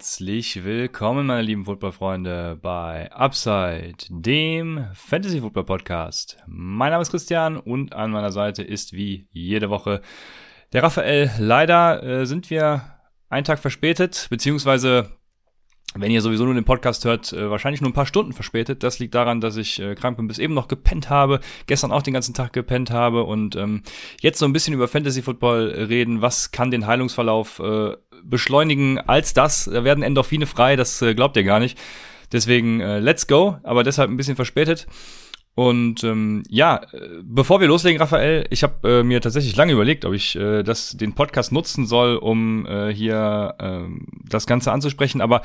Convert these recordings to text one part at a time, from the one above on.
Herzlich willkommen, meine lieben Footballfreunde, bei Upside, dem Fantasy Football Podcast. Mein Name ist Christian und an meiner Seite ist wie jede Woche der Raphael. Leider äh, sind wir einen Tag verspätet, beziehungsweise wenn ihr sowieso nur den Podcast hört, äh, wahrscheinlich nur ein paar Stunden verspätet. Das liegt daran, dass ich äh, krank bin, bis eben noch gepennt habe, gestern auch den ganzen Tag gepennt habe und ähm, jetzt so ein bisschen über Fantasy Football reden. Was kann den Heilungsverlauf äh, beschleunigen als das? Da werden Endorphine frei, das äh, glaubt ihr gar nicht. Deswegen äh, let's go, aber deshalb ein bisschen verspätet. Und ähm, ja, äh, bevor wir loslegen, Raphael, ich habe äh, mir tatsächlich lange überlegt, ob ich äh, das, den Podcast nutzen soll, um äh, hier äh, das Ganze anzusprechen. Aber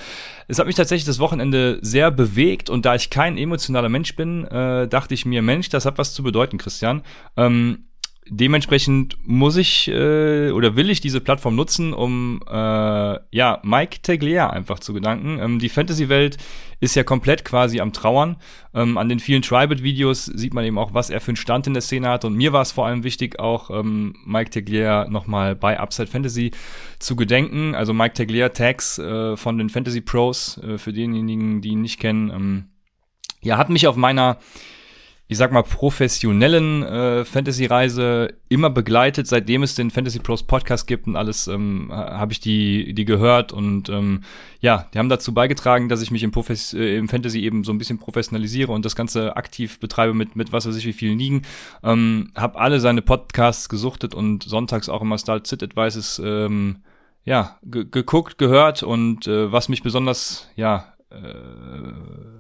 es hat mich tatsächlich das Wochenende sehr bewegt und da ich kein emotionaler Mensch bin, äh, dachte ich mir, Mensch, das hat was zu bedeuten, Christian. Ähm, dementsprechend muss ich äh, oder will ich diese Plattform nutzen, um äh, ja Mike Teglier einfach zu gedanken. Ähm, die Fantasy-Welt ist ja komplett quasi am Trauern. Ähm, an den vielen Tribal-Videos sieht man eben auch, was er für einen Stand in der Szene hat. Und mir war es vor allem wichtig, auch ähm, Mike Teglier nochmal bei Upside Fantasy zu gedenken. Also Mike Teglier Tags äh, von den Fantasy Pros, äh, für denjenigen, die ihn nicht kennen. Ähm, ja, hat mich auf meiner ich sag mal, professionellen äh, Fantasy-Reise immer begleitet, seitdem es den Fantasy Pros Podcast gibt und alles, ähm, habe ich die, die gehört und ähm, ja, die haben dazu beigetragen, dass ich mich im, Profes äh, im Fantasy eben so ein bisschen professionalisiere und das Ganze aktiv betreibe mit, mit was weiß ich wie vielen Ligen. Ähm, hab alle seine Podcasts gesuchtet und sonntags auch immer Start Sit Advices ähm, ja, geguckt, gehört und äh, was mich besonders, ja, äh,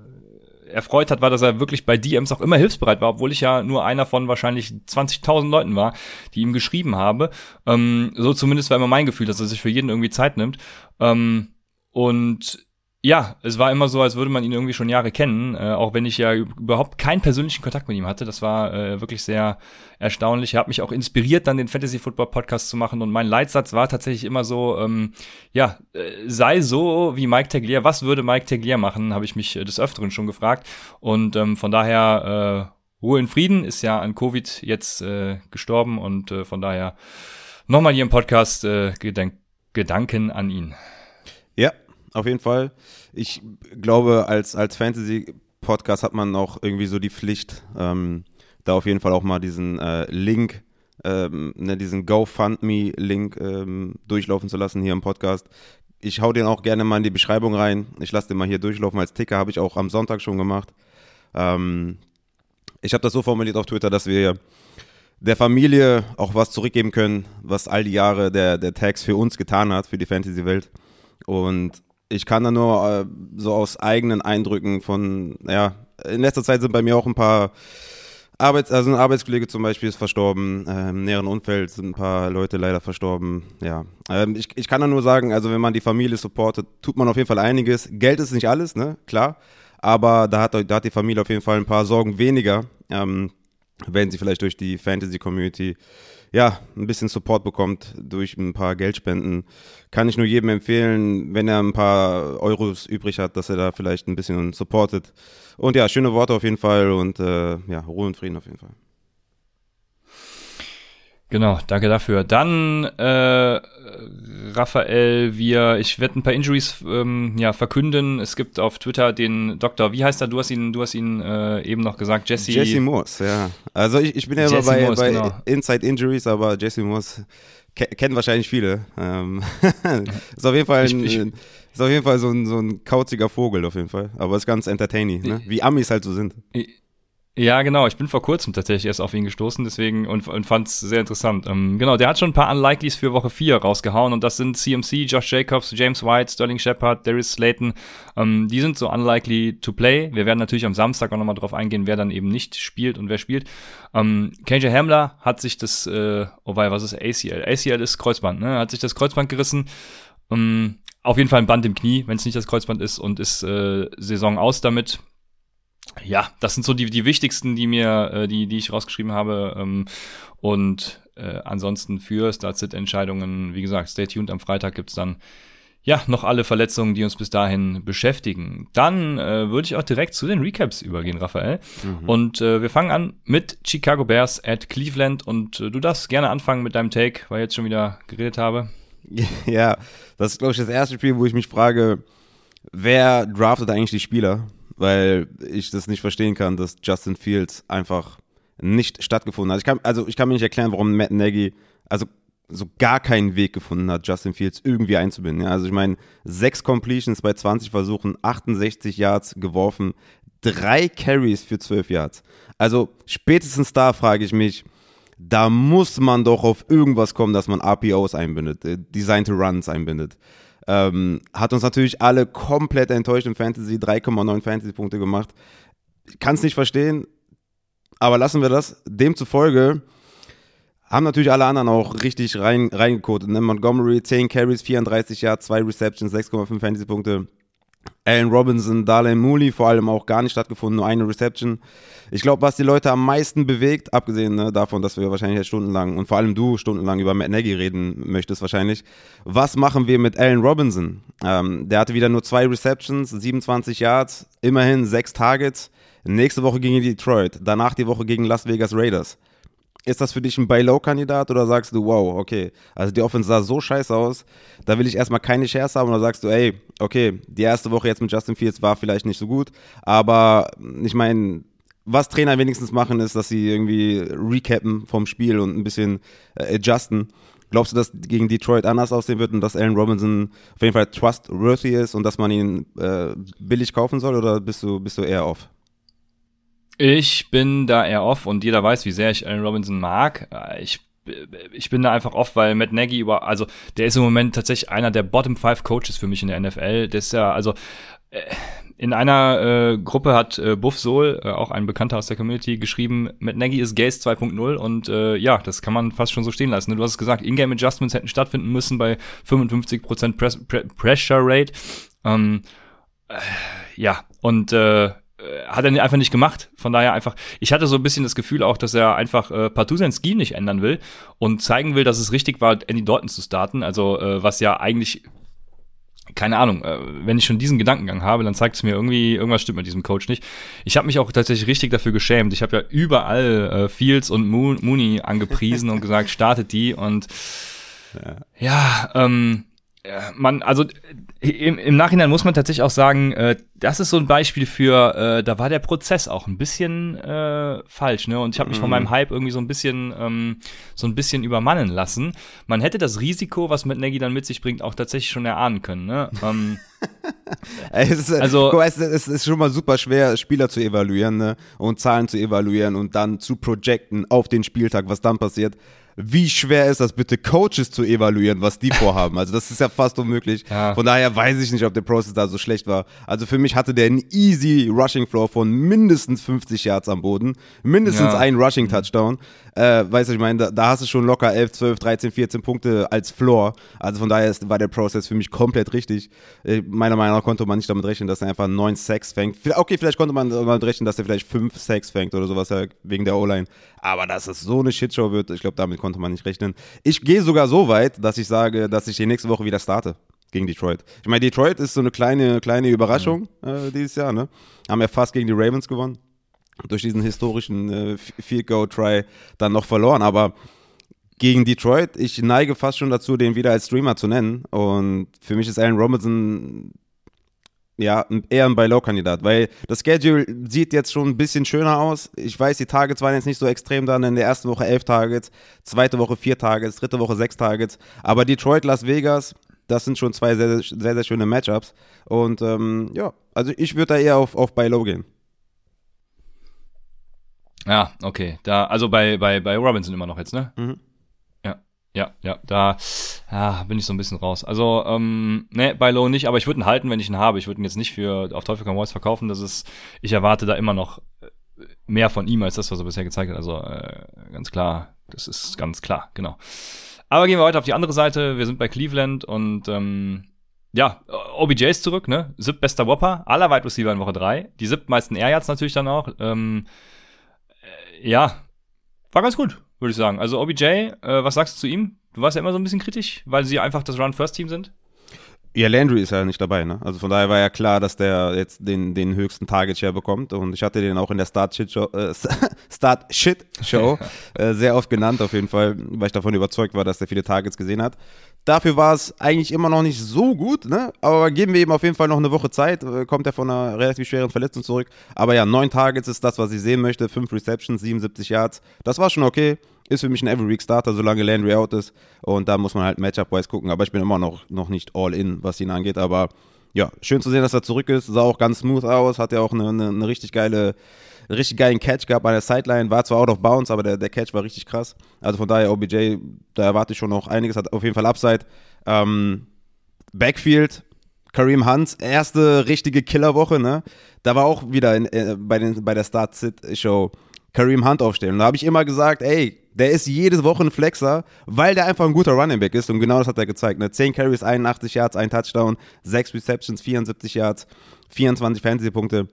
erfreut hat, war, dass er wirklich bei DMs auch immer hilfsbereit war, obwohl ich ja nur einer von wahrscheinlich 20.000 Leuten war, die ihm geschrieben habe. Ähm, so zumindest war immer mein Gefühl, dass er sich für jeden irgendwie Zeit nimmt. Ähm, und ja, es war immer so, als würde man ihn irgendwie schon Jahre kennen, äh, auch wenn ich ja überhaupt keinen persönlichen Kontakt mit ihm hatte. Das war äh, wirklich sehr erstaunlich. Er hat mich auch inspiriert, dann den Fantasy Football Podcast zu machen. Und mein Leitsatz war tatsächlich immer so, ähm, ja, äh, sei so wie Mike Taglier. Was würde Mike Taglier machen, habe ich mich äh, des Öfteren schon gefragt. Und ähm, von daher äh, Ruhe in Frieden, ist ja an Covid jetzt äh, gestorben und von daher nochmal hier im Podcast Gedank Gedanken an ihn. Ja, auf jeden Fall. Ich glaube, als, als Fantasy-Podcast hat man auch irgendwie so die Pflicht, ähm, da auf jeden Fall auch mal diesen äh, Link, ähm, ne, diesen GoFundMe-Link ähm, durchlaufen zu lassen hier im Podcast. Ich hau den auch gerne mal in die Beschreibung rein. Ich lasse den mal hier durchlaufen als Ticker, habe ich auch am Sonntag schon gemacht. Ähm, ich habe das so formuliert auf Twitter, dass wir der Familie auch was zurückgeben können, was all die Jahre der, der Tags für uns getan hat, für die Fantasy-Welt. Und ich kann da nur äh, so aus eigenen Eindrücken von, ja, in letzter Zeit sind bei mir auch ein paar Arbeits-, also ein Arbeitskollege zum Beispiel ist verstorben, äh, im näheren Umfeld sind ein paar Leute leider verstorben, ja. Ähm, ich, ich kann da nur sagen, also wenn man die Familie supportet, tut man auf jeden Fall einiges. Geld ist nicht alles, ne, klar, aber da hat, da hat die Familie auf jeden Fall ein paar Sorgen weniger, ähm, wenn sie vielleicht durch die Fantasy-Community ja, ein bisschen Support bekommt durch ein paar Geldspenden, kann ich nur jedem empfehlen, wenn er ein paar Euros übrig hat, dass er da vielleicht ein bisschen supportet. Und ja, schöne Worte auf jeden Fall und äh, ja, Ruhe und Frieden auf jeden Fall. Genau, danke dafür. Dann, äh, Raphael, wir, ich werde ein paar Injuries ähm, ja, verkünden. Es gibt auf Twitter den Doktor, wie heißt er? Du hast ihn, du hast ihn äh, eben noch gesagt, Jesse. Jesse Morse, ja. Also ich, ich bin ja immer bei, Morse, bei genau. Inside Injuries, aber Jesse Morse ke kennen wahrscheinlich viele. Ähm, ist auf jeden Fall ein, ich, ich, ist auf jeden Fall so ein, so ein kauziger Vogel auf jeden Fall. Aber ist ganz entertaining, ne? Wie Amis halt so sind. Ich, ja, genau. Ich bin vor kurzem tatsächlich erst auf ihn gestoßen, deswegen und, und fand es sehr interessant. Ähm, genau, der hat schon ein paar Unlikelies für Woche 4 rausgehauen und das sind CMC, Josh Jacobs, James White, Sterling Shepard, Darius Slayton. Ähm, die sind so unlikely to play. Wir werden natürlich am Samstag auch nochmal drauf eingehen, wer dann eben nicht spielt und wer spielt. Ähm, KJ Hamler hat sich das, äh, oh wei, was ist ACL? ACL ist Kreuzband, ne? Hat sich das Kreuzband gerissen. Ähm, auf jeden Fall ein Band im Knie, wenn es nicht das Kreuzband ist und ist äh, Saison aus damit. Ja, das sind so die, die wichtigsten, die mir, äh, die, die ich rausgeschrieben habe. Ähm, und äh, ansonsten für Start-Sit-Entscheidungen, wie gesagt, stay tuned. Am Freitag gibt's dann ja, noch alle Verletzungen, die uns bis dahin beschäftigen. Dann äh, würde ich auch direkt zu den Recaps übergehen, Raphael. Mhm. Und äh, wir fangen an mit Chicago Bears at Cleveland. Und äh, du darfst gerne anfangen mit deinem Take, weil ich jetzt schon wieder geredet habe. Ja, das ist, glaube ich, das erste Spiel, wo ich mich frage, wer draftet eigentlich die Spieler? Weil ich das nicht verstehen kann, dass Justin Fields einfach nicht stattgefunden hat. Ich kann, also ich kann mir nicht erklären, warum Matt Nagy, also so gar keinen Weg gefunden hat, Justin Fields irgendwie einzubinden. Ja, also ich meine, sechs Completions bei 20 Versuchen, 68 Yards geworfen, drei Carries für 12 Yards. Also spätestens da frage ich mich, da muss man doch auf irgendwas kommen, dass man RPOs einbindet, äh, Designed Runs einbindet. Ähm, hat uns natürlich alle komplett enttäuscht im Fantasy, 3,9 Fantasy-Punkte gemacht. Kann es nicht verstehen, aber lassen wir das. Demzufolge haben natürlich alle anderen auch richtig rein, reingekotet. Ne? Montgomery, 10 Carries, 34 Yards, 2 Receptions, 6,5 Fantasy-Punkte. Allen Robinson, Darlene Mooley vor allem auch gar nicht stattgefunden, nur eine Reception. Ich glaube, was die Leute am meisten bewegt, abgesehen ne, davon, dass wir wahrscheinlich jetzt stundenlang und vor allem du stundenlang über Matt Nagy reden möchtest wahrscheinlich. Was machen wir mit Allen Robinson? Ähm, der hatte wieder nur zwei Receptions, 27 Yards, immerhin sechs Targets. Nächste Woche gegen Detroit, danach die Woche gegen Las Vegas Raiders. Ist das für dich ein Buy-Low-Kandidat oder sagst du, wow, okay, also die Offense sah so scheiße aus, da will ich erstmal keine Shares haben oder sagst du, ey, okay, die erste Woche jetzt mit Justin Fields war vielleicht nicht so gut, aber ich meine, was Trainer wenigstens machen, ist, dass sie irgendwie recappen vom Spiel und ein bisschen äh, adjusten. Glaubst du, dass gegen Detroit anders aussehen wird und dass Allen Robinson auf jeden Fall trustworthy ist und dass man ihn äh, billig kaufen soll oder bist du, bist du eher off? Ich bin da eher off und jeder weiß, wie sehr ich Allen Robinson mag. Äh, ich ich bin da einfach off, weil Matt Nagy über, also der ist im Moment tatsächlich einer der Bottom Five Coaches für mich in der NFL. Das ist ja, also äh, in einer äh, Gruppe hat äh, Buff Soul, äh, auch ein Bekannter aus der Community, geschrieben, Matt Nagy ist Gaze 2.0 und äh, ja, das kann man fast schon so stehen lassen. Ne? Du hast es gesagt, Ingame Adjustments hätten stattfinden müssen bei 55% Press Pre Pressure Rate. Ähm, äh, ja, und äh, äh, hat er einfach nicht gemacht. Von daher einfach, ich hatte so ein bisschen das Gefühl auch, dass er einfach äh, partout sein Scheme nicht ändern will und zeigen will, dass es richtig war, Andy Dalton zu starten. Also, äh, was ja eigentlich, keine Ahnung, äh, wenn ich schon diesen Gedankengang habe, dann zeigt es mir irgendwie, irgendwas stimmt mit diesem Coach nicht. Ich habe mich auch tatsächlich richtig dafür geschämt. Ich habe ja überall äh, Fields und Moon, Mooney angepriesen und gesagt, startet die und ja, ja ähm, man, also im, im Nachhinein muss man tatsächlich auch sagen, äh, das ist so ein Beispiel für, äh, da war der Prozess auch ein bisschen äh, falsch, ne? Und ich habe mich von mhm. meinem Hype irgendwie so ein bisschen, ähm, so ein bisschen übermannen lassen. Man hätte das Risiko, was mit Nagy dann mit sich bringt, auch tatsächlich schon erahnen können, ne? Ähm, es ist, also, guck, es, es, ist schon mal super schwer, Spieler zu evaluieren ne? und Zahlen zu evaluieren und dann zu projecten auf den Spieltag, was dann passiert wie schwer ist das bitte, Coaches zu evaluieren, was die vorhaben. Also das ist ja fast unmöglich. Ja. Von daher weiß ich nicht, ob der Prozess da so schlecht war. Also für mich hatte der einen easy Rushing Floor von mindestens 50 Yards am Boden, mindestens ja. ein Rushing Touchdown. Äh, weißt du, ich meine, da, da, hast du schon locker 11, 12, 13, 14 Punkte als Floor. Also von daher ist, war der Prozess für mich komplett richtig. Äh, meiner Meinung nach konnte man nicht damit rechnen, dass er einfach 9 Sacks fängt. Okay, vielleicht konnte man damit rechnen, dass er vielleicht 5 Sacks fängt oder sowas ja, wegen der O-Line. Aber dass es so eine Shitshow wird, ich glaube, damit konnte man nicht rechnen. Ich gehe sogar so weit, dass ich sage, dass ich die nächste Woche wieder starte gegen Detroit. Ich meine, Detroit ist so eine kleine, kleine Überraschung äh, dieses Jahr, ne? Haben ja fast gegen die Ravens gewonnen. Durch diesen historischen äh, Field Goal Try dann noch verloren. Aber gegen Detroit, ich neige fast schon dazu, den wieder als Streamer zu nennen. Und für mich ist Allen Robinson ja, eher ein Buy-Low-Kandidat, weil das Schedule sieht jetzt schon ein bisschen schöner aus. Ich weiß, die Targets waren jetzt nicht so extrem dann. In der ersten Woche elf Targets, zweite Woche vier Targets, dritte Woche sechs Targets. Aber Detroit, Las Vegas, das sind schon zwei sehr, sehr, sehr schöne Matchups. Und ähm, ja, also ich würde da eher auf, auf Buy-Low gehen. Ja, okay. Da, also bei, bei, bei Robinson immer noch jetzt, ne? Mhm. Ja, ja, da ja, bin ich so ein bisschen raus. Also, ähm, ne, bei Low nicht, aber ich würde ihn halten, wenn ich ihn habe. Ich würde ihn jetzt nicht für auf Teufel komm verkaufen. Das ist, ich erwarte da immer noch äh, mehr von ihm als das, was er bisher gezeigt hat. Also äh, ganz klar, das ist ganz klar, genau. Aber gehen wir weiter auf die andere Seite. Wir sind bei Cleveland und ähm, ja, OBJ ist zurück, ne? Sieb bester Whopper, aller Wide Receiver in Woche 3. Die sieb meisten Air Yards natürlich dann auch. Ähm, äh, ja, war ganz gut, würde ich sagen. Also OBJ, äh, was sagst du zu ihm? Du warst ja immer so ein bisschen kritisch, weil sie einfach das Run-First-Team sind. Ja, Landry ist ja nicht dabei, ne? Also von daher war ja klar, dass der jetzt den, den höchsten Target Share bekommt. Und ich hatte den auch in der Start Shit Show, äh, Start Shit Show äh, sehr oft genannt, auf jeden Fall, weil ich davon überzeugt war, dass der viele Targets gesehen hat. Dafür war es eigentlich immer noch nicht so gut, ne? Aber geben wir ihm auf jeden Fall noch eine Woche Zeit. Äh, kommt er von einer relativ schweren Verletzung zurück. Aber ja, neun Targets ist das, was ich sehen möchte. Fünf Receptions, 77 Yards. Das war schon okay ist für mich ein Every-Week-Starter, solange Landry out ist. Und da muss man halt Matchup-wise gucken. Aber ich bin immer noch, noch nicht all in, was ihn angeht. Aber ja, schön zu sehen, dass er zurück ist. Sah auch ganz smooth aus. Hat ja auch eine, eine, eine richtig geile, einen richtig geilen Catch gehabt an der Sideline. War zwar out of bounds, aber der, der Catch war richtig krass. Also von daher OBJ, da erwarte ich schon noch einiges. Hat auf jeden Fall Upside. Ähm, Backfield, Kareem Hunt, erste richtige Killerwoche, ne? Da war auch wieder in, äh, bei, den, bei der Start-Sit-Show Kareem Hunt aufstellen. Da habe ich immer gesagt, ey, der ist jede Woche ein Flexer, weil der einfach ein guter Running Back ist. Und genau das hat er gezeigt. Ne? 10 Carries, 81 Yards, ein Touchdown, 6 Receptions, 74 Yards, 24 Fantasy-Punkte.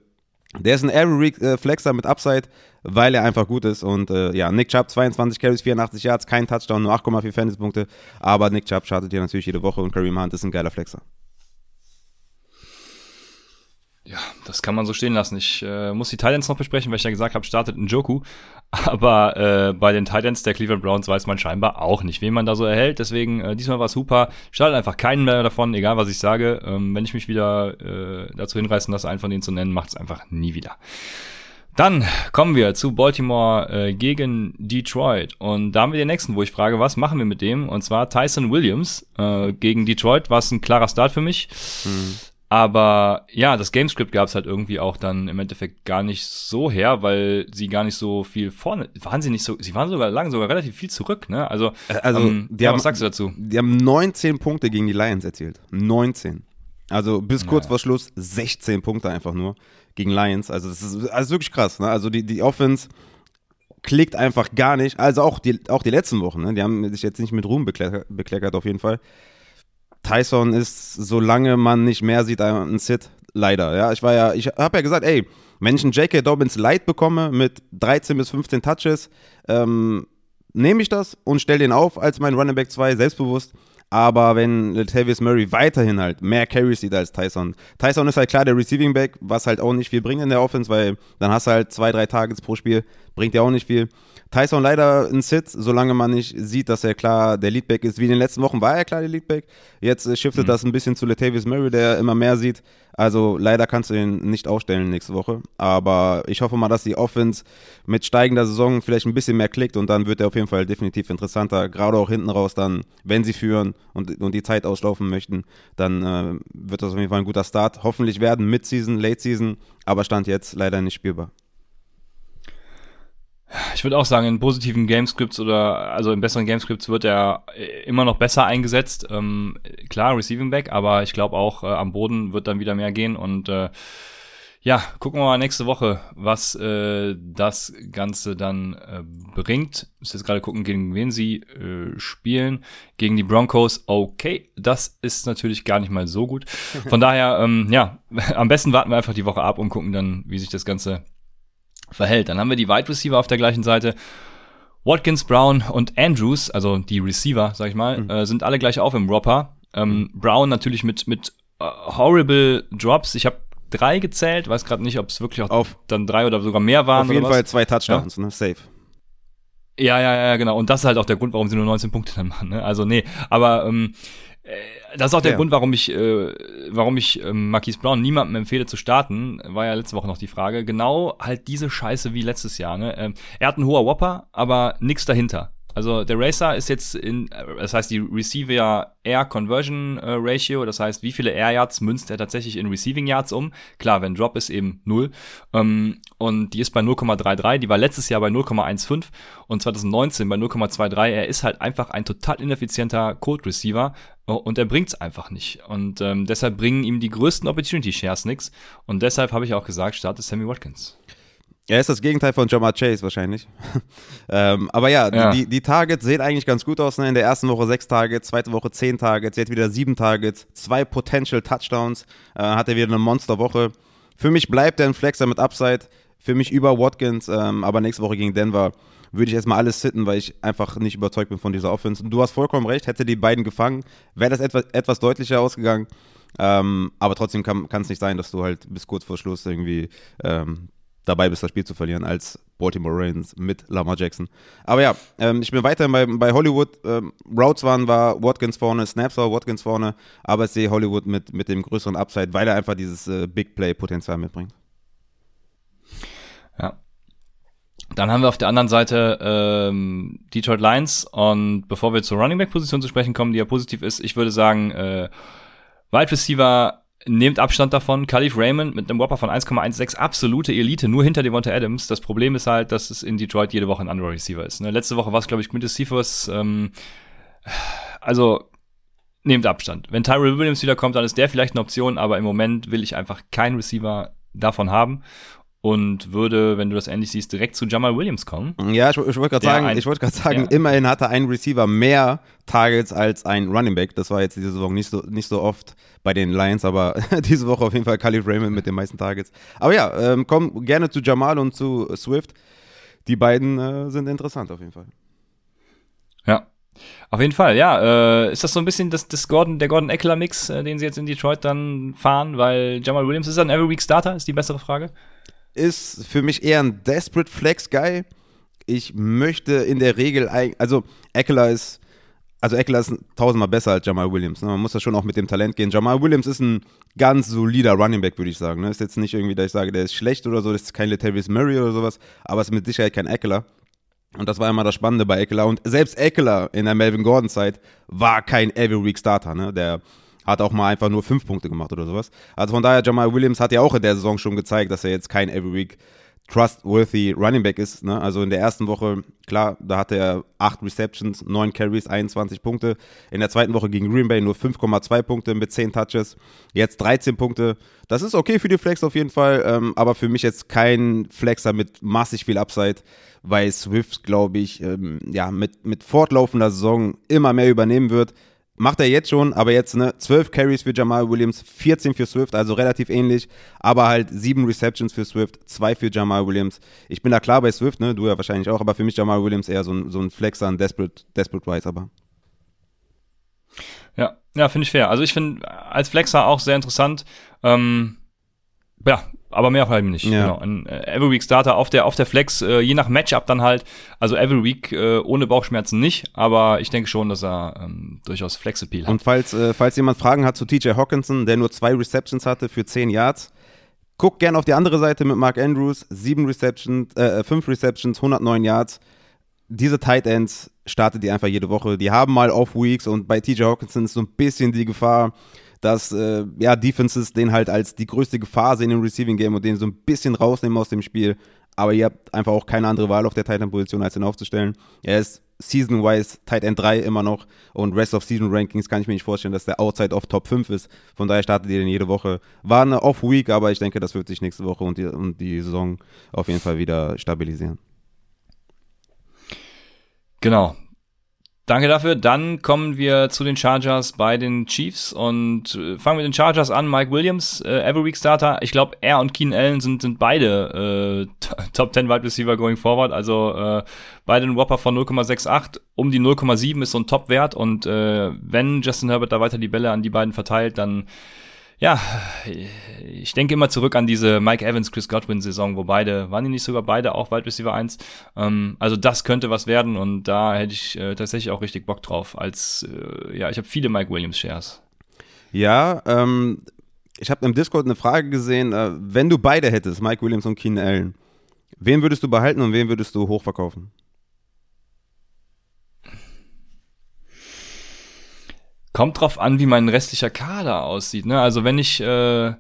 Der ist ein Every äh, mit Upside, weil er einfach gut ist. Und äh, ja, Nick Chubb, 22 Carries, 84 Yards, kein Touchdown, nur 8,4 Fantasy-Punkte. Aber Nick Chubb startet hier natürlich jede Woche und Kareem Hunt ist ein geiler Flexer. Ja, das kann man so stehen lassen. Ich äh, muss die Titans noch besprechen, weil ich ja gesagt habe, startet ein Joku. Aber äh, bei den Titans der Cleveland Browns weiß man scheinbar auch nicht, wen man da so erhält. Deswegen, äh, diesmal war es super. Startet einfach keinen mehr davon, egal was ich sage. Ähm, wenn ich mich wieder äh, dazu hinreißen lasse, einen von denen zu nennen, macht es einfach nie wieder. Dann kommen wir zu Baltimore äh, gegen Detroit. Und da haben wir den nächsten, wo ich frage, was machen wir mit dem? Und zwar Tyson Williams äh, gegen Detroit war es ein klarer Start für mich. Mhm. Aber ja, das Gamescript gab es halt irgendwie auch dann im Endeffekt gar nicht so her, weil sie gar nicht so viel vorne waren sie nicht so, sie waren sogar lang sogar relativ viel zurück, ne? Also, also ähm, die ja, haben, was sagst du dazu? Die haben 19 Punkte gegen die Lions erzielt. 19. Also bis kurz naja. vor Schluss 16 Punkte einfach nur gegen Lions. Also das ist, also wirklich krass, ne? Also die, die Offense klickt einfach gar nicht. Also auch die, auch die letzten Wochen, ne? Die haben sich jetzt nicht mit Ruhm bekleckert, bekleckert auf jeden Fall. Tyson ist, solange man nicht mehr sieht, ein Sit. Leider, ja. Ich war ja, ich habe ja gesagt, ey, wenn ich einen J.K. Dobbins Light bekomme mit 13 bis 15 Touches, ähm, nehme ich das und stelle den auf als mein Running Back 2, selbstbewusst. Aber wenn Latavius Murray weiterhin halt mehr Carries sieht als Tyson. Tyson ist halt klar der Receiving Back, was halt auch nicht viel bringt in der Offense, weil dann hast du halt zwei, drei Targets pro Spiel, bringt ja auch nicht viel. Tyson leider ein Sit, solange man nicht sieht, dass er klar der Leadback ist. Wie in den letzten Wochen war er klar der Leadback. Jetzt äh, shiftet mhm. das ein bisschen zu Latavius Murray, der immer mehr sieht. Also leider kannst du ihn nicht aufstellen nächste Woche. Aber ich hoffe mal, dass die Offense mit steigender Saison vielleicht ein bisschen mehr klickt und dann wird er auf jeden Fall definitiv interessanter. Gerade auch hinten raus dann, wenn sie führen und, und die Zeit auslaufen möchten, dann äh, wird das auf jeden Fall ein guter Start. Hoffentlich werden Mid-Season, Late-Season, aber Stand jetzt leider nicht spielbar. Ich würde auch sagen, in positiven Gamescripts oder also in besseren Gamescripts wird er immer noch besser eingesetzt. Ähm, klar, Receiving Back, aber ich glaube auch äh, am Boden wird dann wieder mehr gehen und äh, ja, gucken wir mal nächste Woche, was äh, das Ganze dann äh, bringt. Ich muss jetzt gerade gucken, gegen wen sie äh, spielen. Gegen die Broncos, okay, das ist natürlich gar nicht mal so gut. Von daher, ähm, ja, am besten warten wir einfach die Woche ab und gucken dann, wie sich das Ganze verhält. Dann haben wir die Wide Receiver auf der gleichen Seite. Watkins, Brown und Andrews, also die Receiver, sag ich mal, mhm. äh, sind alle gleich auf im Ropper. Ähm, Brown natürlich mit, mit uh, horrible Drops. Ich habe drei gezählt, weiß gerade nicht, ob es wirklich auch auf, dann drei oder sogar mehr waren. Auf jeden Fall zwei Touchdowns, ja? ne? Safe. Ja, ja, ja, genau. Und das ist halt auch der Grund, warum sie nur 19 Punkte dann machen. Ne? Also nee, aber ähm, äh, das ist auch der ja. Grund, warum ich, äh, warum ich ähm, Marquise Brown niemandem empfehle zu starten. War ja letzte Woche noch die Frage. Genau halt diese Scheiße wie letztes Jahr. Ne? Ähm, er hat einen hoher Whopper, aber nichts dahinter. Also der Racer ist jetzt in, das heißt die Receiver Air Conversion äh, Ratio, das heißt, wie viele Air Yards münzt er tatsächlich in Receiving Yards um? Klar, wenn Drop ist eben null. Ähm, und die ist bei 0,33, die war letztes Jahr bei 0,15 und 2019 bei 0,23. Er ist halt einfach ein total ineffizienter Code Receiver äh, und er bringt's einfach nicht. Und ähm, deshalb bringen ihm die größten Opportunity Shares nichts. Und deshalb habe ich auch gesagt, starte Sammy Watkins. Er ist das Gegenteil von Jamar Chase wahrscheinlich. ähm, aber ja, ja. Die, die Targets sehen eigentlich ganz gut aus. Ne? In der ersten Woche sechs Targets, zweite Woche zehn Targets, jetzt wieder sieben Targets, zwei Potential Touchdowns. Äh, hat er wieder eine Monsterwoche. Für mich bleibt er ein Flexer mit Upside. Für mich über Watkins, ähm, aber nächste Woche gegen Denver würde ich erstmal alles sitten, weil ich einfach nicht überzeugt bin von dieser Offense. Und du hast vollkommen recht, hätte die beiden gefangen, wäre das etwas, etwas deutlicher ausgegangen. Ähm, aber trotzdem kann es nicht sein, dass du halt bis kurz vor Schluss irgendwie ähm, dabei bist, das Spiel zu verlieren, als Baltimore Ravens mit Lamar Jackson. Aber ja, ähm, ich bin weiterhin bei, bei Hollywood. Ähm, Routes waren, war Watkins vorne, Snaps war Watkins vorne, aber ich sehe Hollywood mit, mit dem größeren Upside, weil er einfach dieses äh, Big Play-Potenzial mitbringt. Ja. Dann haben wir auf der anderen Seite ähm, Detroit Lions und bevor wir zur Running Back Position zu sprechen kommen, die ja positiv ist, ich würde sagen, äh, Wide Receiver Nehmt Abstand davon. Khalif Raymond mit einem Whopper von 1,16, absolute Elite, nur hinter Devonta Adams. Das Problem ist halt, dass es in Detroit jede Woche ein Underrated Receiver ist. Ne? Letzte Woche war es, glaube ich, Quintus Cephas. Ähm, also, nehmt Abstand. Wenn Tyrell Williams wiederkommt, dann ist der vielleicht eine Option, aber im Moment will ich einfach keinen Receiver davon haben und würde, wenn du das ähnlich siehst, direkt zu Jamal Williams kommen. Ja, ich, ich wollte gerade sagen, ich wollte gerade sagen, ja. immerhin hatte ein Receiver mehr Targets als ein Running Back. Das war jetzt diese Saison nicht so, nicht so oft bei den Lions, aber diese Woche auf jeden Fall Khalif Raymond mit den meisten Targets. Aber ja, ähm, komm gerne zu Jamal und zu Swift. Die beiden äh, sind interessant auf jeden Fall. Ja, auf jeden Fall, ja. Äh, ist das so ein bisschen das, das Gordon, der Gordon Eckler Mix, äh, den sie jetzt in Detroit dann fahren? Weil Jamal Williams ist ein Every Week Starter, ist die bessere Frage ist für mich eher ein Desperate Flex Guy. Ich möchte in der Regel, also Eckler ist, also Eckler ist tausendmal besser als Jamal Williams. Ne? Man muss da schon auch mit dem Talent gehen. Jamal Williams ist ein ganz solider Running Back, würde ich sagen. Ne? Ist jetzt nicht irgendwie, dass ich sage, der ist schlecht oder so, das ist kein Latavius Murray oder sowas, aber es ist mit Sicherheit kein Eckler. Und das war immer das Spannende bei Eckler. Und selbst Eckler in der Melvin Gordon-Zeit war kein Every Week Starter. Ne? Der hat auch mal einfach nur fünf Punkte gemacht oder sowas. Also von daher, Jamal Williams hat ja auch in der Saison schon gezeigt, dass er jetzt kein Every Week trustworthy Running Back ist. Ne? Also in der ersten Woche, klar, da hatte er acht Receptions, neun Carries, 21 Punkte. In der zweiten Woche gegen Green Bay nur 5,2 Punkte mit 10 Touches. Jetzt 13 Punkte. Das ist okay für die Flex auf jeden Fall, ähm, aber für mich jetzt kein Flexer mit massig viel Upside, weil Swift, glaube ich, ähm, ja, mit, mit fortlaufender Saison immer mehr übernehmen wird. Macht er jetzt schon, aber jetzt ne, 12 Carries für Jamal Williams, 14 für Swift, also relativ ähnlich, aber halt 7 Receptions für Swift, 2 für Jamal Williams. Ich bin da klar bei Swift, ne, du ja wahrscheinlich auch, aber für mich Jamal Williams eher so ein, so ein Flexer, ein Desperate, Desperate Rise, aber. Ja, ja, finde ich fair. Also ich finde als Flexer auch sehr interessant. Ähm, ja, aber mehr halt nicht. Ja. Genau. Ein äh, Every Week Starter auf der auf der Flex, äh, je nach Matchup dann halt. Also Every Week äh, ohne Bauchschmerzen nicht, aber ich denke schon, dass er ähm, durchaus Flex Appeal hat. Und falls äh, falls jemand Fragen hat zu TJ Hawkinson, der nur zwei Receptions hatte für 10 Yards, guck gerne auf die andere Seite mit Mark Andrews, sieben Receptions, äh, fünf Receptions, 109 Yards. Diese Tight Ends startet die einfach jede Woche. Die haben mal Off Weeks und bei TJ Hawkinson ist so ein bisschen die Gefahr dass äh, ja, Defenses den halt als die größte Gefahr sehen im Receiving Game und den so ein bisschen rausnehmen aus dem Spiel. Aber ihr habt einfach auch keine andere Wahl auf der Tight End Position, als ihn aufzustellen. Er ist Season-wise Tight End 3 immer noch und Rest of Season Rankings kann ich mir nicht vorstellen, dass der Outside of Top 5 ist. Von daher startet ihr den jede Woche. War eine Off-Week, aber ich denke, das wird sich nächste Woche und die, und die Saison auf jeden Fall wieder stabilisieren. Genau. Danke dafür. Dann kommen wir zu den Chargers bei den Chiefs und äh, fangen mit den Chargers an. Mike Williams, äh, Every Week Starter. Ich glaube, er und Keen Allen sind, sind beide äh, Top 10 Wide Receiver going forward. Also äh, beide ein Whopper von 0,68. Um die 0,7 ist so ein Top-Wert und äh, wenn Justin Herbert da weiter die Bälle an die beiden verteilt, dann ja, ich denke immer zurück an diese Mike Evans, Chris Godwin Saison, wo beide, waren die nicht sogar beide auch Wide Receiver 1? Ähm, also das könnte was werden und da hätte ich äh, tatsächlich auch richtig Bock drauf. Als, äh, ja, ich habe viele Mike Williams Shares. Ja, ähm, ich habe im Discord eine Frage gesehen, äh, wenn du beide hättest, Mike Williams und Keenan Allen, wen würdest du behalten und wen würdest du hochverkaufen? Kommt drauf an, wie mein restlicher Kader aussieht. Ne? Also wenn ich äh,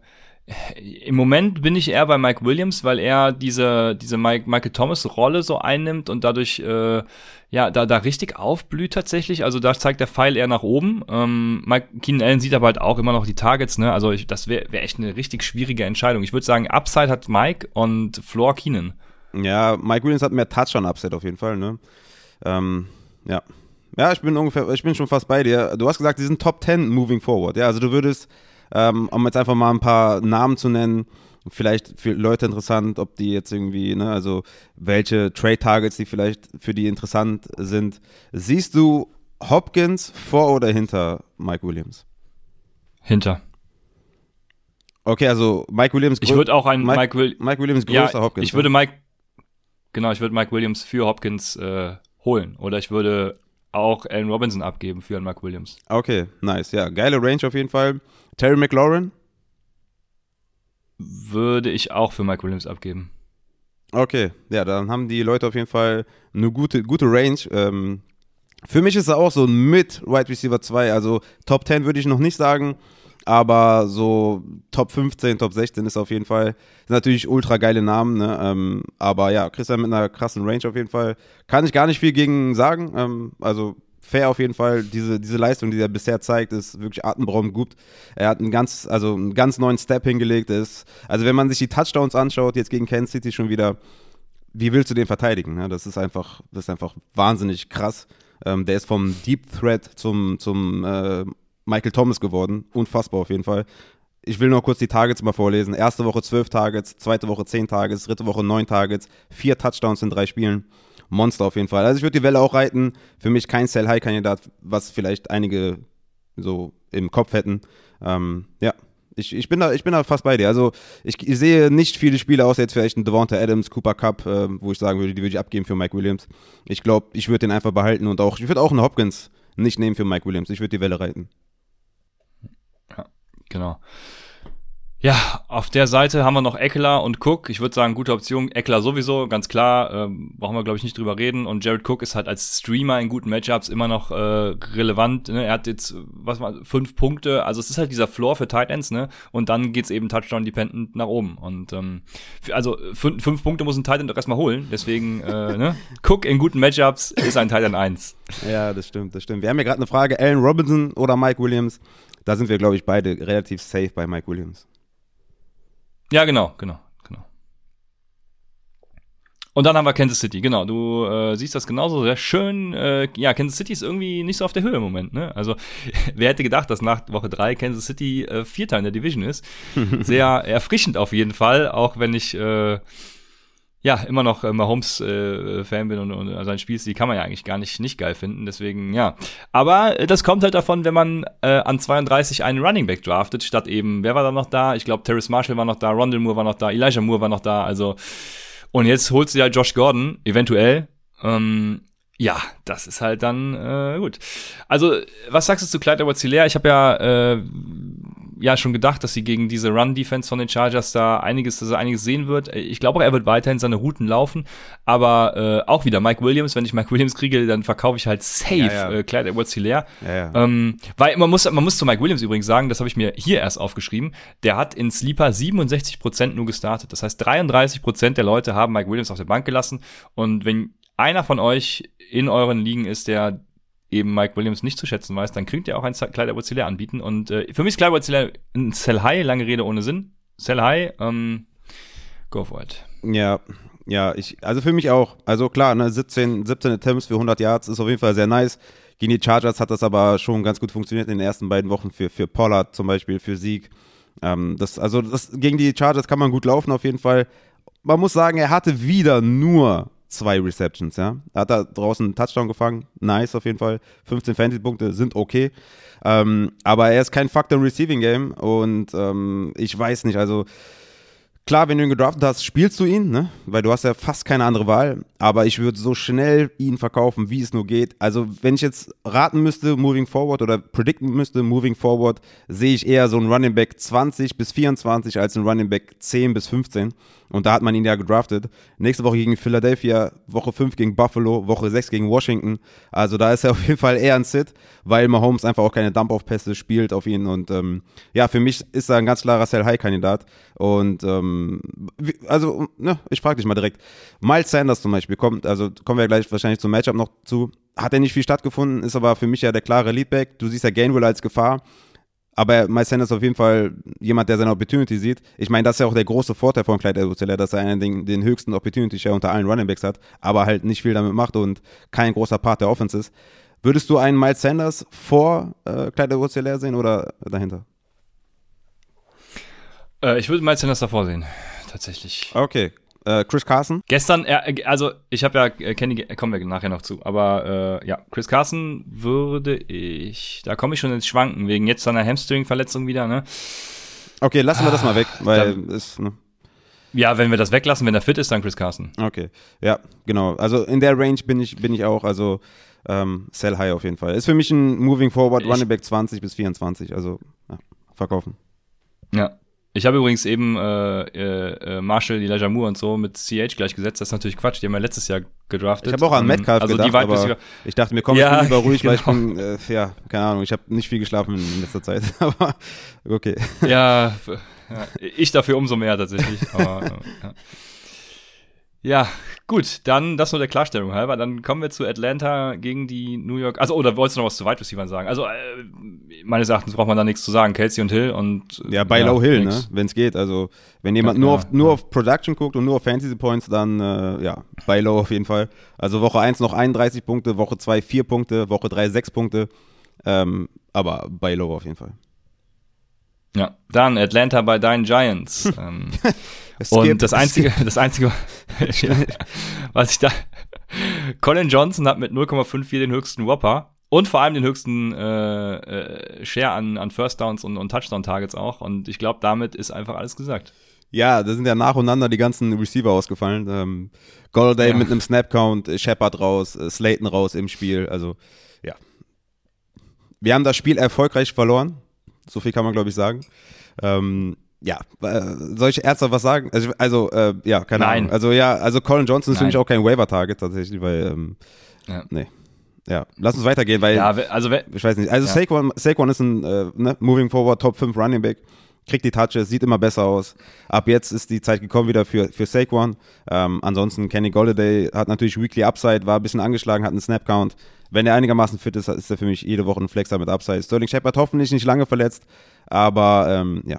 im Moment bin ich eher bei Mike Williams, weil er diese diese Mike, Michael Thomas Rolle so einnimmt und dadurch äh, ja da da richtig aufblüht tatsächlich. Also da zeigt der Pfeil eher nach oben. Ähm, Mike Keenan Allen sieht aber halt auch immer noch die Targets. Ne? Also ich, das wäre wär echt eine richtig schwierige Entscheidung. Ich würde sagen, Upside hat Mike und Floor Keenan. Ja, Mike Williams hat mehr Touchdown-Upset auf jeden Fall, ne? Ähm, ja. Ja, ich bin ungefähr, ich bin schon fast bei dir. Du hast gesagt, die sind Top 10 moving forward. Ja, also du würdest, ähm, um jetzt einfach mal ein paar Namen zu nennen, vielleicht für Leute interessant, ob die jetzt irgendwie, ne, also welche Trade-Targets, die vielleicht für die interessant sind. Siehst du Hopkins vor oder hinter Mike Williams? Hinter. Okay, also Mike Williams. Ich würde auch einen Mike, Mike, Will Mike Williams größer ja, Hopkins. Ich würde Mike, genau, ich würde Mike Williams für Hopkins äh, holen. Oder ich würde auch Allen Robinson abgeben für einen Mike Williams. Okay, nice. Ja, geile Range auf jeden Fall. Terry McLaurin? Würde ich auch für Mike Williams abgeben. Okay, ja, dann haben die Leute auf jeden Fall eine gute, gute Range. Ähm, für mich ist er auch so ein Mid-Wide Receiver 2. Also Top 10 würde ich noch nicht sagen, aber so Top 15, Top 16 ist auf jeden Fall. Sind natürlich ultra geile Namen, ne? Ähm, aber ja, Christian mit einer krassen Range auf jeden Fall. Kann ich gar nicht viel gegen sagen. Ähm, also fair auf jeden Fall. Diese, diese Leistung, die er bisher zeigt, ist wirklich atemberaubend gut. Er hat einen ganz, also einen ganz neuen Step hingelegt. Ist, also wenn man sich die Touchdowns anschaut, jetzt gegen Kansas City schon wieder, wie willst du den verteidigen? Ne? Das ist einfach, das ist einfach wahnsinnig krass. Ähm, der ist vom Deep Threat zum, zum äh, Michael Thomas geworden. Unfassbar auf jeden Fall. Ich will nur kurz die Targets mal vorlesen. Erste Woche 12 Targets, zweite Woche 10 Targets, dritte Woche 9 Targets, vier Touchdowns in drei Spielen. Monster auf jeden Fall. Also ich würde die Welle auch reiten. Für mich kein Sell-High-Kandidat, was vielleicht einige so im Kopf hätten. Ähm, ja, ich, ich, bin da, ich bin da fast bei dir. Also ich, ich sehe nicht viele Spiele außer jetzt vielleicht ein Devonta Adams, Cooper Cup, äh, wo ich sagen würde, die würde ich abgeben für Mike Williams. Ich glaube, ich würde den einfach behalten und auch, ich würde auch einen Hopkins nicht nehmen für Mike Williams. Ich würde die Welle reiten. Genau. Ja, auf der Seite haben wir noch Eckler und Cook. Ich würde sagen, gute Option. Eckler sowieso, ganz klar. Ähm, brauchen wir, glaube ich, nicht drüber reden. Und Jared Cook ist halt als Streamer in guten Matchups immer noch äh, relevant. Ne? Er hat jetzt, was war, fünf Punkte. Also es ist halt dieser Floor für Tight Ends, ne? Und dann geht's eben Touchdown-dependent nach oben. Und ähm, also fünf, fünf Punkte muss ein Tight End doch erstmal holen. Deswegen, äh, ne? Cook in guten Matchups ist ein Tight End 1. Ja, das stimmt, das stimmt. Wir haben ja gerade eine Frage, Allen Robinson oder Mike Williams. Da sind wir, glaube ich, beide relativ safe bei Mike Williams. Ja, genau, genau, genau. Und dann haben wir Kansas City, genau. Du äh, siehst das genauso sehr schön. Äh, ja, Kansas City ist irgendwie nicht so auf der Höhe im Moment. Ne? Also, wer hätte gedacht, dass nach Woche drei Kansas City äh, Vierter in der Division ist? Sehr erfrischend auf jeden Fall, auch wenn ich äh, ja immer noch äh, Mahomes-Fan bin und, und sein Spielstil kann man ja eigentlich gar nicht nicht geil finden. Deswegen ja. Aber äh, das kommt halt davon, wenn man äh, an 32 einen Running Back draftet, statt eben wer war da noch da? Ich glaube, Terrace Marshall war noch da, Rondell Moore war noch da, Elijah Moore war noch da. Also und jetzt holst du ja Josh Gordon, eventuell. Ähm, ja, das ist halt dann äh, gut. Also, was sagst du zu Clyde edwards hilaire Ich habe ja äh, ja schon gedacht, dass sie gegen diese Run-Defense von den Chargers da einiges, dass er einiges sehen wird. Ich glaube auch, er wird weiterhin seine Routen laufen, aber äh, auch wieder Mike Williams. Wenn ich Mike Williams kriege, dann verkaufe ich halt safe ja, ja. Äh, Clyde edwards hilaire ja, ähm, weil man muss, man muss zu Mike Williams übrigens sagen, das habe ich mir hier erst aufgeschrieben, der hat in Sleeper 67% nur gestartet. Das heißt, 33% der Leute haben Mike Williams auf der Bank gelassen und wenn einer von euch in euren Ligen ist, der eben Mike Williams nicht zu schätzen weiß, dann könnt ihr auch ein Kleider Wozilär anbieten. Und äh, für mich ist Kleider Wozilär ein Sell High, lange Rede ohne Sinn. Sell High, ähm, go for it. Ja, ja, ich, also für mich auch. Also klar, ne, 17, 17 Attempts für 100 Yards ist auf jeden Fall sehr nice. Gegen die Chargers hat das aber schon ganz gut funktioniert in den ersten beiden Wochen für, für Pollard zum Beispiel, für Sieg. Ähm, das, also das, gegen die Chargers kann man gut laufen auf jeden Fall. Man muss sagen, er hatte wieder nur zwei Receptions, ja. Er hat da draußen einen Touchdown gefangen, nice auf jeden Fall. 15 Fantasy-Punkte sind okay. Ähm, aber er ist kein Faktor im Receiving Game und ähm, ich weiß nicht, also Klar, wenn du ihn gedraftet hast, spielst du ihn, ne? Weil du hast ja fast keine andere Wahl. Aber ich würde so schnell ihn verkaufen, wie es nur geht. Also, wenn ich jetzt raten müsste, moving forward oder predikten müsste, moving forward, sehe ich eher so einen Running Back 20 bis 24 als einen Running Back 10 bis 15. Und da hat man ihn ja gedraftet. Nächste Woche gegen Philadelphia, Woche 5 gegen Buffalo, Woche 6 gegen Washington. Also da ist er auf jeden Fall eher ein Sit, weil Mahomes einfach auch keine Dump-Off-Pässe spielt auf ihn. Und ähm, ja, für mich ist er ein ganz klarer Sell-High-Kandidat. Und ähm, also, ne, ich frage dich mal direkt. Miles Sanders zum Beispiel kommt, also kommen wir gleich wahrscheinlich zum Matchup noch zu. Hat er nicht viel stattgefunden, ist aber für mich ja der klare Leadback. Du siehst ja Gainwell als Gefahr Aber Miles Sanders ist auf jeden Fall jemand, der seine Opportunity sieht. Ich meine, das ist ja auch der große Vorteil von Clyde edwards dass er einen den, den höchsten Opportunity Share unter allen Running Backs hat, aber halt nicht viel damit macht und kein großer Part der Offense ist. Würdest du einen Miles Sanders vor äh, Clyde edwards sehen oder dahinter? Äh, ich würde Miles Sanders davor sehen, tatsächlich. Okay, äh, Chris Carson? Gestern, äh, also ich habe ja äh, Kenny, kommen wir nachher noch zu, aber äh, ja, Chris Carson würde ich, da komme ich schon ins Schwanken, wegen jetzt seiner Hamstring-Verletzung wieder, ne? Okay, lassen wir das mal weg, weil da, es, ne? Ja, wenn wir das weglassen, wenn er fit ist, dann Chris Carson. Okay, ja, genau. Also in der Range bin ich, bin ich auch, also ähm, sell high auf jeden Fall. Ist für mich ein Moving Forward, Running Back 20 bis 24, also ja, verkaufen. Ja, ich habe übrigens eben äh, äh, äh, Marshall, Elijah Moore und so mit CH gleichgesetzt. Das ist natürlich Quatsch. Die haben ja letztes Jahr gedraftet. Ich habe auch an Metcalf also gedacht, die aber ich dachte, mir kommt ja, lieber ruhig, genau. weil ich genau. bin, äh, ja, keine Ahnung, ich habe nicht viel geschlafen in letzter Zeit. aber okay. Ja, ja, ich dafür umso mehr tatsächlich. aber, ja. Ja, gut, dann das nur der Klarstellung halber. Dann kommen wir zu Atlanta gegen die New York. Also, oder wolltest du noch was zu Wide Receivers sagen? Also, äh, meines Erachtens braucht man da nichts zu sagen. Kelsey und Hill und. Ja, bei ja, Low Hill, nix. ne? Wenn es geht. Also, wenn jemand ja, nur, auf, nur auf Production guckt und nur auf Fantasy Points, dann, äh, ja, bei Low auf jeden Fall. Also, Woche 1 noch 31 Punkte, Woche 2 4 Punkte, Woche 3 6 Punkte. Ähm, aber bei Low auf jeden Fall. Ja, dann Atlanta bei deinen Giants. ähm, und das einzige, das einzige, was ich da, Colin Johnson hat mit 0,54 den höchsten Whopper und vor allem den höchsten äh, äh, Share an, an First Downs und, und Touchdown Targets auch. Und ich glaube, damit ist einfach alles gesagt. Ja, da sind ja nacheinander die ganzen Receiver ausgefallen. Ähm, Golladay ja. mit einem Snap Count, Shepard raus, äh, Slayton raus im Spiel. Also ja, wir haben das Spiel erfolgreich verloren. So viel kann man, glaube ich, sagen. Ähm, ja, äh, soll ich ernsthaft was sagen? Also, also äh, ja, keine Nein. Ahnung. Also ja, also Colin Johnson ist für mich auch kein Waiver-Target tatsächlich, weil, ähm, ja. nee. Ja, lass uns weitergehen, weil, ja, also, ich weiß nicht, also ja. Saquon, Saquon ist ein, äh, ne, moving forward, Top 5 Running Back, kriegt die Touches, sieht immer besser aus. Ab jetzt ist die Zeit gekommen wieder für, für Saquon. Ähm, ansonsten Kenny Golladay hat natürlich Weekly Upside, war ein bisschen angeschlagen, hat einen Snap Count. Wenn er einigermaßen fit ist, ist er für mich jede Woche ein Flexer mit Upside. Sterling Shepard hoffentlich nicht lange verletzt, aber ähm, ja,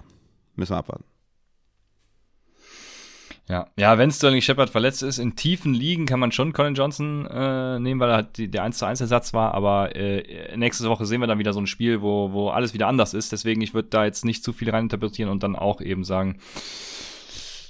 müssen wir abwarten. Ja, ja, wenn Sterling Shepard verletzt ist, in tiefen Ligen kann man schon Colin Johnson äh, nehmen, weil er halt die, der 1 zu 1 Ersatz war, aber äh, nächste Woche sehen wir dann wieder so ein Spiel, wo, wo alles wieder anders ist. Deswegen, ich würde da jetzt nicht zu viel reininterpretieren und dann auch eben sagen,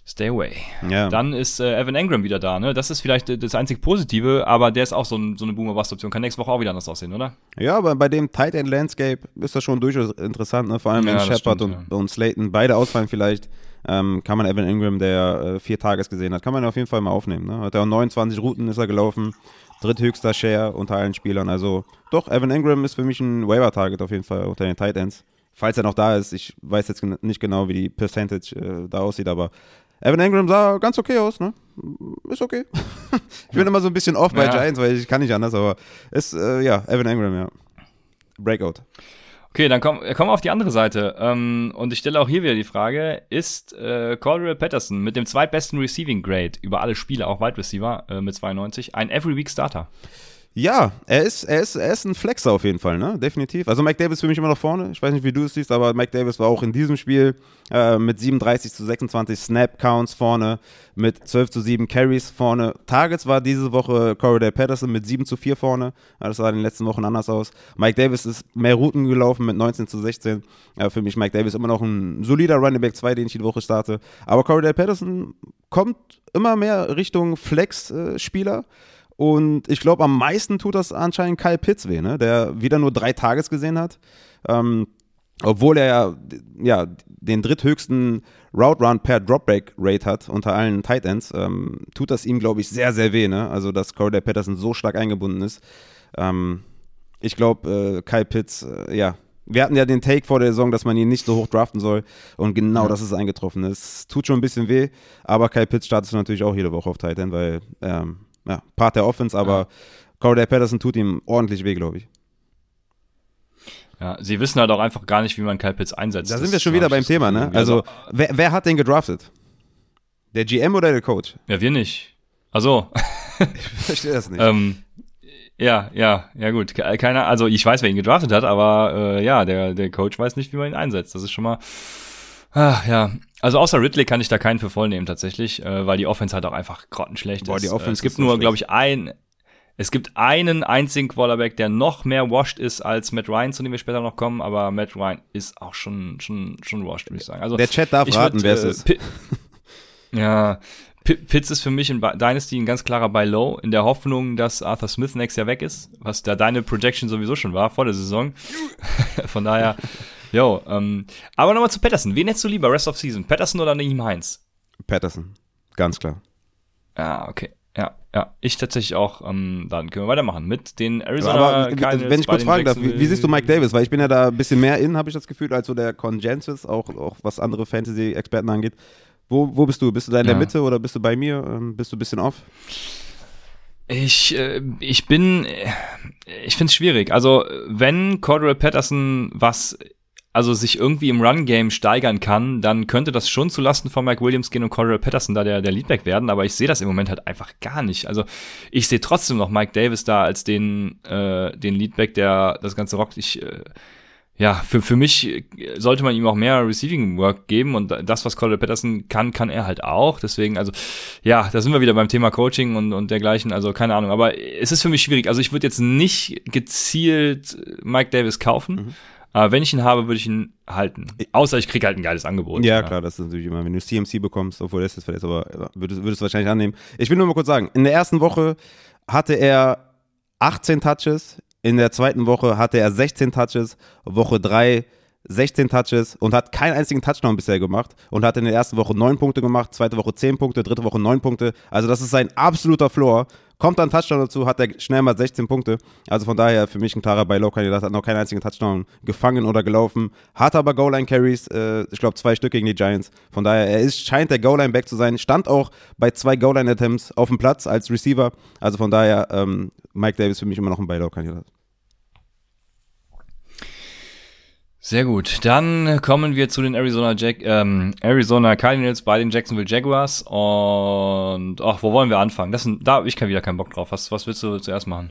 Stay away. Ja. Dann ist äh, Evan Engram wieder da, ne? Das ist vielleicht äh, das einzig Positive, aber der ist auch so, ein, so eine Boomer-Bust-Option. Kann nächste Woche auch wieder anders aussehen, oder? Ja, aber bei dem Tight End Landscape ist das schon durchaus interessant, ne? Vor allem wenn ja, Shepard und, ja. und Slayton beide ausfallen vielleicht, ähm, kann man Evan Engram, der äh, vier Tages gesehen hat, kann man auf jeden Fall mal aufnehmen, ne? Hat er auch 29 Routen ist er gelaufen, dritthöchster Share unter allen Spielern. Also doch, Evan Engram ist für mich ein Waiver-Target auf jeden Fall unter den Tight Ends falls er noch da ist. Ich weiß jetzt nicht genau, wie die Percentage äh, da aussieht, aber Evan Engram sah ganz okay aus, ne? Ist okay. ich bin immer so ein bisschen off bei ja. Giants, weil ich kann nicht anders, aber ist, äh, ja, Evan Engram, ja. Breakout. Okay, dann kommen komm wir auf die andere Seite. Ähm, und ich stelle auch hier wieder die Frage: Ist äh, Cordell Patterson mit dem zweitbesten Receiving Grade über alle Spiele, auch Wide Receiver äh, mit 92, ein Every Week Starter? Ja, er ist, er ist, er ist ein Flexer auf jeden Fall, ne? Definitiv. Also Mike Davis für mich immer noch vorne. Ich weiß nicht, wie du es siehst, aber Mike Davis war auch in diesem Spiel äh, mit 37 zu 26 Snap Counts vorne, mit 12 zu 7 Carries vorne. Targets war diese Woche Corey Patterson mit 7 zu 4 vorne. Das sah in den letzten Wochen anders aus. Mike Davis ist mehr Routen gelaufen mit 19 zu 16. Äh, für mich Mike Davis immer noch ein solider Running Back 2, den ich die Woche starte. Aber Corey Patterson kommt immer mehr Richtung Flex-Spieler. Äh, und ich glaube, am meisten tut das anscheinend Kyle Pitts weh, ne? der wieder nur drei Tages gesehen hat. Ähm, obwohl er ja, ja den dritthöchsten Route Run per Dropback Rate hat unter allen Tight Ends, ähm, tut das ihm, glaube ich, sehr, sehr weh. Ne? Also, dass Corey Patterson so stark eingebunden ist. Ähm, ich glaube, äh, Kyle Pitts, äh, ja, wir hatten ja den Take vor der Saison, dass man ihn nicht so hoch draften soll. Und genau ja. das ist eingetroffen. Es tut schon ein bisschen weh, aber Kyle Pitts startet natürlich auch jede Woche auf Tight End, weil ähm, ja, Part der Offense, aber ja. Corey Patterson tut ihm ordentlich weh, glaube ich. Ja, sie wissen halt auch einfach gar nicht, wie man Kyle Pitts einsetzt. Da sind wir schon wieder beim Thema, ne? Also, wer, wer, hat den gedraftet? Der GM oder der Coach? Ja, wir nicht. Also. ich verstehe das nicht. ähm, Ja, ja, ja gut. Keiner, also ich weiß, wer ihn gedraftet hat, aber äh, ja, der, der Coach weiß nicht, wie man ihn einsetzt. Das ist schon mal. Ach, ja. Also außer Ridley kann ich da keinen für voll nehmen tatsächlich, äh, weil die Offense halt auch einfach grottenschlecht Boah, ist. die Offense äh, es gibt ist nur, glaube ich, ein. Es gibt einen einzigen Quarterback, der noch mehr washed ist als Matt Ryan, zu dem wir später noch kommen, aber Matt Ryan ist auch schon, schon, schon washed, würde ich sagen. Also, Der Chat darf ich raten, würd, wer es äh, ist. Ja, Pi- Pitts ist für mich in Ba- Dynasty ein ganz klarer Buy Low, in der Hoffnung, dass Arthur Smith nächstes Jahr weg ist, was da deine Projection sowieso schon war vor der Saison. Von daher, yo, ähm, aber nochmal zu Patterson. Wen hättest du lieber Rest of Season? Patterson oder Naheem Heinz? Patterson. Ganz klar. Ja, okay. Ja, ja. Ich tatsächlich auch, ähm, dann können wir weitermachen mit den Arizona Aber Cardinals wenn ich kurz fragen darf, wie, wie siehst du Mike Davis? Weil ich bin ja da ein bisschen mehr in, habe ich das Gefühl, als so der Congensus, auch, auch was andere Fantasy-Experten angeht. Wo, wo bist du? Bist du da in der Ja. Mitte oder bist du bei mir? Ähm, Bist du ein bisschen off? Ich, äh, ich bin, äh, ich finde es schwierig. Also, wenn Cordell Patterson was, also sich irgendwie im Run-Game steigern kann, dann könnte das schon zulasten von Mike Williams gehen und Cordell Patterson da der, der Leadback werden, aber ich sehe das im Moment halt einfach gar nicht. Also, ich sehe trotzdem noch Mike Davis da als den, äh, den Leadback, der das Ganze rockt. Ich, äh, ja, für, für mich sollte man ihm auch mehr Receiving Work geben und das, was Cordell Patterson kann, kann er halt auch. Deswegen, also, ja, da sind wir wieder beim Thema Coaching und, und dergleichen. Also, keine Ahnung. Aber es ist für mich schwierig. Also, ich würde jetzt nicht gezielt Mike Davis kaufen. Mhm. Aber wenn ich ihn habe, würde ich ihn halten. Außer ich kriege halt ein geiles Angebot. Ja, klar, das ist natürlich immer, wenn du CMC bekommst, obwohl er ist jetzt verletzt, aber ja, würdest, würdest du wahrscheinlich annehmen. Ich will nur mal kurz sagen, in der ersten Woche hatte er 18 Touches, in der zweiten Woche hatte er 16 Touches, Woche 3 16 Touches und hat keinen einzigen Touchdown bisher gemacht und hat in der ersten Woche 9 Punkte gemacht, zweite Woche 10 Punkte, dritte Woche 9 Punkte. Also das ist sein absoluter Floor. Kommt dann Touchdown dazu, hat er schnell mal 16 Punkte. Also von daher für mich ein klarer Buy-Low-Kandidat, hat noch keinen einzigen Touchdown gefangen oder gelaufen. Hat aber Goal-Line-Carries, äh, ich glaube zwei Stück gegen die Giants. Von daher, er ist, scheint der Goal-Line-Back zu sein. Stand auch bei zwei Goal-Line-Attempts auf dem Platz als Receiver. Also von daher, ähm, Mike Davis für mich immer noch ein Buy-Low-Kandidat. Sehr gut. Dann kommen wir zu den Arizona, Jack, ähm, Arizona Cardinals bei den Jacksonville Jaguars. Und ach, wo wollen wir anfangen? Das sind, da habe ich wieder keinen Bock drauf. Was, was willst du zuerst machen?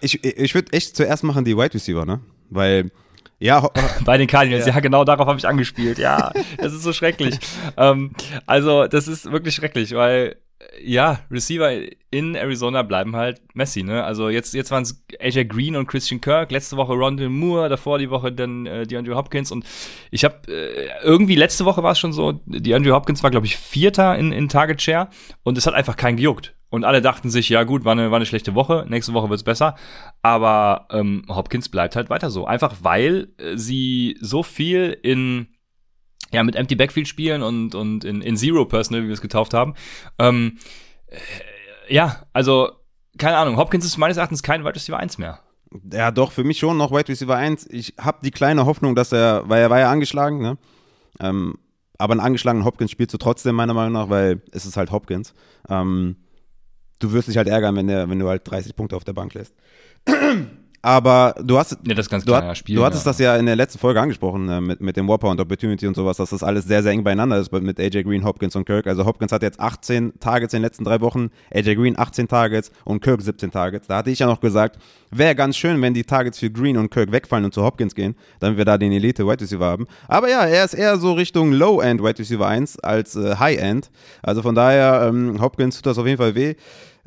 Ich, ich würde echt zuerst machen die Wide Receiver, ne? Weil, ja, Bei den Cardinals, ja, genau darauf habe ich angespielt. Ja, das ist so schrecklich. ähm, also, das ist wirklich schrecklich, weil ja, Receiver in Arizona bleiben halt Messi, ne? Also jetzt, jetzt waren es AJ Green und Christian Kirk, letzte Woche Rondell Moore, davor die Woche dann äh, DeAndre Hopkins und ich habe äh, irgendwie letzte Woche war es schon so, DeAndre Hopkins war glaube ich Vierter in, in Target Share und es hat einfach keinen gejuckt. Und alle dachten sich, ja gut, war eine, war eine schlechte Woche, nächste Woche wird's besser. Aber ähm, Hopkins bleibt halt weiter so. Einfach weil äh, sie so viel in ja, mit Empty Backfield spielen und, und in, in Zero Personal, wie wir es getauft haben. Ähm, äh, ja, also, keine Ahnung, Hopkins ist meines Erachtens kein Wide Receiver 1 mehr. Ja, doch, für mich schon noch Wide Receiver 1. Ich habe die kleine Hoffnung, dass er, weil er war ja angeschlagen, ne? Ähm, aber einen angeschlagenen Hopkins spielst du trotzdem, meiner Meinung nach, weil es ist halt Hopkins. Ähm, du wirst dich halt ärgern, wenn, der, wenn du halt 30 Punkte auf der Bank lässt. Aber du hast, Ja, das ganz du, klar, ja, Spiel, du hattest ja. das ja in der letzten Folge angesprochen, äh, mit, mit dem Whopper und Opportunity und sowas, dass das alles sehr, sehr eng beieinander ist mit AJ Green, Hopkins und Kirk. Also Hopkins hat jetzt 18 Targets in den letzten drei Wochen, AJ Green 18 Targets und Kirk 17 Targets. Da hatte ich ja noch gesagt, wäre ganz schön, wenn die Targets für Green und Kirk wegfallen und zu Hopkins gehen, damit wir da den Elite Wide Receiver haben. Aber ja, er ist eher so Richtung Low-End Wide Receiver 1 als äh, High-End. Also von daher, ähm, Hopkins tut das auf jeden Fall weh.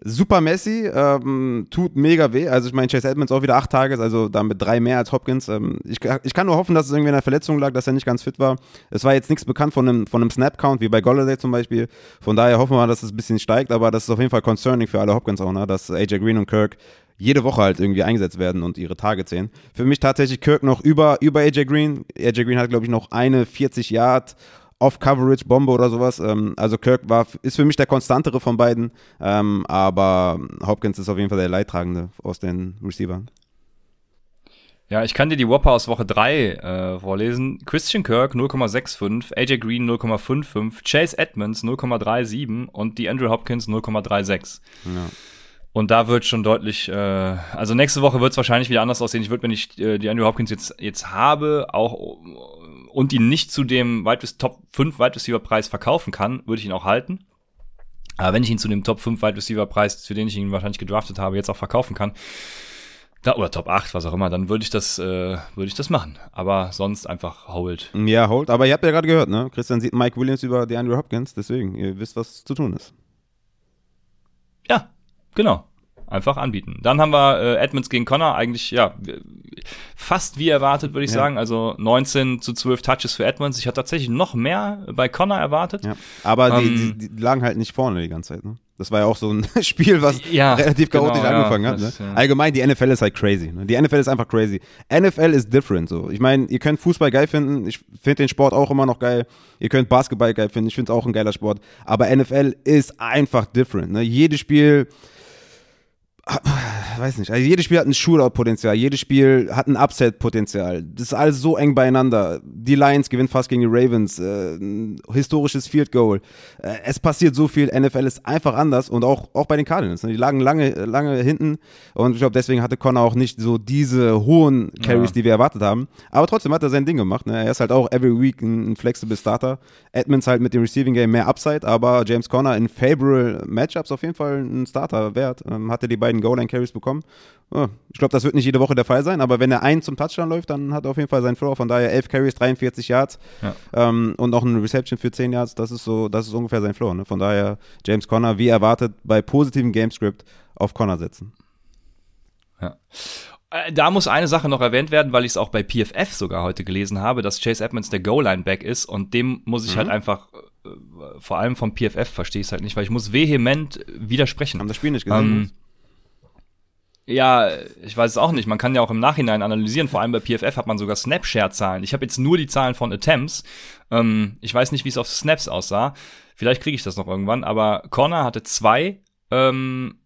Super Messi, ähm, tut mega weh. Also ich meine, Chase Edmonds auch wieder acht Tages, also damit drei mehr als Hopkins. Ähm, ich, ich kann nur hoffen, dass es irgendwie an einer Verletzung lag, dass er nicht ganz fit war. Es war jetzt nichts bekannt von einem, von einem Snap-Count, wie bei Golladay zum Beispiel. Von daher hoffen wir dass es ein bisschen steigt, aber das ist auf jeden Fall concerning für alle Hopkins-Owner, dass AJ Green und Kirk jede Woche halt irgendwie eingesetzt werden und ihre Tage zählen. Für mich tatsächlich Kirk noch über, über AJ Green. AJ Green hat, glaube ich, noch eine 40 Yard Off-Coverage-Bombe oder sowas. Ähm, also Kirk war, ist für mich der konstantere von beiden, ähm, aber Hopkins ist auf jeden Fall der Leidtragende aus den Receivern. Ja, ich kann dir die Whopper aus Woche 3 äh, vorlesen. Christian Kirk 0,65, AJ Green 0,55, Chase Edmonds 0,37 und die Andrew Hopkins 0,36. Ja. Und da wird schon deutlich, äh, also nächste Woche wird es wahrscheinlich wieder anders aussehen. Ich würde, wenn ich äh, die Andrew Hopkins jetzt, jetzt habe, auch und ihn nicht zu dem Wide Top 5 Wide Receiver Preis verkaufen kann, würde ich ihn auch halten. Aber wenn ich ihn zu dem Top 5 Wide Receiver Preis, für den ich ihn wahrscheinlich gedraftet habe, jetzt auch verkaufen kann, da, oder Top 8, was auch immer, dann würde ich das, äh, würde ich das machen. Aber sonst einfach hold. Ja, hold. Aber ihr habt ja gerade gehört, ne? Christian sieht Mike Williams über die Andrew Hopkins, deswegen, ihr wisst, was zu tun ist. Ja, genau. Einfach anbieten. Dann haben wir äh, Edmonds gegen Connor, eigentlich ja fast wie erwartet, würde ich ja. sagen. Also 19 zu 12 Touches für Edmonds. Ich hatte tatsächlich noch mehr bei Connor erwartet. Ja. Aber ähm, die, die, lagen halt nicht vorne die ganze Zeit. Ne? Das war ja auch so ein Spiel, was ja, relativ chaotisch genau, angefangen hat. Ne? Das? Allgemein, die NFL ist halt crazy. Ne? Die NFL ist einfach crazy. NFL ist different. So. Ich meine, ihr könnt Fußball geil finden. Ich finde den Sport auch immer noch geil. Ihr könnt Basketball geil finden. Ich finde es auch ein geiler Sport. Aber NFL ist einfach different. Ne? Jedes Spiel aber weiß nicht, also jedes Spiel hat ein Shootout-Potenzial, jedes Spiel hat ein Upset-Potenzial. Das ist alles so eng beieinander. Die Lions gewinnen fast gegen die Ravens, äh, historisches Field Goal. Äh, es passiert so viel, NFL ist einfach anders und auch, auch bei den Cardinals. Ne? Die lagen lange, lange hinten und ich glaube, deswegen hatte Connor auch nicht so diese hohen Carries, ja. die wir erwartet haben. Aber trotzdem hat er sein Ding gemacht. Ne? Er ist halt auch every week ein, ein flexible Starter. Edmonds halt mit dem Receiving Game mehr Upside, aber James Conner in favorable Matchups auf jeden Fall ein Starter wert. Ähm, hatte die beiden beiden Goal-Line-Carries bekommen. Ich glaube, das wird nicht jede Woche der Fall sein, aber wenn er einen zum Touchdown läuft, dann hat er auf jeden Fall seinen Floor. Von daher 11 Carries, 43 Yards ja. ähm, und auch eine Reception für 10 Yards. Das ist so, das ist ungefähr sein Floor. Ne? Von daher James Conner, wie erwartet, bei positivem Gamescript auf Conner setzen. Ja. Äh, da muss eine Sache noch erwähnt werden, weil ich es auch bei PFF sogar heute gelesen habe, dass Chase Edmonds der Goal-Line-Back ist und dem muss ich halt mhm. halt einfach, äh, vor allem vom PFF verstehe ich es halt nicht, weil ich muss vehement widersprechen. Haben das Spiel nicht gesehen? Ähm, ja, ich weiß es auch nicht. Man kann ja auch im Nachhinein analysieren. Vor allem bei PFF hat man sogar Snapshare-Zahlen. Ich habe jetzt nur die Zahlen von Attempts. Ähm, ich weiß nicht, wie es auf Snaps aussah. Vielleicht kriege ich das noch irgendwann. Aber Connor hatte zwei ähm,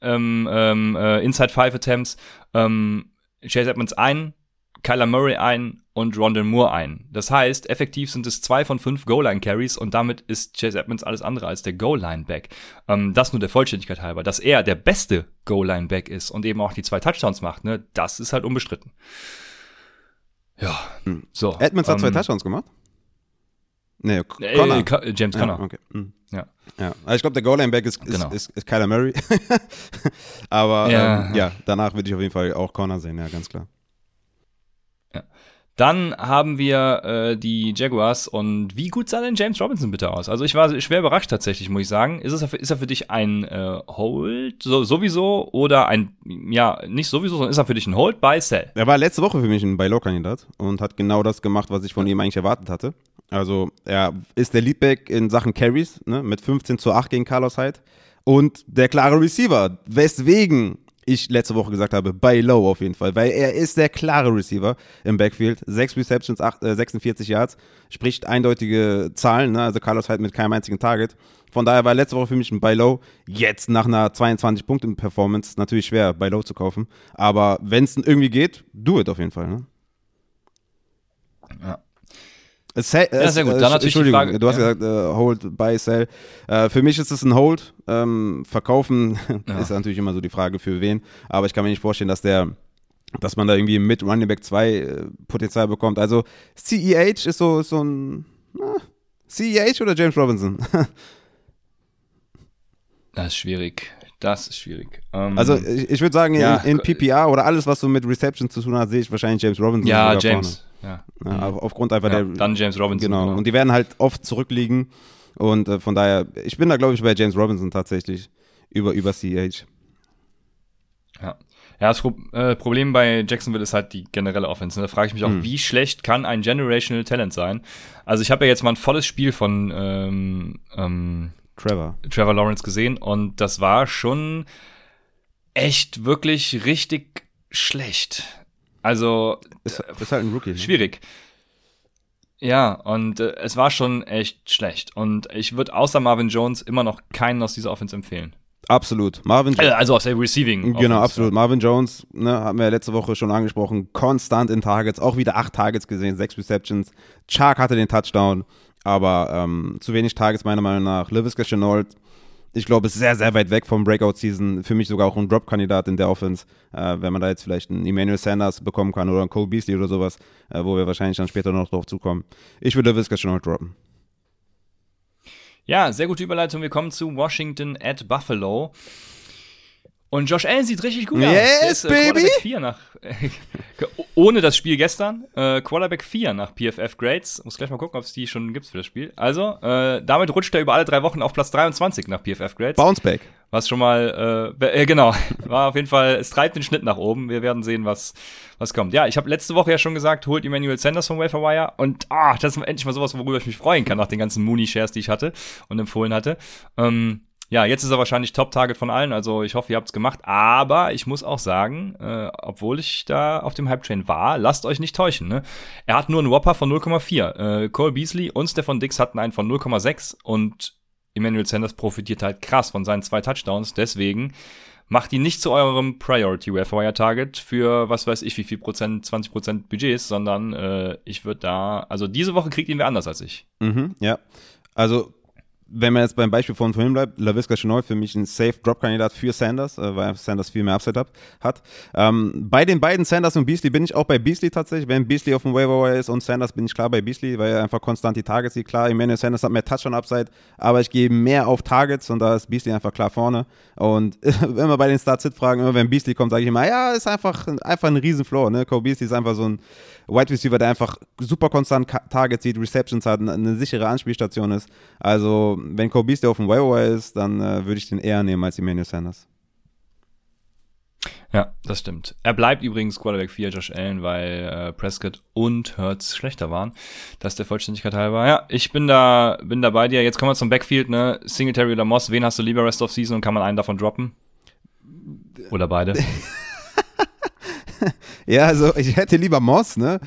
ähm, ähm, äh, Inside Five Attempts, ähm, Chase Edmonds ein, Kyler Murray ein und Rondell Moore ein. Das heißt, effektiv sind es zwei von fünf Goal-Line-Carries und damit ist Chase Edmonds alles andere als der Goal-Line-Back. Ähm, das nur der Vollständigkeit halber. Dass er der beste Goal-Line-Back ist und eben auch die zwei Touchdowns macht, ne, das ist halt unbestritten. Ja, hm. so. Edmonds hat zwei ähm, Touchdowns gemacht? Nee, äh, Connor. Äh, James Conner. Ja, okay. Mhm. ja. ja. Also ich glaube, der Goal-Line-Back ist, ist, genau. ist, ist, Kyler Murray. Aber ja. Ähm, ja, danach würde ich auf jeden Fall auch Connor sehen, ja, ganz klar. Dann haben wir äh, die Jaguars und wie gut sah denn James Robinson bitte aus? Also ich war schwer überrascht tatsächlich, muss ich sagen. Ist, es, ist er für dich ein äh, Hold so, sowieso oder ein, ja, nicht sowieso, sondern ist er für dich ein Hold, Buy, Sell? Er war letzte Woche für mich ein Buy-Low-Kandidat und hat genau das gemacht, was ich von ihm eigentlich erwartet hatte. Also er ist der Leadback in Sachen Carries ne, mit 15 zu 8 gegen Carlos Hyde und der klare Receiver, weswegen ich letzte Woche gesagt habe, bei Low auf jeden Fall, weil er ist der klare Receiver im Backfield. Sechs Receptions, acht, äh, 46 Yards, spricht eindeutige Zahlen, ne? also Carlos Hyde mit keinem einzigen Target. Von daher war letzte Woche für mich ein Buy Low. Jetzt nach einer 22 Punkte Performance natürlich schwer, Buy Low zu kaufen. Aber wenn es irgendwie geht, do it auf jeden Fall. Ne? Ja. Es, es, ja, sehr gut. Dann natürlich Entschuldigung, Frage, du hast ja. gesagt, uh, hold, buy, sell. Uh, für mich ist es ein Hold. Ähm, verkaufen ja. ist natürlich immer so die Frage für wen. Aber ich kann mir nicht vorstellen, dass der, dass man da irgendwie mit Running Back 2 äh, Potenzial bekommt. Also CEH ist so, ist so ein na, CEH oder James Robinson? das ist schwierig. Das ist schwierig. Um, also ich, ich würde sagen, ja, in, in, PPR oder alles, was so mit Reception zu tun hat, sehe ich wahrscheinlich James Robinson. Ja, James. Vorne. Ja. ja mhm. aufgrund einfach ja, der. Dann James Robinson. Genau. genau. Und die werden halt oft zurückliegen. Und äh, von daher, ich bin da, glaube ich, bei James Robinson tatsächlich über, über CH. Ja. Ja, das Pro äh, Problem bei Jacksonville ist halt die generelle Offense. Da frage ich mich auch, mhm. wie schlecht kann ein Generational Talent sein? Also ich habe ja jetzt mal ein volles Spiel von ähm, ähm, Trevor. Trevor Lawrence gesehen und das war schon echt wirklich richtig schlecht. Also ist, ist halt ein Rookie. Ne? Schwierig. Ja, und äh, es war schon echt schlecht. Und ich würde außer Marvin Jones immer noch keinen aus dieser Offense empfehlen. Absolut. Marvin Jones. Also aus der Receiving. Genau, absolut. Marvin Jones, ne, haben wir ja letzte Woche schon angesprochen, konstant in Targets, auch wieder acht Targets gesehen, sechs Receptions. Chark hatte den Touchdown, aber ähm, zu wenig Targets meiner Meinung nach. LaVisca Chenault ich glaube, ist sehr, sehr weit weg vom Breakout-Season. Für mich sogar auch ein Drop-Kandidat in der Offense, äh, wenn man da jetzt vielleicht einen Emmanuel Sanders bekommen kann oder einen Cole Beasley oder sowas, äh, wo wir wahrscheinlich dann später noch drauf zukommen. Ich würde Visca schon noch droppen. Ja, sehr gute Überleitung. Wir kommen zu Washington at Buffalo. Und Josh Allen sieht richtig gut yes, aus. Yes, baby! Quarterback 4 nach, ohne das Spiel gestern, äh, Quarterback 4 nach PFF Grades. Muss gleich mal gucken, ob es die schon gibt für das Spiel. Also, äh, damit rutscht er über alle drei Wochen auf Platz 23 nach PFF Grades. Bounceback. Was schon mal, äh, äh, genau, war auf jeden Fall, es treibt den Schnitt nach oben. Wir werden sehen, was, was kommt. Ja, ich habe letzte Woche ja schon gesagt, holt Emmanuel Sanders vom Wafer Wire und ah, das ist endlich mal sowas, worüber ich mich freuen kann nach den ganzen Mooney-Shares, die ich hatte und empfohlen hatte. Ähm, ja, jetzt ist er wahrscheinlich Top-Target von allen, also ich hoffe, ihr habt's gemacht. Aber ich muss auch sagen, äh, obwohl ich da auf dem Hype-Train war, lasst euch nicht täuschen. Ne? Er hat nur einen Whopper von 0,4. Äh, Cole Beasley und Stefan Dix hatten einen von 0,6 und Emmanuel Sanders profitiert halt krass von seinen zwei Touchdowns. Deswegen macht ihn nicht zu eurem Priority Wire Target für was weiß ich wie viel Prozent, 20 Prozent Budgets, sondern äh, ich würde da, also diese Woche kriegt ihn wer anders als ich. Mhm, ja. Also wenn man jetzt beim Beispiel von vorhin bleibt, LaVisca Chenault für mich ein Safe-Drop-Kandidat für Sanders, äh, weil Sanders viel mehr Upside hat. Ähm, bei den beiden Sanders und Beasley bin ich auch bei Beasley tatsächlich. Wenn Beasley auf dem Waiver ist und Sanders, bin ich klar bei Beasley, weil er einfach konstant die Targets sieht. Klar, Emmanuel Sanders hat mehr Touchdown-Upside, aber ich gehe mehr auf Targets und da ist Beasley einfach klar vorne. Und immer bei den Start-Sit-Fragen, immer wenn Beasley kommt, sage ich immer, ja, ist einfach, einfach ein Riesenfloor. Ne? Cole Beasley ist einfach so ein Wide Receiver, der einfach super konstant Targets sieht, Receptions hat, eine sichere Anspielstation ist. Also, wenn Cole Beasley auf dem Waiver ist, dann äh, würde ich den eher nehmen als Emmanuel Sanders. Ja, das stimmt. Er bleibt übrigens Quarterback 4, Josh Allen, weil äh, Prescott und Hurts schlechter waren. Das ist der Vollständigkeit halber. Ja, ich bin da, bin da bei dir. Jetzt kommen wir zum Backfield, ne? Singletary oder Moss. Wen hast du lieber Rest of Season und kann man einen davon droppen? Oder beide? ja, also ich hätte lieber Moss, ne?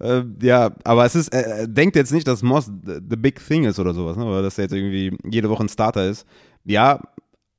Äh, ja, aber es ist, äh, denkt jetzt nicht, dass Moss the big thing ist oder sowas, ne? Oder dass er jetzt irgendwie jede Woche ein Starter ist. Ja,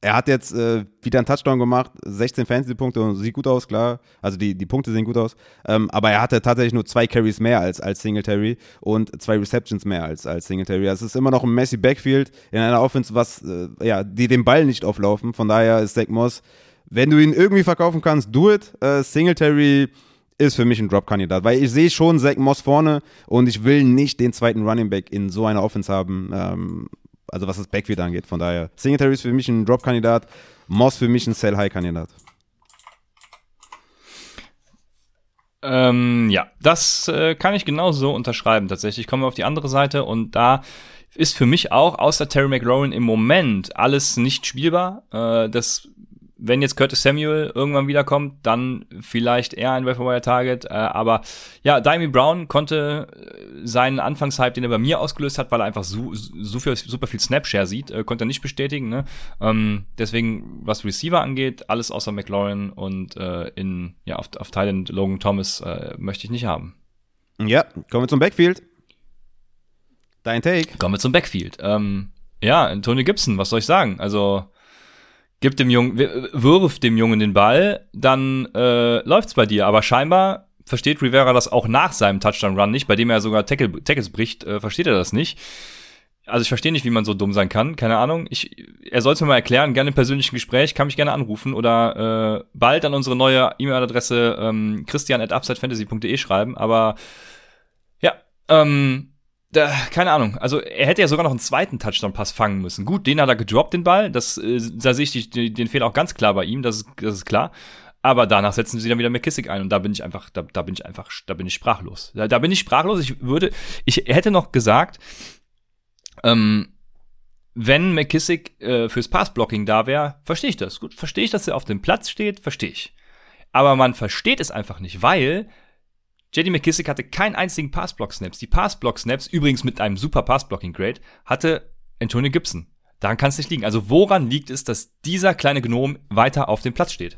er hat jetzt äh, wieder einen Touchdown gemacht, 16 Fantasy-Punkte und sieht gut aus, klar. Also die, die Punkte sehen gut aus. Ähm, aber er hatte tatsächlich nur zwei Carries mehr als, als Singletary und zwei Receptions mehr als, als Singletary. Also es ist immer noch ein messy Backfield in einer Offense, was, äh, ja, die den Ball nicht auflaufen. Von daher ist Zach Moss wenn du ihn irgendwie verkaufen kannst, do it. Äh, Singletary ist für mich ein Drop-Kandidat, weil ich sehe schon Zach Moss vorne und ich will nicht den zweiten Running Back in so einer Offense haben, ähm, also was das Backfield angeht. Von daher, Singletary ist für mich ein Drop-Kandidat, Moss für mich ein Sell-High-Kandidat. Ähm, ja, das äh, kann ich genauso unterschreiben tatsächlich. Kommen wir auf die andere Seite und da ist für mich auch außer Terry McLaurin im Moment alles nicht spielbar. Äh, das wenn jetzt Curtis Samuel irgendwann wiederkommt, dann vielleicht eher ein Wire Target. Äh, aber ja, Dimey Brown konnte äh, seinen Anfangshype, den er bei mir ausgelöst hat, weil er einfach so, so viel, super viel Snapshare sieht, äh, konnte er nicht bestätigen. Ne? Ähm, deswegen, was Receiver angeht, alles außer McLaurin und äh, in ja auf, auf Thailand Logan Thomas äh, möchte ich nicht haben. Ja, kommen wir zum Backfield. Dein Take. Kommen wir zum Backfield. Ähm, ja, Tony Gibson, was soll ich sagen? Also Gib dem Jungen, wirf dem Jungen den Ball, dann äh, läuft's bei dir. Aber scheinbar versteht Rivera das auch nach seinem Touchdown-Run nicht, bei dem er sogar Tackle, Tackles bricht, äh, versteht er das nicht. Also ich verstehe nicht, wie man so dumm sein kann, keine Ahnung. Ich, er soll es mir mal erklären, gerne im persönlichen Gespräch, kann mich gerne anrufen oder äh, bald an unsere neue E-Mail-Adresse ähm, christian at upsidefantasy.de schreiben. Aber ja, ähm, da, keine Ahnung. Also er hätte ja sogar noch einen zweiten Touchdown-Pass fangen müssen. Gut, den hat er gedroppt, den Ball. Das, äh, da sehe ich die, den Fehler auch ganz klar bei ihm, das ist, das ist klar. Aber danach setzen sie dann wieder McKissick ein und da bin ich einfach, da, da bin ich einfach, da bin ich sprachlos. Da, da bin ich sprachlos. Ich würde, ich hätte noch gesagt, ähm, wenn McKissick äh, fürs Passblocking da wäre, verstehe ich das. Gut, verstehe ich, dass er auf dem Platz steht, verstehe ich. Aber man versteht es einfach nicht, weil JD McKissick hatte keinen einzigen Passblock-Snaps. Die Passblock-Snaps, übrigens mit einem super Passblocking-Grade, hatte Antonio Gibson. Daran kann es nicht liegen. Also woran liegt es, dass dieser kleine Gnom weiter auf dem Platz steht?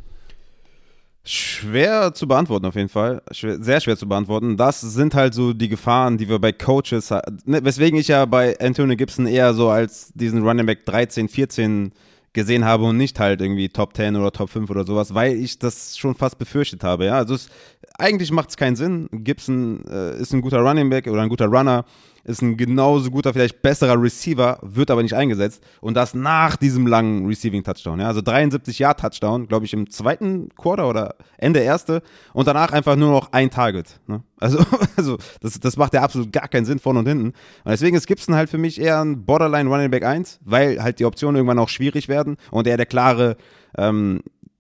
Schwer zu beantworten auf jeden Fall. Schwer, sehr schwer zu beantworten. Das sind halt so die Gefahren, die wir bei Coaches, ne, weswegen ich ja bei Antonio Gibson eher so als diesen Running Back 13, 14 gesehen habe und nicht halt irgendwie Top 10 oder Top 5 oder sowas, weil ich das schon fast befürchtet habe. Ja, also es, eigentlich macht es keinen Sinn. Gibson äh, ist ein guter Running Back oder ein guter Runner. Ist ein genauso guter, vielleicht besserer Receiver, wird aber nicht eingesetzt. Und das nach diesem langen Receiving-Touchdown. Ja? Also 73 Jahr Touchdown, glaube ich, im zweiten Quarter oder Ende erste. Und danach einfach nur noch ein Target. Ne? Also, also das, das macht ja absolut gar keinen Sinn vorne und hinten. Und deswegen ist Gibson halt für mich eher ein Borderline Running Back 1, weil halt die Optionen irgendwann auch schwierig werden und er der klare, ähm,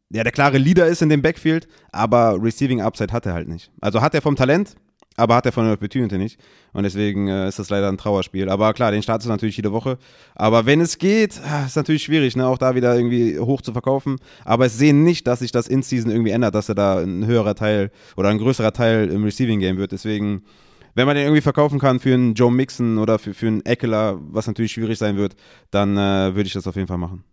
ja, der klare Leader ist in dem Backfield, aber Receiving Upside hat er halt nicht. Also hat er vom Talent, aber hat er von der Opportunity nicht. Und deswegen äh, ist das leider ein Trauerspiel. Aber klar, den startet natürlich jede Woche. Aber wenn es geht, ah, ist natürlich schwierig, ne, auch da wieder irgendwie hoch zu verkaufen. Aber es sehen nicht, dass sich das In-Season irgendwie ändert, dass er da ein höherer Teil oder ein größerer Teil im Receiving Game wird. Deswegen, wenn man den irgendwie verkaufen kann für einen Joe Mixon oder für, für einen Eckler, was natürlich schwierig sein wird, dann äh, würde ich das auf jeden Fall machen.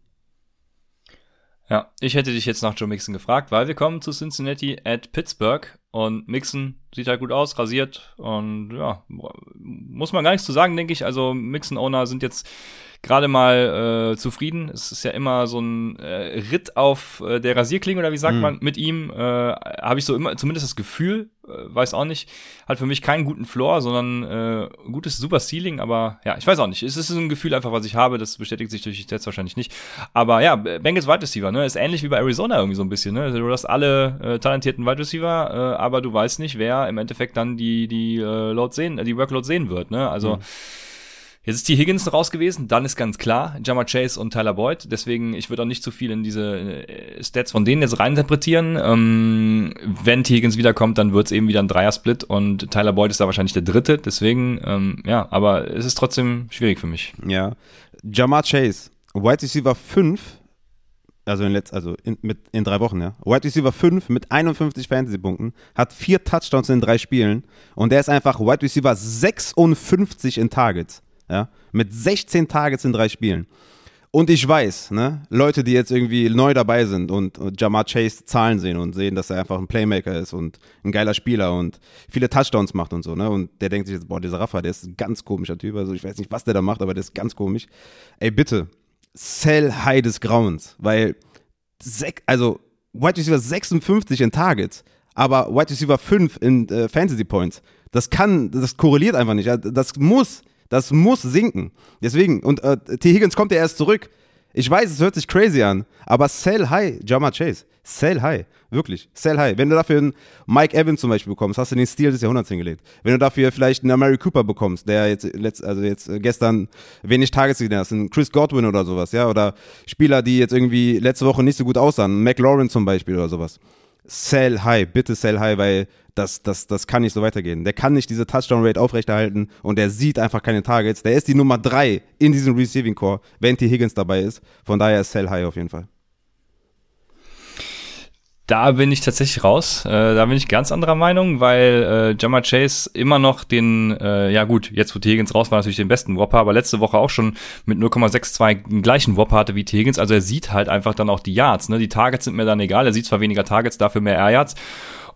Ja, ich hätte dich jetzt nach Joe Mixon gefragt, weil wir kommen zu Cincinnati at Pittsburgh und Mixon sieht halt gut aus, rasiert und ja, muss man gar nichts zu sagen, denke ich. Also Mixon-Owner sind jetzt gerade mal äh, zufrieden. Es ist ja immer so ein äh, Ritt auf äh, der Rasierklinge oder wie sagt mhm. man mit ihm. Äh, Habe ich so immer zumindest das Gefühl, äh, weiß auch nicht, hat für mich keinen guten Floor, sondern äh, gutes Super Ceiling. Aber ja, ich weiß auch nicht. Es ist ein Gefühl einfach, was ich habe. Das bestätigt sich durch die Stats wahrscheinlich nicht. Aber ja, Bengals Wide Receiver, ne, ist ähnlich wie bei Arizona irgendwie so ein bisschen. Ne? Du hast alle äh, talentierten Wide Receiver, äh, aber du weißt nicht, wer im Endeffekt dann die die äh, Load sehen, äh, die Workload sehen wird. Ne? Also mhm Jetzt ist die Higgins raus gewesen, dann ist ganz klar Jammer Chase und Tyler Boyd. Deswegen, ich würde auch nicht zu viel in diese äh, Stats von denen jetzt reininterpretieren. Ähm, wenn T. Higgins wiederkommt, dann wird es eben wieder ein Dreier-Split und Tyler Boyd ist da wahrscheinlich der dritte. Deswegen, ähm, ja, aber es ist trotzdem schwierig für mich. Ja. Jamar Chase, White Receiver 5, also in, letz, also in, mit, in drei Wochen, ja. White Receiver 5 mit 51 Fantasy-Punkten, hat vier Touchdowns in drei Spielen und der ist einfach White Receiver 56 in Targets ja, mit 16 Targets in drei Spielen. Und ich weiß, ne, Leute, die jetzt irgendwie neu dabei sind und, und Jamar Chase Zahlen sehen und sehen, dass er einfach ein Playmaker ist und ein geiler Spieler und viele Touchdowns macht und so, ne, und der denkt sich jetzt, boah, dieser Rafa, der ist ein ganz komischer Typ, also ich weiß nicht, was der da macht, aber der ist ganz komisch. Ey, bitte, sell high des Grauens, weil, also, White Receiver 56 in Targets, aber White Receiver 5 in äh, Fantasy Points, das kann, das korreliert einfach nicht, das muss das muss sinken. Deswegen, und äh, T. Higgins kommt ja erst zurück. Ich weiß, es hört sich crazy an, aber sell high, Jama Chase. Sell high. Wirklich. Sell high. Wenn du dafür einen Mike Evans zum Beispiel bekommst, hast du den Stil des Jahrhunderts hingelegt. Wenn du dafür vielleicht einen Mary Cooper bekommst, der jetzt, also jetzt gestern wenig Tages gesehen hast, einen Chris Godwin oder sowas, ja, oder Spieler, die jetzt irgendwie letzte Woche nicht so gut aussahen, McLaurin zum Beispiel oder sowas. Sell high, bitte sell high, weil das, das, das kann nicht so weitergehen. Der kann nicht diese Touchdown-Rate aufrechterhalten und der sieht einfach keine Targets. Der ist die Nummer drei in diesem Receiving Core, wenn T. Higgins dabei ist. Von daher ist Sell High auf jeden Fall. Da bin ich tatsächlich raus. Äh, da bin ich ganz anderer Meinung, weil äh, Jammer Chase immer noch den, äh, ja gut, jetzt wo. Higgins raus war, natürlich den besten Whopper, aber letzte Woche auch schon mit 0,62 den gleichen Whopper hatte wie. Higgins. Also er sieht halt einfach dann auch die Yards. Ne? Die Targets sind mir dann egal. Er sieht zwar weniger Targets, dafür mehr Air Yards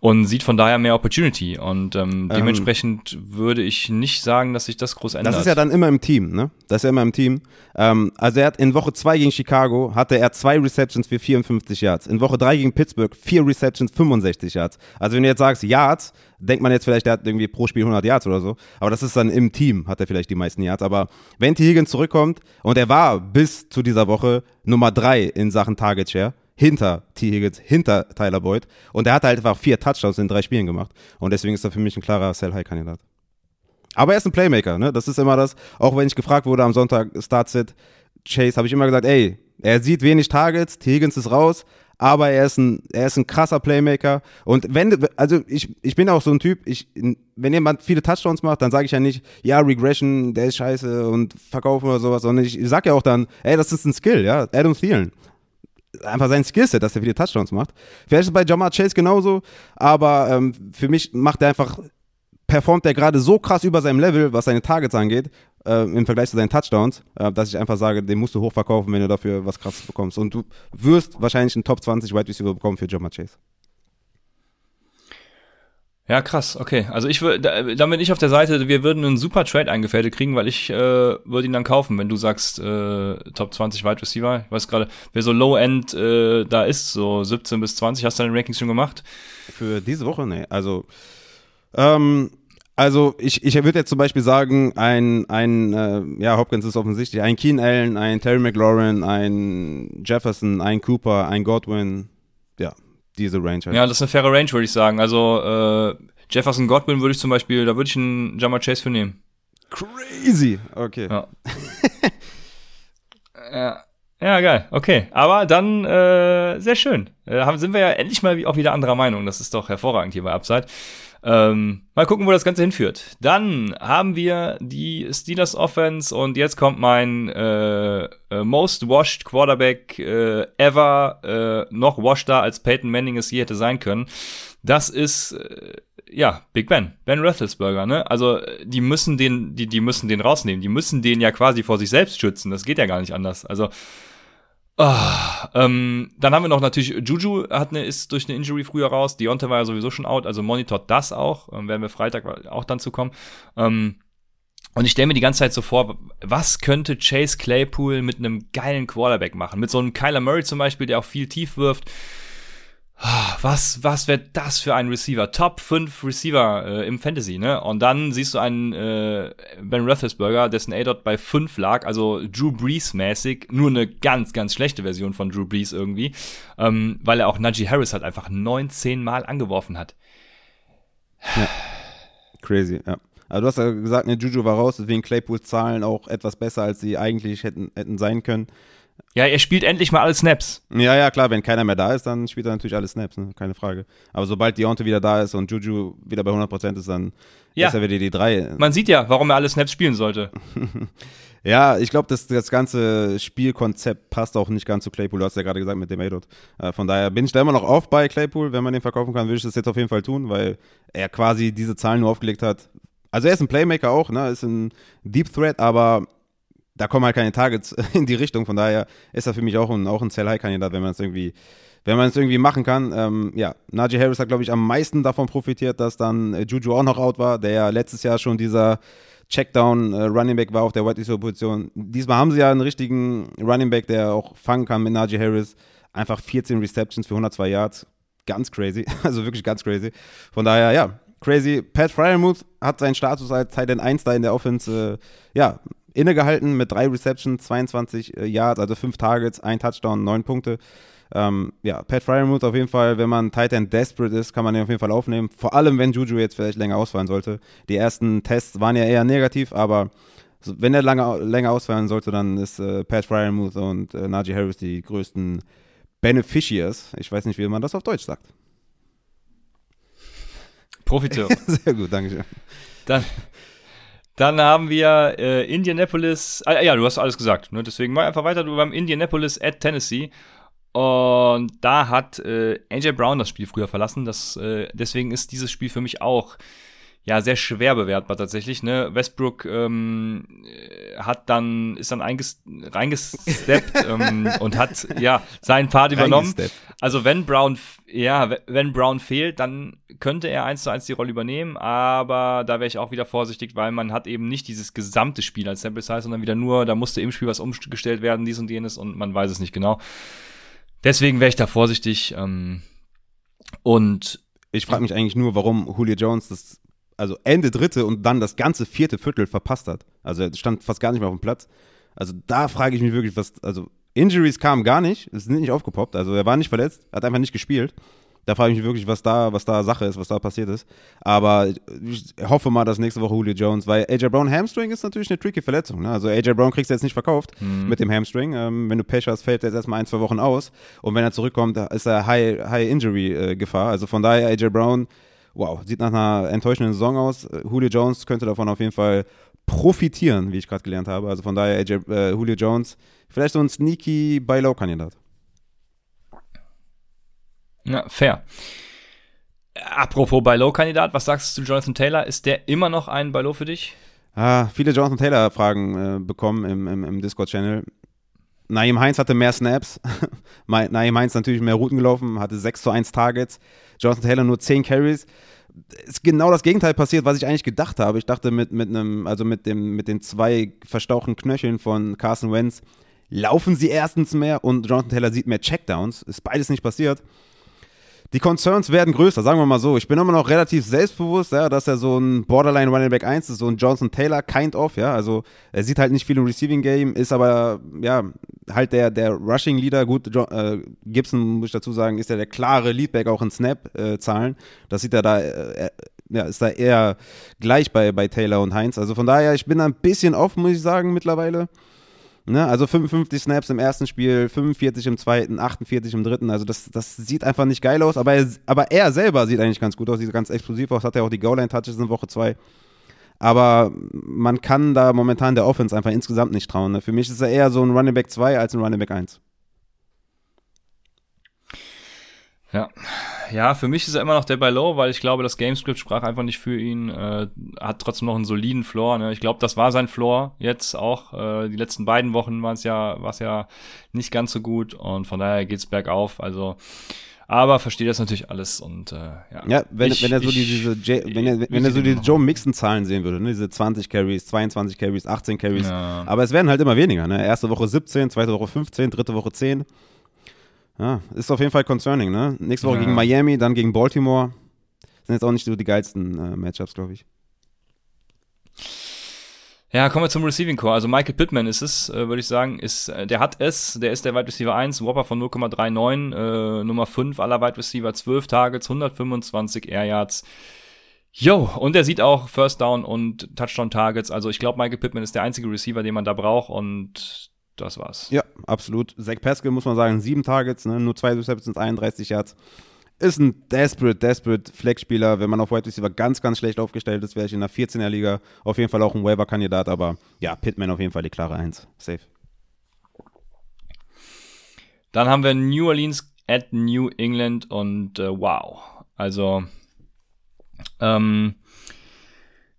und sieht von daher mehr Opportunity. Und ähm, ähm, dementsprechend ähm, würde ich nicht sagen, dass sich das groß ändert. Das ist ja dann immer im Team, ne? Das ist ja immer im Team. Ähm, also er hat in Woche 2 gegen Chicago hatte er zwei Receptions für 54 Yards. In Woche 3 gegen Pittsburgh vier Receptions, 65 Yards. Also wenn du jetzt sagst Yards, denkt man jetzt vielleicht, der hat irgendwie pro Spiel 100 Yards oder so. Aber das ist dann im Team, hat er vielleicht die meisten Yards. Aber wenn T. Higgins zurückkommt und er war bis zu dieser Woche Nummer 3 in Sachen Target Share, hinter T. Higgins, hinter Tyler Boyd. Und er hat halt einfach vier Touchdowns in drei Spielen gemacht. Und deswegen ist er für mich ein klarer Sell-High-Kandidat. Aber er ist ein Playmaker, ne? Das ist immer das. Auch wenn ich gefragt wurde am Sonntag, Start-Sit, Chase, habe ich immer gesagt, ey, er sieht wenig Targets, T. Higgins ist raus, aber er ist ein, er ist ein krasser Playmaker. Und wenn, also ich, ich bin auch so ein Typ, ich, wenn jemand viele Touchdowns macht, dann sage ich ja nicht, ja, Regression, der ist scheiße und verkaufen oder sowas, sondern ich, ich sage ja auch dann, ey, das ist ein Skill, ja, Adam Thielen einfach sein Skillset, dass er viele Touchdowns macht. Vielleicht ist es bei Jamar Chase genauso, aber ähm, für mich macht er einfach, performt er gerade so krass über seinem Level, was seine Targets angeht, äh, im Vergleich zu seinen Touchdowns, äh, dass ich einfach sage, den musst du hochverkaufen, wenn du dafür was krasses bekommst. Und du wirst wahrscheinlich einen Top 20 Wide Receiver bekommen für Jamar Chase. Ja, krass, okay. Also ich würde, da bin ich auf der Seite, wir würden einen super Trade eingefädelt kriegen, weil ich äh, würde ihn dann kaufen, wenn du sagst äh, Top 20 Wide Receiver. Ich weiß gerade, wer so Low-End äh, da ist, so 17 bis 20, hast du deine Rankings schon gemacht? Für diese Woche? Nee, also ähm, Also ich, ich würde jetzt zum Beispiel sagen, ein, ein äh, ja, Hopkins ist offensichtlich, ein Keen Allen, ein Terry McLaurin, ein Jefferson, ein Cooper, ein Godwin, ja, diese Range halt. Ja, das ist eine faire Range, würde ich sagen. Also äh, Jefferson Godwin würde ich zum Beispiel, da würde ich einen Jammer Chase für nehmen. Crazy, okay. Ja. ja. Ja, geil. Okay. Aber dann, äh, sehr schön. Äh, sind wir ja endlich mal auch wieder anderer Meinung. Das ist doch hervorragend hier bei Upside. Ähm, mal gucken, wo das Ganze hinführt. Dann haben wir die Steelers Offense und jetzt kommt mein äh, äh, most washed Quarterback äh, ever, äh, noch washeder als Peyton Manning es je hätte sein können. Das ist äh, ja Big Ben, Ben Roethlisberger. Ne? Also die müssen den, die die müssen den rausnehmen. Die müssen den ja quasi vor sich selbst schützen. Das geht ja gar nicht anders. Also Oh, ähm, dann haben wir noch natürlich, Juju hat eine, ist durch eine Injury früher raus, Deontay war ja sowieso schon out, also monitort das auch, ähm, werden wir Freitag auch dann zu kommen. Ähm, und ich stelle mir die ganze Zeit so vor, was könnte Chase Claypool mit einem geilen Quarterback machen? Mit so einem Kyler Murray zum Beispiel, der auch viel tief wirft. Was, was wäre das für ein Receiver? Top 5 Receiver äh, im Fantasy, ne? Und dann siehst du einen äh, Ben Roethlisberger, dessen A-Dot bei 5 lag, also Drew Brees-mäßig, nur eine ganz, ganz schlechte Version von Drew Brees irgendwie, ähm, weil er auch Najee Harris halt einfach 19 Mal angeworfen hat. Ja. Crazy, ja. Also du hast ja gesagt, ne, Juju war raus, deswegen Claypools Zahlen auch etwas besser, als sie eigentlich hätten, hätten sein können. Ja, er spielt endlich mal alle Snaps. Ja, ja, klar, wenn keiner mehr da ist, dann spielt er natürlich alle Snaps, ne? keine Frage. Aber sobald Deontay wieder da ist und Juju wieder bei 100% ist, dann ja. ist er wieder die drei. Man sieht ja, warum er alle Snaps spielen sollte. ja, ich glaube, das, das ganze Spielkonzept passt auch nicht ganz zu Claypool. Du hast ja gerade gesagt mit dem Adot. Äh, von daher bin ich da immer noch auf bei Claypool. Wenn man den verkaufen kann, würde ich das jetzt auf jeden Fall tun, weil er quasi diese Zahlen nur aufgelegt hat. Also er ist ein Playmaker auch, ne? ist ein Deep Threat, aber da kommen halt keine Targets in die Richtung. Von daher ist er für mich auch ein, auch ein Sell-High-Kandidat, wenn man es irgendwie, wenn man es irgendwie machen kann. Ähm, ja, Najee Harris hat, glaube ich, am meisten davon profitiert, dass dann äh, Juju auch noch out war, der ja letztes Jahr schon dieser Checkdown äh, Running Back war auf der White Receiver Position. Diesmal haben sie ja einen richtigen Running Back, der auch fangen kann mit Najee Harris. Einfach 14 Receptions für 102 Yards. Ganz crazy. Also wirklich ganz crazy. Von daher, ja, crazy. Pat Fryermuth hat seinen Status als Tight End 1 da in der Offense, äh, ja, innegehalten mit drei Receptions, 22 äh, Yards, also fünf Targets, ein Touchdown, neun Punkte. Ähm, ja, Pat Fryermuth auf jeden Fall, wenn man Titan desperate ist, kann man den auf jeden Fall aufnehmen. Vor allem, wenn Juju jetzt vielleicht länger ausfallen sollte. Die ersten Tests waren ja eher negativ, aber wenn er lange, länger ausfallen sollte, dann ist äh, Pat Fryermuth und äh, Najee Harris die größten Beneficiaries. Ich weiß nicht, wie man das auf Deutsch sagt. Profiteur. Sehr gut, danke schön. Dann, dann haben wir äh, Indianapolis. Ah, ja, du hast alles gesagt. Ne? Deswegen mal einfach weiter. Du haben Indianapolis at Tennessee. Und da hat äh, AJ Brown das Spiel früher verlassen. Das, äh, deswegen ist dieses Spiel für mich auch ja sehr schwer bewertbar tatsächlich. Ne? Westbrook ähm, hat dann ist dann reingesteppt ähm, und hat ja seinen Part übernommen. Also wenn Brown ja wenn Brown fehlt, dann könnte er eins zu eins die Rolle übernehmen. Aber da wäre ich auch wieder vorsichtig, weil man hat eben nicht dieses gesamte Spiel als Sample Size, sondern wieder nur da musste im Spiel was umgestellt werden, dies und jenes und man weiß es nicht genau. Deswegen wäre ich da vorsichtig. Ähm, und ich frage mich eigentlich nur, warum Julio Jones das also Ende dritte und dann das ganze vierte Viertel verpasst hat. Also er stand fast gar nicht mehr auf dem Platz. Also da frage ich mich wirklich, was, also Injuries kamen gar nicht, es sind nicht aufgepoppt, also er war nicht verletzt, hat einfach nicht gespielt. Da frage ich mich wirklich, was da, was da Sache ist, was da passiert ist. Aber ich hoffe mal, dass nächste Woche Julio Jones, weil AJ Brown Hamstring ist natürlich eine tricky Verletzung. Ne? Also AJ Brown kriegst du jetzt nicht verkauft mhm. mit dem Hamstring. Ähm, wenn du Pech hast, fällt er jetzt erstmal ein, zwei Wochen aus. Und wenn er zurückkommt, ist er High, High Injury äh, Gefahr. Also von daher AJ Brown wow, sieht nach einer enttäuschenden Saison aus. Äh, Julio Jones könnte davon auf jeden Fall profitieren, wie ich gerade gelernt habe. Also von daher AJ, äh, Julio Jones, vielleicht so ein sneaky Buy-Low-Kandidat. Ja, fair. Apropos Buy-Low-Kandidat, was sagst du zu Jonathan Taylor? Ist der immer noch ein Buy-Low für dich? Ah, viele Jonathan Taylor-Fragen äh, bekommen im, im, im Discord-Channel. Naim Heinz hatte mehr Snaps. Naim Heinz natürlich mehr Routen gelaufen, hatte 6 zu 1 Targets. Jonathan Taylor nur 10 Carries. Ist genau das Gegenteil passiert, was ich eigentlich gedacht habe. Ich dachte mit, mit einem, also mit dem, mit den zwei verstauchten Knöcheln von Carson Wentz, laufen sie erstens mehr und Jonathan Taylor sieht mehr Checkdowns. Ist beides nicht passiert. Die Concerns werden größer, sagen wir mal so. Ich bin immer noch relativ selbstbewusst, ja, dass er so ein Borderline Running Back 1 ist, so ein Johnson Taylor kind of, ja. Also er sieht halt nicht viel im Receiving Game, ist aber ja halt der, der Rushing Leader. Gut, John, äh, Gibson, muss ich dazu sagen, ist ja der klare Leadback auch in Snap-Zahlen. Äh, das sieht er da, äh, ja, ist da eher gleich bei, bei Taylor und Heinz. Also von daher, ich bin ein bisschen offen, muss ich sagen, mittlerweile. Ne? Also 55 Snaps im ersten Spiel, 45 im zweiten, 48 im dritten. Also das, das sieht einfach nicht geil aus. Aber er, aber er selber sieht eigentlich ganz gut aus, sieht ganz explosiv aus. Hat ja auch die Goal-Line-Touches in Woche 2. Aber man kann da momentan der Offense einfach insgesamt nicht trauen. Ne? Für mich ist er eher so ein Running Back 2 als ein Running Back 1. Ja. Ja, für mich ist er immer noch der bei Low, weil ich glaube, das Gamescript sprach einfach nicht für ihn. Äh, hat trotzdem noch einen soliden Floor. Ne? Ich glaube, das war sein Floor jetzt auch. Äh, die letzten beiden Wochen war es ja, war's ja nicht ganz so gut und von daher geht's bergauf. Also aber verstehe das natürlich alles und äh, ja. Ja, wenn, ich, wenn er so ich, diese J wenn er, wenn er so die Joe Mixon Zahlen sehen würde, ne? diese 20 Carries, 22 Carries, 18 Carries, ja. aber es werden halt immer weniger, ne? Erste Woche 17, zweite Woche 15, dritte Woche 10. Ja, ist auf jeden Fall concerning, ne? Nächste Woche ja. gegen Miami, dann gegen Baltimore. Sind jetzt auch nicht so die geilsten äh, Matchups, glaube ich. Ja, kommen wir zum Receiving Core. Also Michael Pittman ist es, äh, würde ich sagen, ist, äh, der hat es, der ist der Wide Receiver 1, Whopper von 0,39, äh, Nummer 5 aller Wide Receiver, 12 Targets, 125 Air Yards. Yo, und er sieht auch First Down und Touchdown Targets. Also ich glaube, Michael Pittman ist der einzige Receiver, den man da braucht und das war's. Ja, absolut. Zach Pascal muss man sagen, sieben Targets, ne? nur zwei Receptions, 31 Yards. Ist ein desperate, desperate Flex-Spieler. Wenn man auf Wide Receiver ganz, ganz schlecht aufgestellt ist, wäre ich in der 14er Liga auf jeden Fall auch ein Waiver-Kandidat. Aber ja, Pittman auf jeden Fall die klare Eins. Safe. Dann haben wir New Orleans at New England und äh, wow. Also, ähm,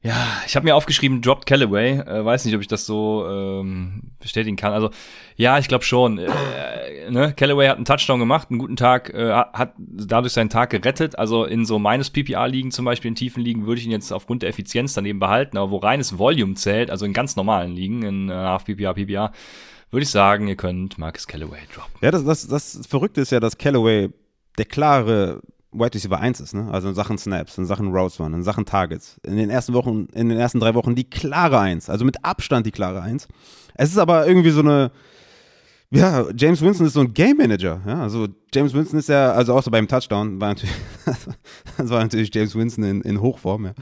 ja, ich habe mir aufgeschrieben, dropped Callaway. Äh, weiß nicht, ob ich das so ähm, bestätigen kann. Also ja, ich glaube schon. Äh, ne? Callaway hat einen Touchdown gemacht, einen guten Tag, äh, hat dadurch seinen Tag gerettet. Also in so meines PPR-Ligen zum Beispiel, in tiefen Ligen, würde ich ihn jetzt aufgrund der Effizienz daneben behalten. Aber wo reines Volume zählt, also in ganz normalen Ligen, in äh, Half PPR, PPR, würde ich sagen, ihr könnt Marcus Callaway droppen. Ja, das, das, das Verrückte ist ja, dass Callaway der klare Wide Receiver 1 ist, ne? Also in Sachen Snaps, in Sachen Routes Run, in Sachen Targets. In den ersten Wochen, in den ersten drei Wochen die klare 1, also mit Abstand die klare 1. Es ist aber irgendwie so eine, ja, James Winston ist so ein Game Manager, ja. Also James Winston ist ja, also außer beim Touchdown, war natürlich, das war natürlich James Winston in, in Hochform, ja.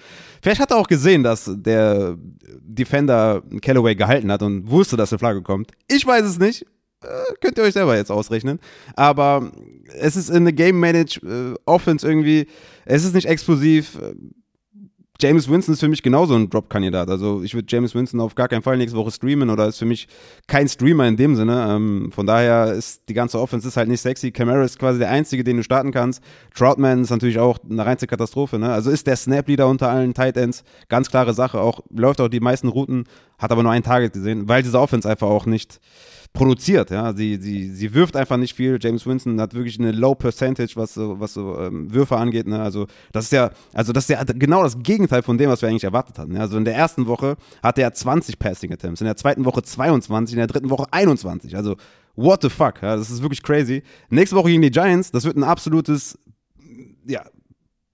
Vielleicht hat er auch gesehen, dass der Defender Callaway gehalten hat und wusste, dass eine Flagge kommt. Ich weiß es nicht. Äh, könnt ihr euch selber jetzt ausrechnen. Aber es ist in eine Game Manage äh, Offense irgendwie, es ist nicht explosiv. James Winston ist für mich genauso ein Drop-Kandidat. Also ich würde James Winston auf gar keinen Fall nächste Woche streamen oder ist für mich kein Streamer in dem Sinne. Ähm, von daher ist die ganze Offense ist halt nicht sexy. Camara ist quasi der einzige, den du starten kannst. Troutman ist natürlich auch eine reinste Katastrophe. Ne? Also ist der Snap-Leader unter allen Tight Ends. Ganz klare Sache. Auch läuft auch die meisten Routen, hat aber nur ein Target gesehen, weil diese Offense einfach auch nicht produziert. Ja, sie, sie, sie wirft einfach nicht viel. James Winston hat wirklich eine Low Percentage, was so, was so ähm, Würfe angeht. Ne? Also das ist ja, also das ist ja genau das Gegenteil von dem, was wir eigentlich erwartet hatten. Ja? Also in der ersten Woche hatte er 20 Passing Attempts, in der zweiten Woche 22, in der dritten Woche 21. Also what the fuck? Ja? Das ist wirklich crazy. Nächste Woche gegen die Giants, das wird ein absolutes ja,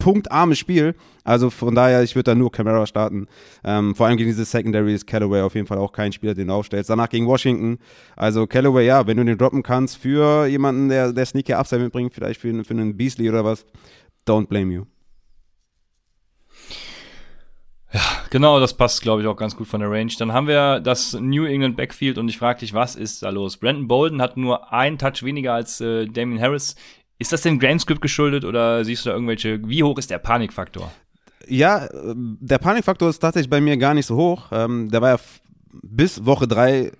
punktarmes Spiel. Also von daher, ich würde da nur Camara starten. Ähm, vor allem gegen diese Secondary ist Callaway auf jeden Fall auch kein Spieler, den du aufstellst. Danach gegen Washington. Also Callaway, ja, wenn du den droppen kannst für jemanden, der, der Sneaker Upside mitbringt, vielleicht für, für einen Beasley oder was, don't blame you. Ja, genau, das passt, glaube ich, auch ganz gut von der Range. Dann haben wir das New England Backfield und ich frage dich, was ist da los? Brandon Bolden hat nur einen Touch weniger als äh, Damien Harris ist das dem Gamescript geschuldet oder siehst du da irgendwelche, wie hoch ist der Panikfaktor? Ja, der Panikfaktor ist tatsächlich bei mir gar nicht so hoch. Ähm, der war ja bis Woche 3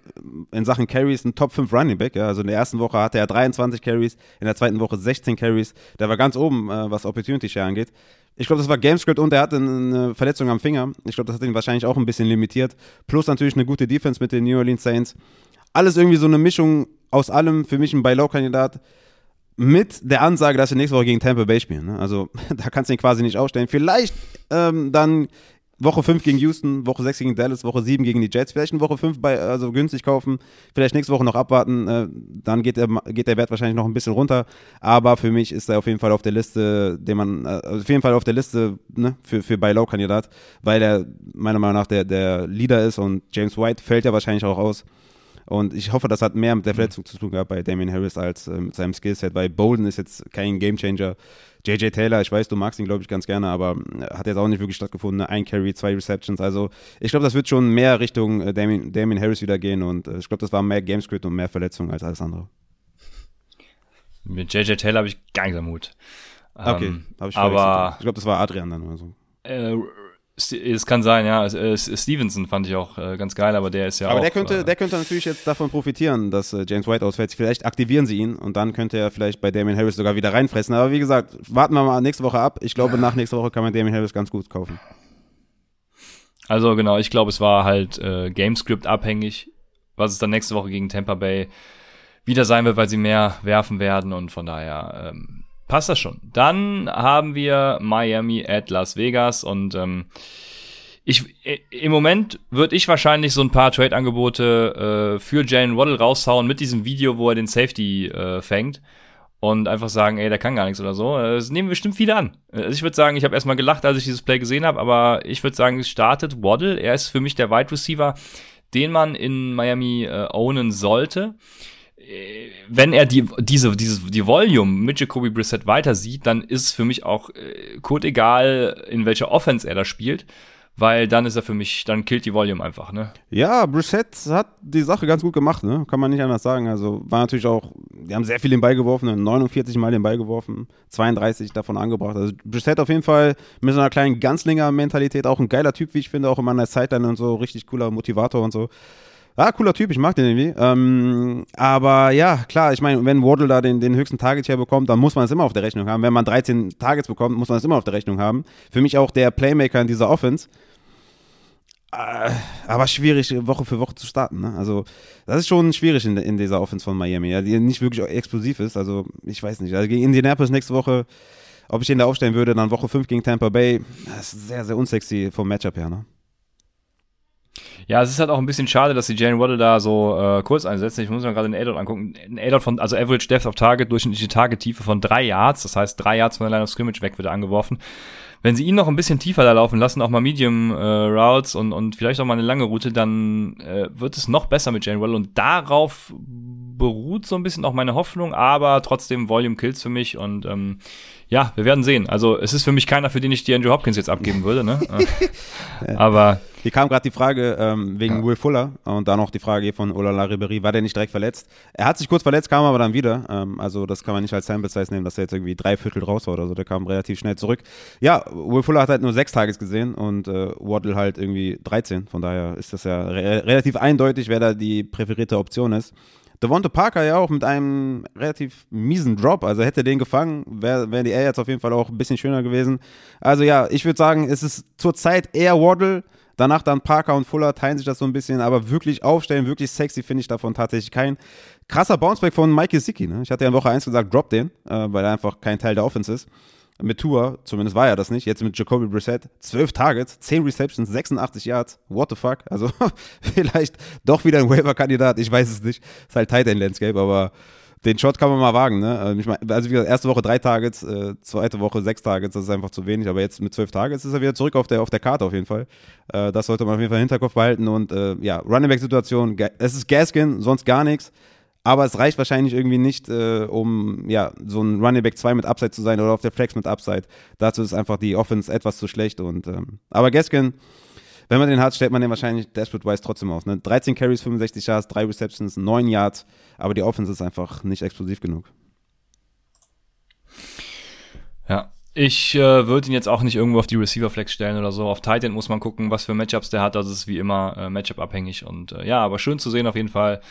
in Sachen Carries ein Top 5 Running Back. Ja. Also in der ersten Woche hatte er 23 Carries, in der zweiten Woche 16 Carries. Der war ganz oben, äh, was Opportunity Share angeht. Ich glaube, das war Gamescript und er hatte eine Verletzung am Finger. Ich glaube, das hat ihn wahrscheinlich auch ein bisschen limitiert. Plus natürlich eine gute Defense mit den New Orleans Saints. Alles irgendwie so eine Mischung aus allem. Für mich ein Buy-Low-Kandidat mit der Ansage, dass wir nächste Woche gegen Tampa Bay spielen. Ne? Also da kannst du ihn quasi nicht aufstellen. Vielleicht ähm, dann Woche 5 gegen Houston, Woche 6 gegen Dallas, Woche 7 gegen die Jets. Vielleicht in Woche 5 bei, also günstig kaufen, vielleicht nächste Woche noch abwarten. Äh, dann geht der, geht der Wert wahrscheinlich noch ein bisschen runter. Aber für mich ist er auf jeden Fall auf der Liste, den man, äh, auf jeden Fall auf der Liste ne, für, für Buy Low Kandidat, weil er meiner Meinung nach der, der Leader ist und James White fällt ja wahrscheinlich auch aus. Und ich hoffe, das hat mehr mit der Verletzung zu tun gehabt bei Damien Harris als äh, mit seinem Skillset, weil Bolden ist jetzt kein Gamechanger. JJ Taylor, ich weiß, du magst ihn, glaube ich, ganz gerne, aber äh, hat jetzt auch nicht wirklich stattgefunden. Ne? Ein Carry, zwei Receptions. Also ich glaube, das wird schon mehr Richtung äh, Damien, Damien Harris wieder gehen und äh, ich glaube, das war mehr Gamescript und mehr Verletzungen als alles andere. Mit JJ Taylor habe ich gar nichts am Hut. Okay, ähm, habe ich aber, Ich glaube, das war Adrian dann oder so. Äh, es kann sein, ja. Stevenson fand ich auch äh, ganz geil, aber der ist ja aber auch. Aber der könnte, äh, der könnte natürlich jetzt davon profitieren, dass äh, James White ausfällt. Vielleicht aktivieren sie ihn und dann könnte er vielleicht bei Damien Harris sogar wieder reinfressen. Aber wie gesagt, warten wir mal nächste Woche ab. Ich glaube, nach nächster Woche kann man Damien Harris ganz gut kaufen. Also genau, ich glaube, es war halt äh, Gamescript abhängig, was es dann nächste Woche gegen Tampa Bay wieder sein wird, weil sie mehr werfen werden und von daher ähm, passt das schon. Dann haben wir Miami at Las Vegas und ähm, ich, im Moment würde ich wahrscheinlich so ein paar Trade-Angebote äh, für Jalen Waddle raushauen mit diesem Video, wo er den Safety äh, fängt und einfach sagen, ey, der kann gar nichts oder so. Das nehmen bestimmt viele an. Also ich würde sagen, ich habe erstmal gelacht, als ich dieses Play gesehen habe, aber ich würde sagen, es startet Waddle. Er ist für mich der Wide Receiver, den man in Miami äh, ownen sollte wenn er die, diese, diese, die Volume mit Jacoby Brissett weiter sieht, dann ist es für mich auch äh, kurz egal, in welcher Offense er da spielt, weil dann ist er für mich, dann killt die Volume einfach, ne? Ja, Brissett hat die Sache ganz gut gemacht, ne? Kann man nicht anders sagen. Also war natürlich auch, die haben sehr viel den Ball geworfen, 49 Mal den Ball geworfen, 32 davon angebracht. Also Brissett auf jeden Fall mit so einer kleinen Ganzlinger-Mentalität, auch ein geiler Typ, wie ich finde, auch in meiner Zeit dann und so, richtig cooler Motivator und so. Ah, cooler Typ, ich mag den irgendwie. Ähm, aber ja, klar, ich meine, wenn Waddle da den, den höchsten Target hier bekommt, dann muss man es immer auf der Rechnung haben. Wenn man 13 Targets bekommt, muss man es immer auf der Rechnung haben. Für mich auch der Playmaker in dieser Offense. Äh, aber schwierig, Woche für Woche zu starten. Ne? Also, das ist schon schwierig in, in dieser Offense von Miami, ja, die nicht wirklich explosiv ist. Also, ich weiß nicht. Also, gegen Indianapolis nächste Woche, ob ich den da aufstellen würde, dann Woche 5 gegen Tampa Bay, das ist sehr, sehr unsexy vom Matchup her. Ne? Ja, es ist halt auch ein bisschen schade, dass die Jane Waddle da so äh, kurz einsetzen. Ich muss mir gerade den A-Dot angucken. Ein A-Dot von, also Average Depth of Target, durchschnittliche Target-Tiefe von drei Yards. Das heißt, drei Yards von der Line of Scrimmage weg wird er angeworfen. Wenn sie ihn noch ein bisschen tiefer da laufen lassen, auch mal Medium äh, Routes und, und vielleicht auch mal eine lange Route, dann äh, wird es noch besser mit Jane Waddle. Und darauf beruht so ein bisschen auch meine Hoffnung, aber trotzdem Volume Kills für mich und ähm, ja, wir werden sehen. Also es ist für mich keiner, für den ich die Andrew Hopkins jetzt abgeben würde, ne? aber hier kam gerade die Frage ähm, wegen ja. Will Fuller und dann noch die Frage von Olala Ribery, war der nicht direkt verletzt? Er hat sich kurz verletzt, kam aber dann wieder. Ähm, also das kann man nicht als Sample Size nehmen, dass er jetzt irgendwie drei Viertel raus war oder so. Der kam relativ schnell zurück. Ja, Will Fuller hat halt nur sechs Tages gesehen und äh, Waddle halt irgendwie 13. Von daher ist das ja re relativ eindeutig, wer da die präferierte Option ist. Devonta Parker ja auch mit einem relativ miesen Drop, also hätte den gefangen, wäre wär die Air jetzt auf jeden Fall auch ein bisschen schöner gewesen. Also ja, ich würde sagen, es ist zurzeit eher Waddle, Danach dann Parker und Fuller teilen sich das so ein bisschen, aber wirklich aufstellen, wirklich sexy finde ich davon tatsächlich kein. Krasser Bounceback von Mike Gesicki. Ne? Ich hatte ja in Woche 1 gesagt, drop den, äh, weil er einfach kein Teil der Offense ist. Mit Tour, zumindest war er das nicht. Jetzt mit Jacoby Brissett, 12 Targets, 10 Receptions, 86 Yards. What the fuck? Also vielleicht doch wieder ein Waiver-Kandidat, ich weiß es nicht. Ist halt Tight End Landscape, aber den Shot kann man mal wagen, ne? Mein, also wie gesagt, erste Woche drei Targets, äh, zweite Woche sechs Targets, das ist einfach zu wenig, aber jetzt mit zwölf Targets ist er wieder zurück auf der, auf der Karte auf jeden Fall. Äh, das sollte man auf jeden Fall im Hinterkopf behalten und äh, ja, Running Back Situation, es ist Gaskin, sonst gar nichts. Aber es reicht wahrscheinlich irgendwie nicht, äh, um ja, so ein Running Back 2 mit Upside zu sein oder auf der Flex mit Upside. Dazu ist einfach die Offense etwas zu schlecht. Und, ähm, aber Gaskin, wenn man den hat, stellt man den wahrscheinlich Desperate-wise trotzdem auf. Ne? 13 Carries, 65 Yards, 3 Receptions, 9 Yards, aber die Offense ist einfach nicht explosiv genug. Ja, ich äh, würde ihn jetzt auch nicht irgendwo auf die Receiver-Flex stellen oder so. Auf Titan muss man gucken, was für Matchups der hat. Das ist wie immer äh, Matchup-abhängig. Und äh, ja, aber schön zu sehen auf jeden Fall,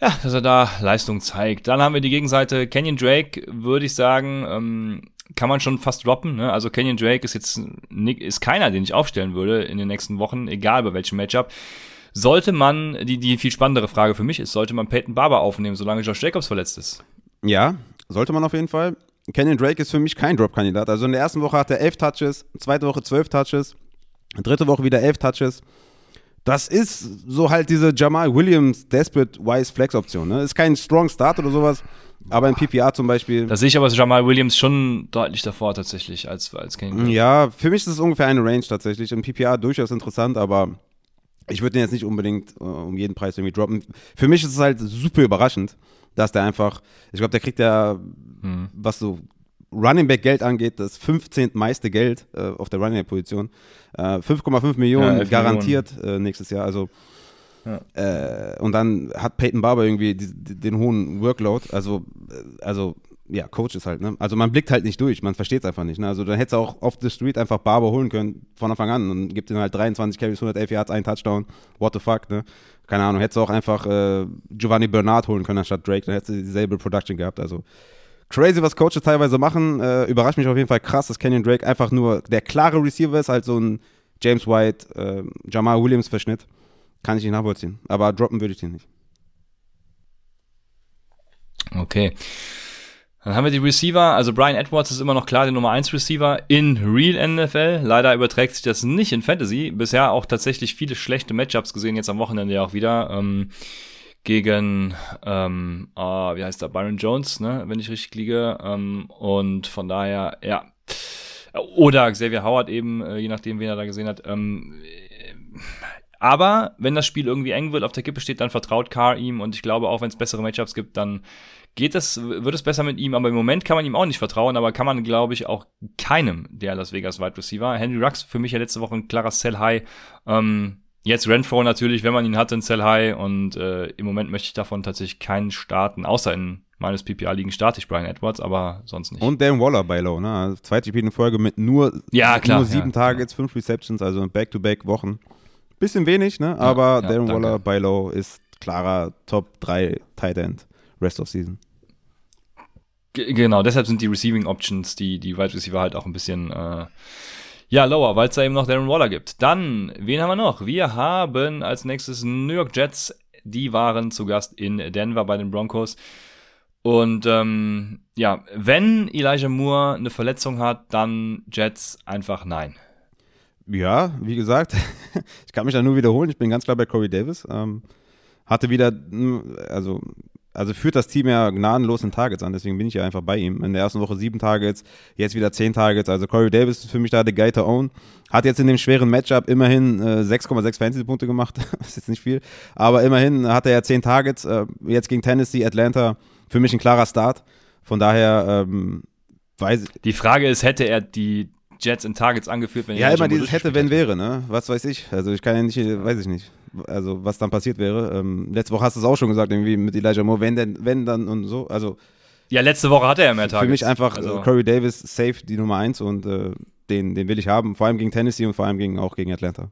ja, dass er da Leistung zeigt. Dann haben wir die Gegenseite. Kenyon Drake, würde ich sagen, ähm, kann man schon fast droppen. Ne? Also Kenyon Drake ist jetzt ist keiner, den ich aufstellen würde in den nächsten Wochen, egal bei welchem Matchup. Sollte man, die, die viel spannendere Frage für mich ist, sollte man Peyton Barber aufnehmen, solange Josh Jacobs verletzt ist? Ja, sollte man auf jeden Fall. Kenyon Drake ist für mich kein Drop-Kandidat. Also in der ersten Woche hat er elf Touches, zweite Woche zwölf Touches. Dritte Woche wieder elf Touches. Das ist so halt diese Jamal Williams Desperate Wise Flex Option. Ne? Ist kein Strong Start oder sowas, aber in PPR zum Beispiel. Da sehe ich aber Jamal Williams schon deutlich davor tatsächlich als, als Kenny. Ja, für mich ist es ungefähr eine Range tatsächlich. Im PPR durchaus interessant, aber ich würde den jetzt nicht unbedingt uh, um jeden Preis irgendwie droppen. Für mich ist es halt super überraschend, dass der einfach, ich glaube, der kriegt ja, hm. was so Running Back Geld angeht, das 15. meiste Geld äh, auf der Running Back Position. Äh, 5,5 Millionen ja, garantiert Millionen. Äh, nächstes Jahr. Also ja. Äh, und dann hat Peyton Barber irgendwie die, die, den hohen Workload. Also, äh, also ja, Coaches halt, ne? Also man blickt halt nicht durch, man versteht es einfach nicht. Ne? Also dann hättest du auch off the street einfach Barber holen können von Anfang an und gibt ihm halt 23 Carries, 111 Yards, einen Touchdown. What the fuck, ne? Keine Ahnung, hättest du auch einfach äh, Giovanni Bernard holen können anstatt Drake, dann hättest du dieselbe Production gehabt. Also crazy, was Coaches teilweise machen. Äh, überrascht mich auf jeden Fall krass, dass Kenyon Drake einfach nur der klare Receiver ist, halt so ein James White, äh, Jamal Williams Verschnitt. Kann ich nicht nachvollziehen. Aber droppen würde ich den nicht. Okay. Dann haben wir die Receiver, also Brian Edwards ist immer noch klar der Nummer 1 Receiver in Real NFL. Leider überträgt sich das nicht in Fantasy. Bisher auch tatsächlich viele schlechte Matchups gesehen, jetzt am Wochenende ja auch wieder. Ähm, gegen, ähm, oh, wie heißt der, Byron Jones, ne, wenn ich richtig liege. Ähm, und von daher, ja. Oder Xavier Howard eben, äh, je nachdem, wen er da gesehen hat. Ähm, aber wenn das Spiel irgendwie eng wird, auf der Kippe steht, dann vertraut Carr ihm und ich glaube auch, wenn es bessere Matchups gibt, dann geht es, wird es besser mit ihm. Aber im Moment kann man ihm auch nicht vertrauen, aber kann man, glaube ich, auch keinem der Las Vegas Wide Receiver. Henry Rux für mich ja letzte Woche ein klarer Sell High. Ähm, Jetzt Renfro natürlich, wenn man ihn hat in Sell High und äh, im Moment möchte ich davon tatsächlich keinen starten, außer in meines PPA-Ligen starte ich Brian Edwards, aber sonst nicht. Und Dan Waller bei Low, ne? Also zweite Spiel in Folge mit nur, ja, klar, nur sieben ja, Targets, fünf Receptions, also Back-to-Back-Wochen. Bisschen wenig, ne? Aber ja, Darren Waller bei Low ist klarer Top 3 Tight End Rest of Season. G genau, deshalb sind die Receiving Options, die, die Wide Receiver halt auch ein bisschen äh, ja, lower, weil es da eben noch Darren Waller gibt. Dann, wen haben wir noch? Wir haben als nächstes New York Jets. Die waren zu Gast in Denver bei den Broncos. Und ähm, ja, wenn Elijah Moore eine Verletzung hat, dann Jets einfach nein. Ja, wie gesagt, ich kann mich da nur wiederholen. Ich bin ganz klar bei Corey Davis. Ähm, hatte wieder, also also führt das Team ja gnadenlos in Targets an, deswegen bin ich ja einfach bei ihm. In der ersten Woche sieben Targets, jetzt wieder zehn Targets. Also Corey Davis ist für mich da der Guy to own. Hat jetzt in dem schweren Matchup immerhin äh, 6,6 Fantasy-Punkte gemacht. das ist jetzt nicht viel. Aber immerhin hat er ja zehn Targets. Äh, jetzt gegen Tennessee, Atlanta. Für mich ein klarer Start. Von daher ähm, weiß Die Frage ist, hätte er die Jets in Targets angeführt, wenn er Ja, immer dieses hätte, wenn, wäre, ne? Was weiß ich. Also ich kann ja nicht, weiß ich nicht also was dann passiert wäre. Ähm, letzte Woche hast du es auch schon gesagt, irgendwie mit Elijah Moore, wenn denn, wenn dann und so. Also ja, letzte Woche hatte er mehr Tage. Für mich einfach also. Corey Davis safe die Nummer eins und äh, den, den will ich haben, vor allem gegen Tennessee und vor allem gegen, auch gegen Atlanta.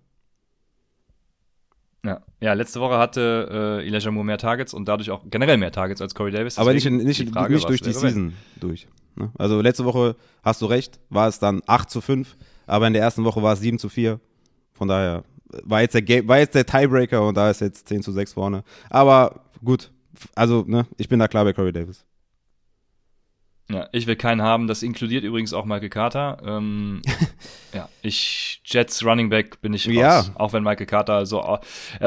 Ja. ja, letzte Woche hatte äh, Elijah Moore mehr Targets und dadurch auch generell mehr Targets als Corey Davis. Aber nicht, nicht, die Frage, nicht durch die Season durch. Ne? Also letzte Woche, hast du recht, war es dann 8 zu 5, aber in der ersten Woche war es 7 zu 4. Von daher war jetzt der, Game, war jetzt der Tiebreaker und da ist jetzt 10 zu 6 vorne. Aber gut, also ne, ich bin da klar bei Corey Davis. Ja, ich will keinen haben. Das inkludiert übrigens auch Michael Carter. Ähm, ja, ich Jets Running Back bin ich raus. Ja. Auch wenn Michael Carter so, äh,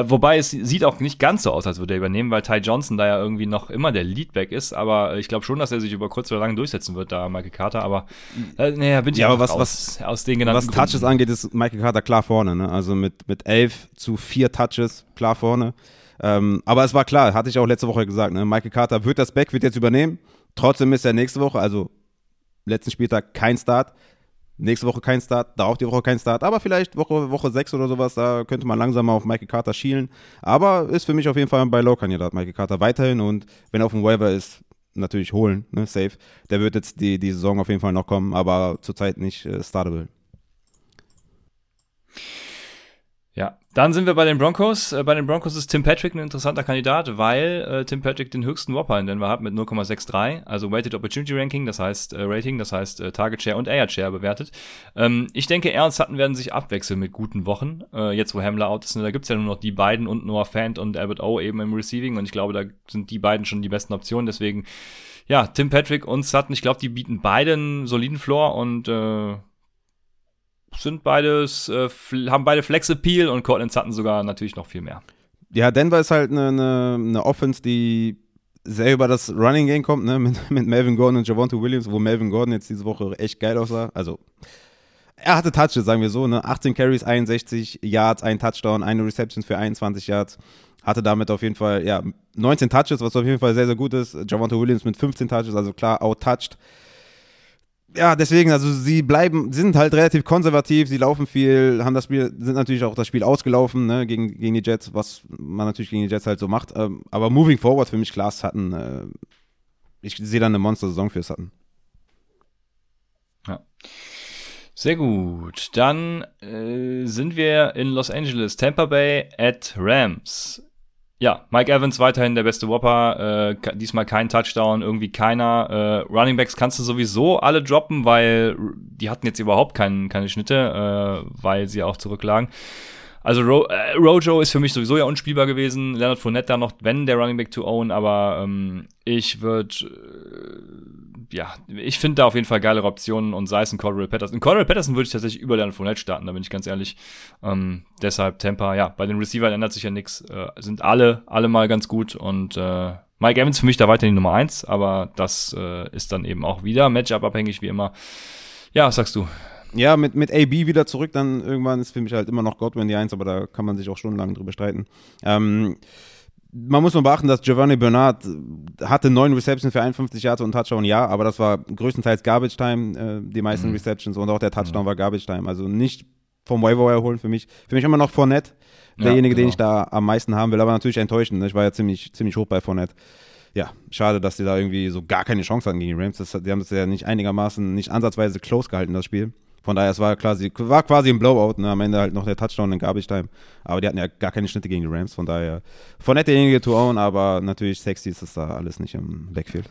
wobei es sieht auch nicht ganz so aus, als würde er übernehmen, weil Ty Johnson da ja irgendwie noch immer der Leadback ist. Aber ich glaube schon, dass er sich über kurz oder lang durchsetzen wird, da Michael Carter. Aber äh, naja, bin ich ja, aber was, raus, was, aus den genannten Was Touches angeht, ist Michael Carter klar vorne. Ne? Also mit mit elf zu vier Touches klar vorne. Ähm, aber es war klar, hatte ich auch letzte Woche gesagt. Ne? Michael Carter wird das Back, wird jetzt übernehmen Trotzdem ist er nächste Woche, also letzten Spieltag, kein Start. Nächste Woche kein Start, darauf die Woche kein Start, aber vielleicht Woche, Woche 6 oder sowas, da könnte man langsam mal auf Michael Carter schielen. Aber ist für mich auf jeden Fall ein Buy-Low-Kandidat, Michael Carter weiterhin und wenn er auf dem Waiver ist, natürlich holen, ne, safe. Der wird jetzt die, die Saison auf jeden Fall noch kommen, aber zurzeit nicht äh, startable. Dann sind wir bei den Broncos. Äh, bei den Broncos ist Tim Patrick ein interessanter Kandidat, weil äh, Tim Patrick den höchsten Whopper in Denver hat mit 0,63, also Weighted Opportunity Ranking, das heißt äh, Rating, das heißt äh, Target Share und Air Share bewertet. Ähm, ich denke, er und Sutton werden sich abwechseln mit guten Wochen. Äh, jetzt, wo Hamler out ist, ne, da gibt's ja nur noch die beiden und Noah Fant und Albert O eben im Receiving und ich glaube, da sind die beiden schon die besten Optionen. Deswegen, ja, Tim Patrick und Sutton, ich glaube, die bieten beiden soliden Floor und äh, sind beides, äh, haben beide Flex-Appeal und Cortland Sutton sogar natürlich noch viel mehr. Ja, Denver ist halt eine, eine, eine Offense, die sehr über das Running Game kommt, ne, mit, mit Melvin Gordon und Javonte Williams, wo Melvin Gordon jetzt diese Woche echt geil aussah. Also, er hatte Touches, sagen wir so, ne, 18 Carries, 61 Yards, ein Touchdown, eine Reception für 21 Yards. Hatte damit auf jeden Fall, ja, 19 Touches, was auf jeden Fall sehr, sehr gut ist. Javonte Williams mit 15 Touches, also klar, outtouched ja, deswegen, also sie bleiben, sind halt relativ konservativ, sie laufen viel, haben das Spiel, sind natürlich auch das Spiel ausgelaufen, ne, gegen, gegen die Jets, was man natürlich gegen die Jets halt so macht. Ähm, aber moving forward für mich klar Sutton, äh, ich sehe da eine Monster-Saison für Sutton. Ja. Sehr gut. Dann äh, sind wir in Los Angeles, Tampa Bay at Rams. Ja, Mike Evans weiterhin der beste Whopper. Äh, diesmal kein Touchdown, irgendwie keiner. Äh, Running Backs kannst du sowieso alle droppen, weil die hatten jetzt überhaupt kein, keine Schnitte, äh, weil sie auch zurücklagen. Also Ro äh, Rojo ist für mich sowieso ja unspielbar gewesen. Leonard Fournette da noch, wenn der Running Back to own, aber ähm, ich würde äh, ja, ich finde da auf jeden Fall geilere Optionen und sei es ein Cordell Patterson. In Cordell Patterson würde ich tatsächlich über Leonard Fournette starten, da bin ich ganz ehrlich. Ähm, deshalb Tampa, ja, bei den Receivern ändert sich ja nichts. Äh, sind alle, alle mal ganz gut und äh, Mike Evans für mich da weiterhin Nummer eins, aber das äh, ist dann eben auch wieder Matchup-abhängig wie immer. Ja, was sagst du? Ja, mit, mit AB wieder zurück, dann irgendwann ist für mich halt immer noch Godwin die Eins, aber da kann man sich auch stundenlang drüber streiten. Ähm, man muss nur beachten, dass Giovanni Bernard hatte neun Receptions für 51 Yards und Touchdown, ja, aber das war größtenteils Garbage Time, äh, die meisten mhm. Receptions und auch der Touchdown mhm. war Garbage Time. Also nicht vom Waiver holen für mich. Für mich immer noch Fournette, derjenige, ja, genau. den ich da am meisten haben will, aber natürlich enttäuschend. Ne? Ich war ja ziemlich, ziemlich hoch bei Fournette. Ja, schade, dass die da irgendwie so gar keine Chance hatten gegen die Rams. Das, die haben das ja nicht einigermaßen, nicht ansatzweise close gehalten, das Spiel. Von daher, es war quasi, war quasi ein Blowout, ne? am Ende halt noch der Touchdown in Garbage Time. Aber die hatten ja gar keine Schnitte gegen die Rams, von daher von derjenige to own, aber natürlich sexy ist das da alles nicht im Backfield.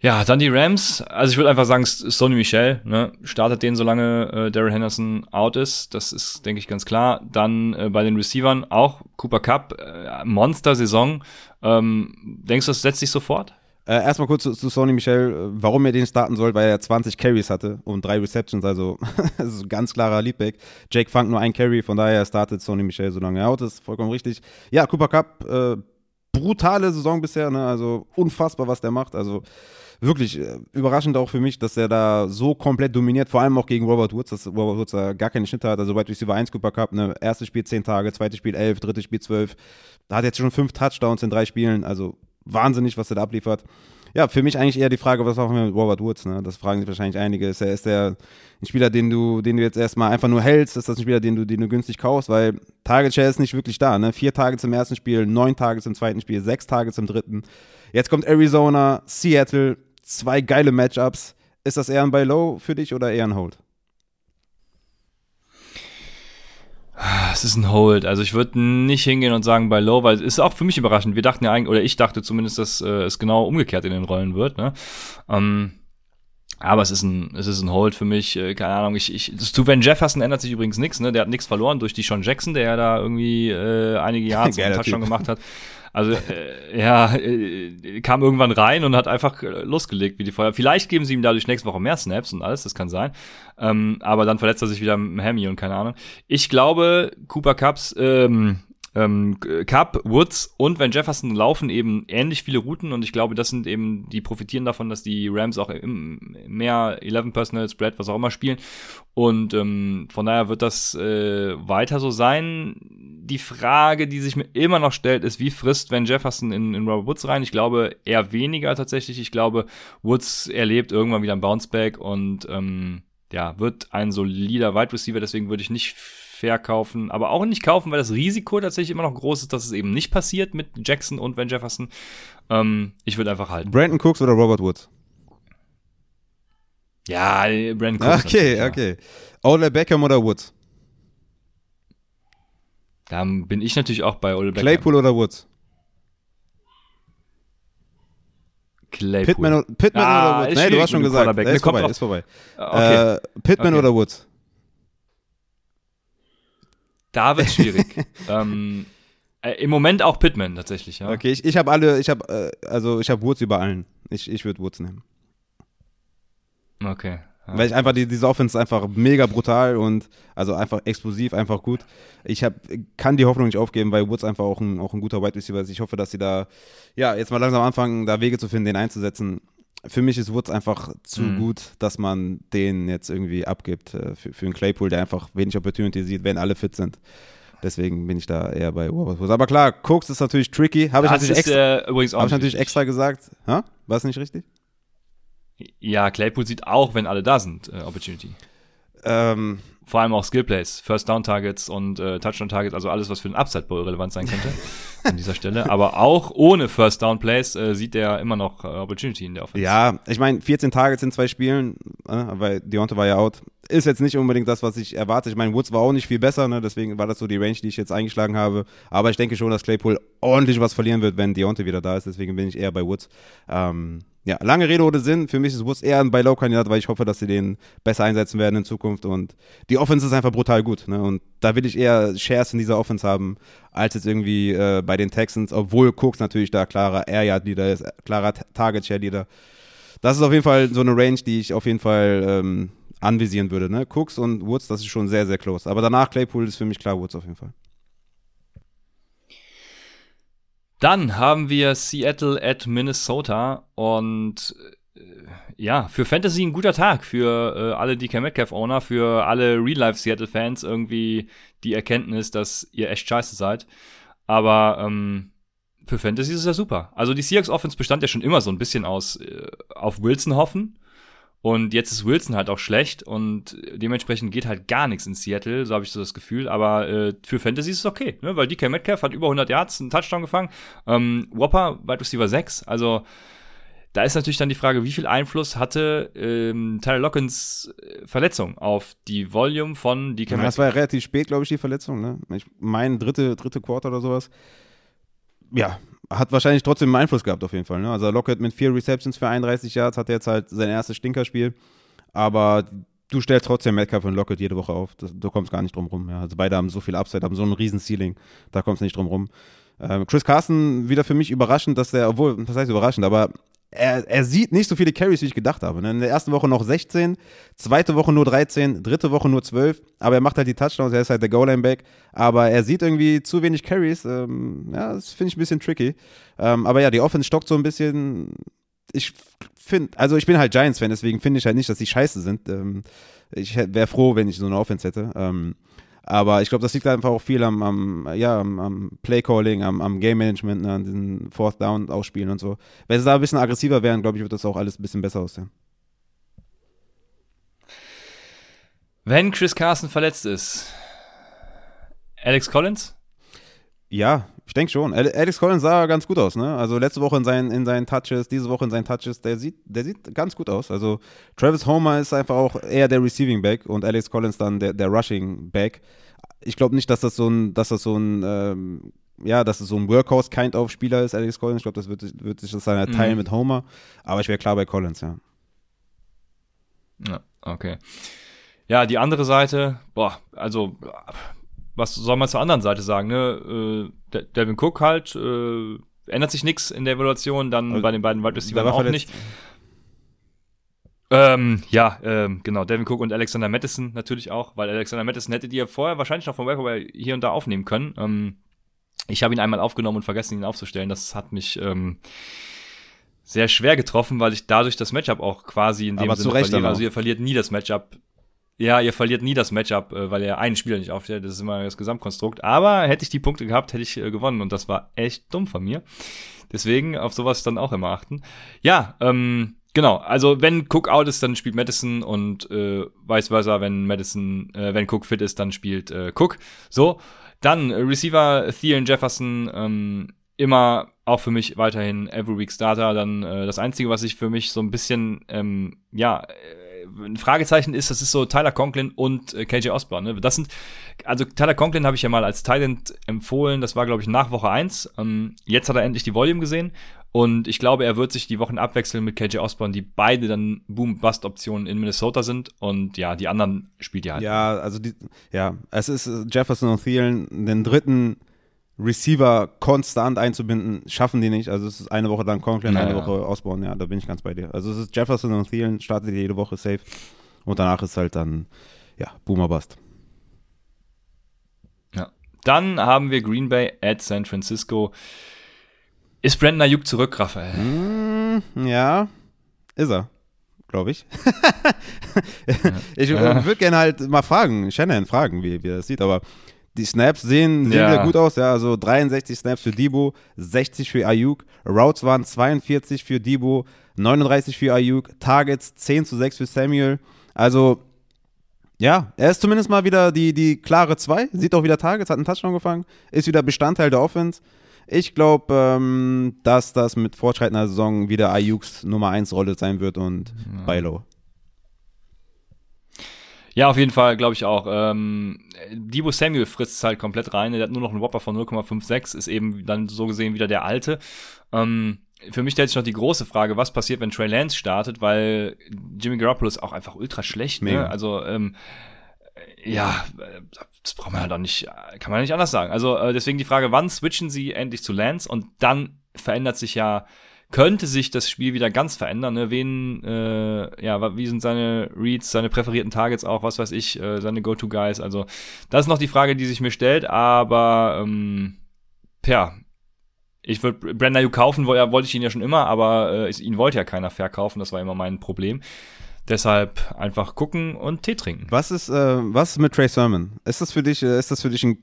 Ja, dann die Rams. Also ich würde einfach sagen, Sony Michel, ne, startet den, solange äh, Daryl Henderson out ist. Das ist, denke ich, ganz klar. Dann äh, bei den Receivern auch Cooper Cup, äh, Monster-Saison. Ähm, denkst du, das setzt sich sofort? Äh, erstmal kurz zu, zu, Sony Michel, äh, warum er den starten soll, weil er 20 Carries hatte und drei Receptions, also das ist ein ganz klarer Leadback. Jake Funk nur ein Carry, von daher startet Sony Michel, solange er out ist, vollkommen richtig. Ja, Cooper Cup, äh, brutale Saison bisher, ne? also unfassbar, was der macht, also wirklich äh, überraschend auch für mich, dass er da so komplett dominiert, vor allem auch gegen Robert Woods, dass Robert Woods da gar keine Schnitte hat, also Wide Receiver 1 Cooper Cup, ne? erstes Spiel 10 Tage, zweites Spiel 11, drittes Spiel 12, da hat jetzt schon fünf Touchdowns in drei Spielen, also wahnsinnig, was er da abliefert. Ja, für mich eigentlich eher die Frage, was machen wir mit Robert Woods? Ne? Das fragen sich wahrscheinlich einige. Ist er, ist der ein Spieler, den du, den du jetzt erstmal einfach nur hältst? Ist das ein Spieler, den du, den du günstig kaufst? Weil Target Share ist nicht wirklich da. Ne? Vier Tage zum ersten Spiel, neun Tage zum zweiten Spiel, sechs Tage zum dritten. Jetzt kommt Arizona, Seattle, zwei geile Matchups. Ist das eher ein Buy Low für dich oder eher ein Hold? Es ist ein Hold. Also ich würde nicht hingehen und sagen bei Low, weil es ist auch für mich überraschend. Wir dachten ja eigentlich, oder ich dachte zumindest, dass äh, es genau umgekehrt in den Rollen wird. Ne? Ähm, aber es ist ein, es ist ein Hold für mich, äh, keine Ahnung. Ich, ich, zu Van Jefferson ändert sich übrigens nichts, ne? Der hat nichts verloren durch die Sean Jackson, der ja da irgendwie äh, einige Jahre zum Touchdown gemacht hat. Also äh, ja, äh, kam irgendwann rein und hat einfach äh, losgelegt wie die Feuer. Vielleicht geben sie ihm dadurch nächste Woche mehr Snaps und alles, das kann sein. Ähm, aber dann verletzt er sich wieder dem Hammy und keine Ahnung. Ich glaube, Cooper Cups ähm, ähm, Cup, Woods und Van Jefferson laufen eben ähnlich viele Routen und ich glaube, das sind eben, die profitieren davon, dass die Rams auch mehr 11 Personal Spread, was auch immer spielen und ähm, von daher wird das äh, weiter so sein. Die Frage, die sich mir immer noch stellt, ist, wie frisst Van Jefferson in, in Robert Woods rein? Ich glaube eher weniger tatsächlich. Ich glaube, Woods erlebt irgendwann wieder ein Bounceback und ähm, ja, wird ein solider Wide Receiver, deswegen würde ich nicht verkaufen, aber auch nicht kaufen, weil das Risiko tatsächlich immer noch groß ist, dass es eben nicht passiert mit Jackson und Van Jefferson. Ähm, ich würde einfach halten. Brandon Cooks oder Robert Woods? Ja, Brandon Cooks. Okay, ja. okay. Ole Beckham oder Woods? Da bin ich natürlich auch bei Ole Beckham. Claypool oder Woods? Claypool. Pittman, Pittman ah, oder Woods? Nee, du hast schon gesagt. Nee, ist, vorbei, ist vorbei. Okay. Äh, Pittman okay. oder Woods? Da wird schwierig. ähm, äh, Im Moment auch Pittman tatsächlich, ja. Okay, ich, ich habe alle, ich habe, äh, also ich habe Woods über allen. Ich, ich würde Woods nehmen. Okay, Weil ich einfach, die, diese Offense ist einfach mega brutal und also einfach explosiv, einfach gut. Ich hab, kann die Hoffnung nicht aufgeben, weil Woods einfach auch ein, auch ein guter Wide Receiver ist. Ich hoffe, dass sie da, ja, jetzt mal langsam anfangen, da Wege zu finden, den einzusetzen. Für mich ist Woods einfach zu Mhm. gut, dass man den jetzt irgendwie abgibt äh, für, für einen Claypool, der einfach wenig Opportunity sieht, wenn alle fit sind. Deswegen bin ich da eher bei Woods. Aber klar, Cooks ist natürlich tricky. Habe ich Das natürlich ist extra, äh, hab ich natürlich extra gesagt. Ha? War es nicht richtig? Ja, Claypool sieht auch, wenn alle da sind, äh, Opportunity. Ähm, Vor allem auch Skillplays, First Down Targets und äh, Touchdown Targets, also alles, was für den Upside Bowl relevant sein könnte an dieser Stelle. Aber auch ohne First Down Plays äh, sieht er immer noch äh, Opportunity in der Offense. Ja, ich meine, 14 Targets in zwei Spielen, äh, weil Deontay war ja out. Ist jetzt nicht unbedingt das, was ich erwarte. Ich meine, Woods war auch nicht viel besser, ne? deswegen war das so die Range, die ich jetzt eingeschlagen habe. Aber ich denke schon, dass Claypool ordentlich was verlieren wird, wenn Deontay wieder da ist. Deswegen bin ich eher bei Woods. Ähm, ja, lange Rede ohne Sinn. Für mich ist Woods eher ein Buy-Low-Kandidat, weil ich hoffe, dass sie den besser einsetzen werden in Zukunft. Und die Offense ist einfach brutal gut. Ne? Und da will ich eher Shares in dieser Offense haben, als jetzt irgendwie äh, bei den Texans, obwohl Cooks natürlich da klarer Air-Yard-Leader ist, klarer Target-Share-Leader. Das ist auf jeden Fall so eine Range, die ich auf jeden Fall ähm, anvisieren würde. Ne? Cooks und Woods, das ist schon sehr, sehr close. Aber danach Claypool ist für mich klar Woods auf jeden Fall. Dann haben wir Seattle at Minnesota und äh, ja, für Fantasy ein guter Tag, für äh, alle DK Metcalf-Owner, für alle Real-Life-Seattle-Fans irgendwie die Erkenntnis, dass ihr echt scheiße seid. Aber ähm, für Fantasy ist es ja super. Also die Seahawks-Offense bestand ja schon immer so ein bisschen aus äh, auf Wilson hoffen. Und jetzt ist Wilson halt auch schlecht und dementsprechend geht halt gar nichts in Seattle, so habe ich so das Gefühl. Aber äh, für Fantasy ist es okay, ne? weil DK Metcalf hat über 100 Yards, einen Touchdown gefangen. Ähm, Whopper, Wide Receiver 6. Also da ist natürlich dann die Frage, wie viel Einfluss hatte ähm, Tyler Lockens äh, Verletzung auf die Volume von DK Ja, Metcalf? das war ja relativ spät, glaube ich, die Verletzung. Ne? Ich meine, dritte, dritte Quarter oder sowas. Ja, hat wahrscheinlich trotzdem einen Einfluss gehabt auf jeden Fall. Ne? Also Lockett mit vier Receptions für 31 Yards hat jetzt halt sein erstes Stinkerspiel. Aber du stellst trotzdem Metcalf und Lockett jede Woche auf. Das, du kommst gar nicht drum rum. Ja? Also beide haben so viel Upside, haben so einen riesen Ceiling. Da kommst du nicht drum rum. Ähm, Chris Carson wieder für mich überraschend, dass der, obwohl, das heißt überraschend, aber er, er sieht nicht so viele Carries, wie ich gedacht habe. ne? In der ersten Woche noch 16, zweite Woche nur 13, dritte Woche nur 12, aber er macht halt die Touchdowns, er ist halt der Goal-Line-Back, aber er sieht irgendwie zu wenig Carries. Ähm, ja, das finde ich ein bisschen tricky. Ähm, aber ja, die Offense stockt so ein bisschen. Ich finde, also ich bin halt Giants-Fan, deswegen finde ich halt nicht, dass die scheiße sind. Ähm, ich wäre froh, wenn ich so eine Offense hätte. Ähm, aber ich glaube, das liegt einfach auch viel am, am, ja, am, am Play-Calling, am, am Game-Management, ne, an diesen Fourth Down ausspielen und so. Wenn sie da ein bisschen aggressiver wären, glaube ich, wird das auch alles ein bisschen besser aussehen. Wenn Chris Carson verletzt ist, Alex Collins? Ja, ich denke schon. Ale- Alex Collins sah ganz gut aus, ne? Also letzte Woche in seinen, in seinen Touches, diese Woche in seinen Touches, der sieht, der sieht ganz gut aus. Also Travis Homer ist einfach auch eher der Receiving Back und Alex Collins dann der, der Rushing Back. Ich glaube nicht, dass das so ein, dass das so ein, ähm, ja, dass es so ein Workhorse-Kind of Spieler ist, Alex Collins. Ich glaube, das wird, wird sich das dann teilen Mhm. mit Homer. Aber ich wäre klar bei Collins, ja. Ja, okay. Ja, die andere Seite, boah, also, was soll man zur anderen Seite sagen, ne? Äh, De- Devin Cook halt, äh, ändert sich nichts in der Evaluation, dann Also, bei den beiden Wide Receivers auch nicht. Ähm, ja, ähm, genau, Devin Cook und Alexander Madison natürlich auch, weil Alexander Madison hättet ihr vorher wahrscheinlich noch vom Waiver hier und da aufnehmen können. Ähm, ich habe ihn einmal aufgenommen und vergessen, ihn aufzustellen. Das hat mich ähm, sehr schwer getroffen, weil ich dadurch das Matchup auch quasi in dem Aber Sinne Recht verliere. Also ihr verliert nie das Matchup. Ja, ihr verliert nie das Matchup, äh, weil ihr einen Spieler nicht aufstellt. Das ist immer das Gesamtkonstrukt. Aber hätte ich die Punkte gehabt, hätte ich äh, gewonnen. Und das war echt dumm von mir. Deswegen auf sowas dann auch immer achten. Ja, ähm, genau. Also wenn Cook out ist, dann spielt Madison und äh, vice versa, wenn Madison, äh, wenn Cook fit ist, dann spielt äh, Cook. So, dann Receiver Thielen Jefferson, ähm, immer auch für mich weiterhin Every Week Starter. Dann äh, das Einzige, was ich für mich so ein bisschen, ähm, ja, äh, ein Fragezeichen ist, das ist so Tyler Conklin und äh, KJ Osborne. Ne? Das sind, also Tyler Conklin habe ich ja mal als Talent empfohlen, das war, glaube ich, nach Woche 1. Ähm, jetzt hat er endlich die Volume gesehen und ich glaube, er wird sich die Wochen abwechseln mit KJ Osborne, die beide dann Boom-Bust-Optionen in Minnesota sind und ja, die anderen spielt ihr halt. Ja, also die, ja, es ist äh, Jefferson und Thielen, den dritten Receiver konstant einzubinden, schaffen die nicht. Also es ist eine Woche dann Conklin, Ja, eine. Woche Osborne, ja, da bin ich ganz bei dir. Also es ist Jefferson und Thielen, startet jede Woche safe. Und danach ist halt dann, ja, Boomer Bust. Ja. Dann haben wir Green Bay at San Francisco. Ist Brandon Ayuk zurück, Raphael? Mm, ja, ist er, glaube ich. ich ja. würde gerne halt mal fragen, Shannon fragen, wie, wie er das sieht, aber die Snaps sehen, sehen ja. gut aus, ja, also 63 Snaps für Debo, 60 für Ayuk, Routes waren 42 für Debo, 39 für Ayuk, Targets 10 zu 6 für Samuel, also ja, er ist zumindest mal wieder die, die klare 2, sieht auch wieder Targets, hat einen Touchdown gefangen, ist wieder Bestandteil der Offense. Ich glaube, ähm, dass das mit fortschreitender Saison wieder Ayuks Nummer 1 Rolle sein wird und ja. Bailo. Ja, auf jeden Fall, glaube ich auch. Ähm, Debo Samuel frisst es halt komplett rein. Der hat nur noch einen Whopper von 0,56, ist eben dann so gesehen wieder der alte. Ähm, für mich stellt sich noch die große Frage, was passiert, wenn Trey Lance startet, weil Jimmy Garoppolo ist auch einfach ultra schlecht. Ne? Also ähm, ja, das braucht man halt auch nicht, kann man nicht anders sagen. Also äh, deswegen die Frage, wann switchen sie endlich zu Lance und dann verändert sich ja, könnte sich das Spiel wieder ganz verändern. Ne? Wen, äh, ja, wie sind seine Reads, seine präferierten Targets auch, was weiß ich, äh, seine Go-To-Guys. Also das ist noch die Frage, die sich mir stellt, aber ähm, ja, ich würde Brandon Ayuk kaufen, wollte ich ihn ja schon immer, aber äh, ihn wollte ja keiner verkaufen, das war immer mein Problem. Deshalb einfach gucken und Tee trinken. Was ist, äh, was ist mit Trey Sermon? Ist das für dich, äh, ist das für dich ein,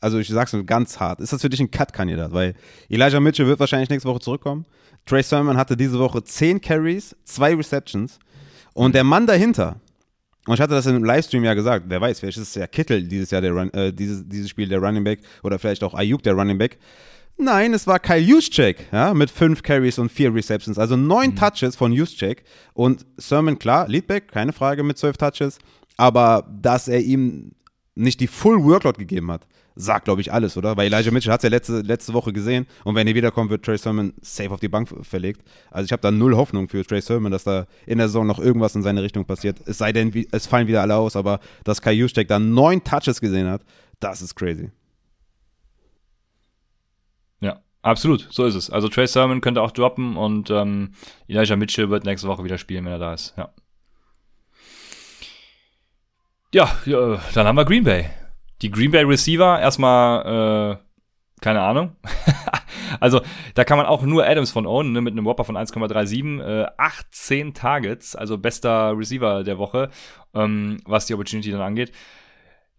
also ich sag's nur ganz hart, ist das für dich ein Cut-Kandidat? Weil Elijah Mitchell wird wahrscheinlich nächste Woche zurückkommen. Trey Sermon hatte diese Woche 10 Carries, 2 Receptions und der Mann dahinter, und ich hatte das im Livestream ja gesagt, wer weiß, vielleicht ist es ja Kittel dieses Jahr der Run, äh, dieses, dieses Spiel der Running Back oder vielleicht auch Ayuk der Running Back. Nein, es war Kyle Juszczyk, ja, mit fünf Carries und vier Receptions, also neun mhm. Touches von Juszczyk und Sermon, klar, Leadback, keine Frage mit zwölf Touches, aber dass er ihm nicht die Full Workload gegeben hat, sagt, glaube ich, alles, oder? Weil Elijah Mitchell hat es ja letzte, letzte Woche gesehen und wenn er wiederkommt, wird Trey Sermon safe auf die Bank verlegt. Also ich habe da null Hoffnung für Trey Sermon, dass da in der Saison noch irgendwas in seine Richtung passiert. Es sei denn, es fallen wieder alle aus, aber dass Kyle Juszczyk da neun Touches gesehen hat, das ist crazy. Absolut, so ist es. Also Trey Sermon könnte auch droppen und ähm, Elijah Mitchell wird nächste Woche wieder spielen, wenn er da ist. Ja. Ja, ja dann haben wir Green Bay. Die Green Bay Receiver erstmal, äh, keine Ahnung. also da kann man auch nur Adams von ownen, ne, mit einem Whopper von 1,37, äh, 18 Targets, also bester Receiver der Woche, ähm, was die Opportunity dann angeht.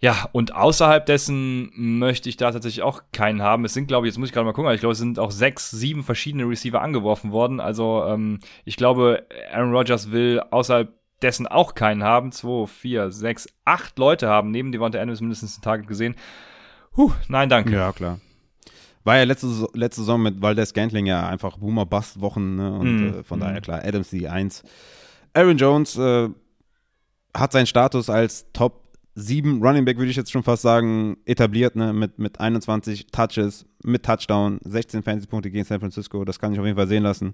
Ja, und außerhalb dessen möchte ich da tatsächlich auch keinen haben. Es sind, glaube ich, jetzt muss ich gerade mal gucken, ich glaube, es sind auch sechs, sieben verschiedene Receiver angeworfen worden. Also ähm, ich glaube, Aaron Rodgers will außerhalb dessen auch keinen haben. Zwei, vier, sechs, acht Leute haben neben Devonta Adams mindestens ein Target gesehen. Huh, nein, danke. Ja, klar. War ja letzte, letzte Saison mit Valdez Gantling ja einfach Boomer-Bust-Wochen ne? und mm, äh, von mm. daher klar, Adams die Eins. Aaron Jones äh, hat seinen Status als Top sieben Running Back, würde ich jetzt schon fast sagen, etabliert, ne, mit, mit 21 Touches, mit Touchdown, 16 Fantasy-Punkte gegen San Francisco. Das kann ich auf jeden Fall sehen lassen.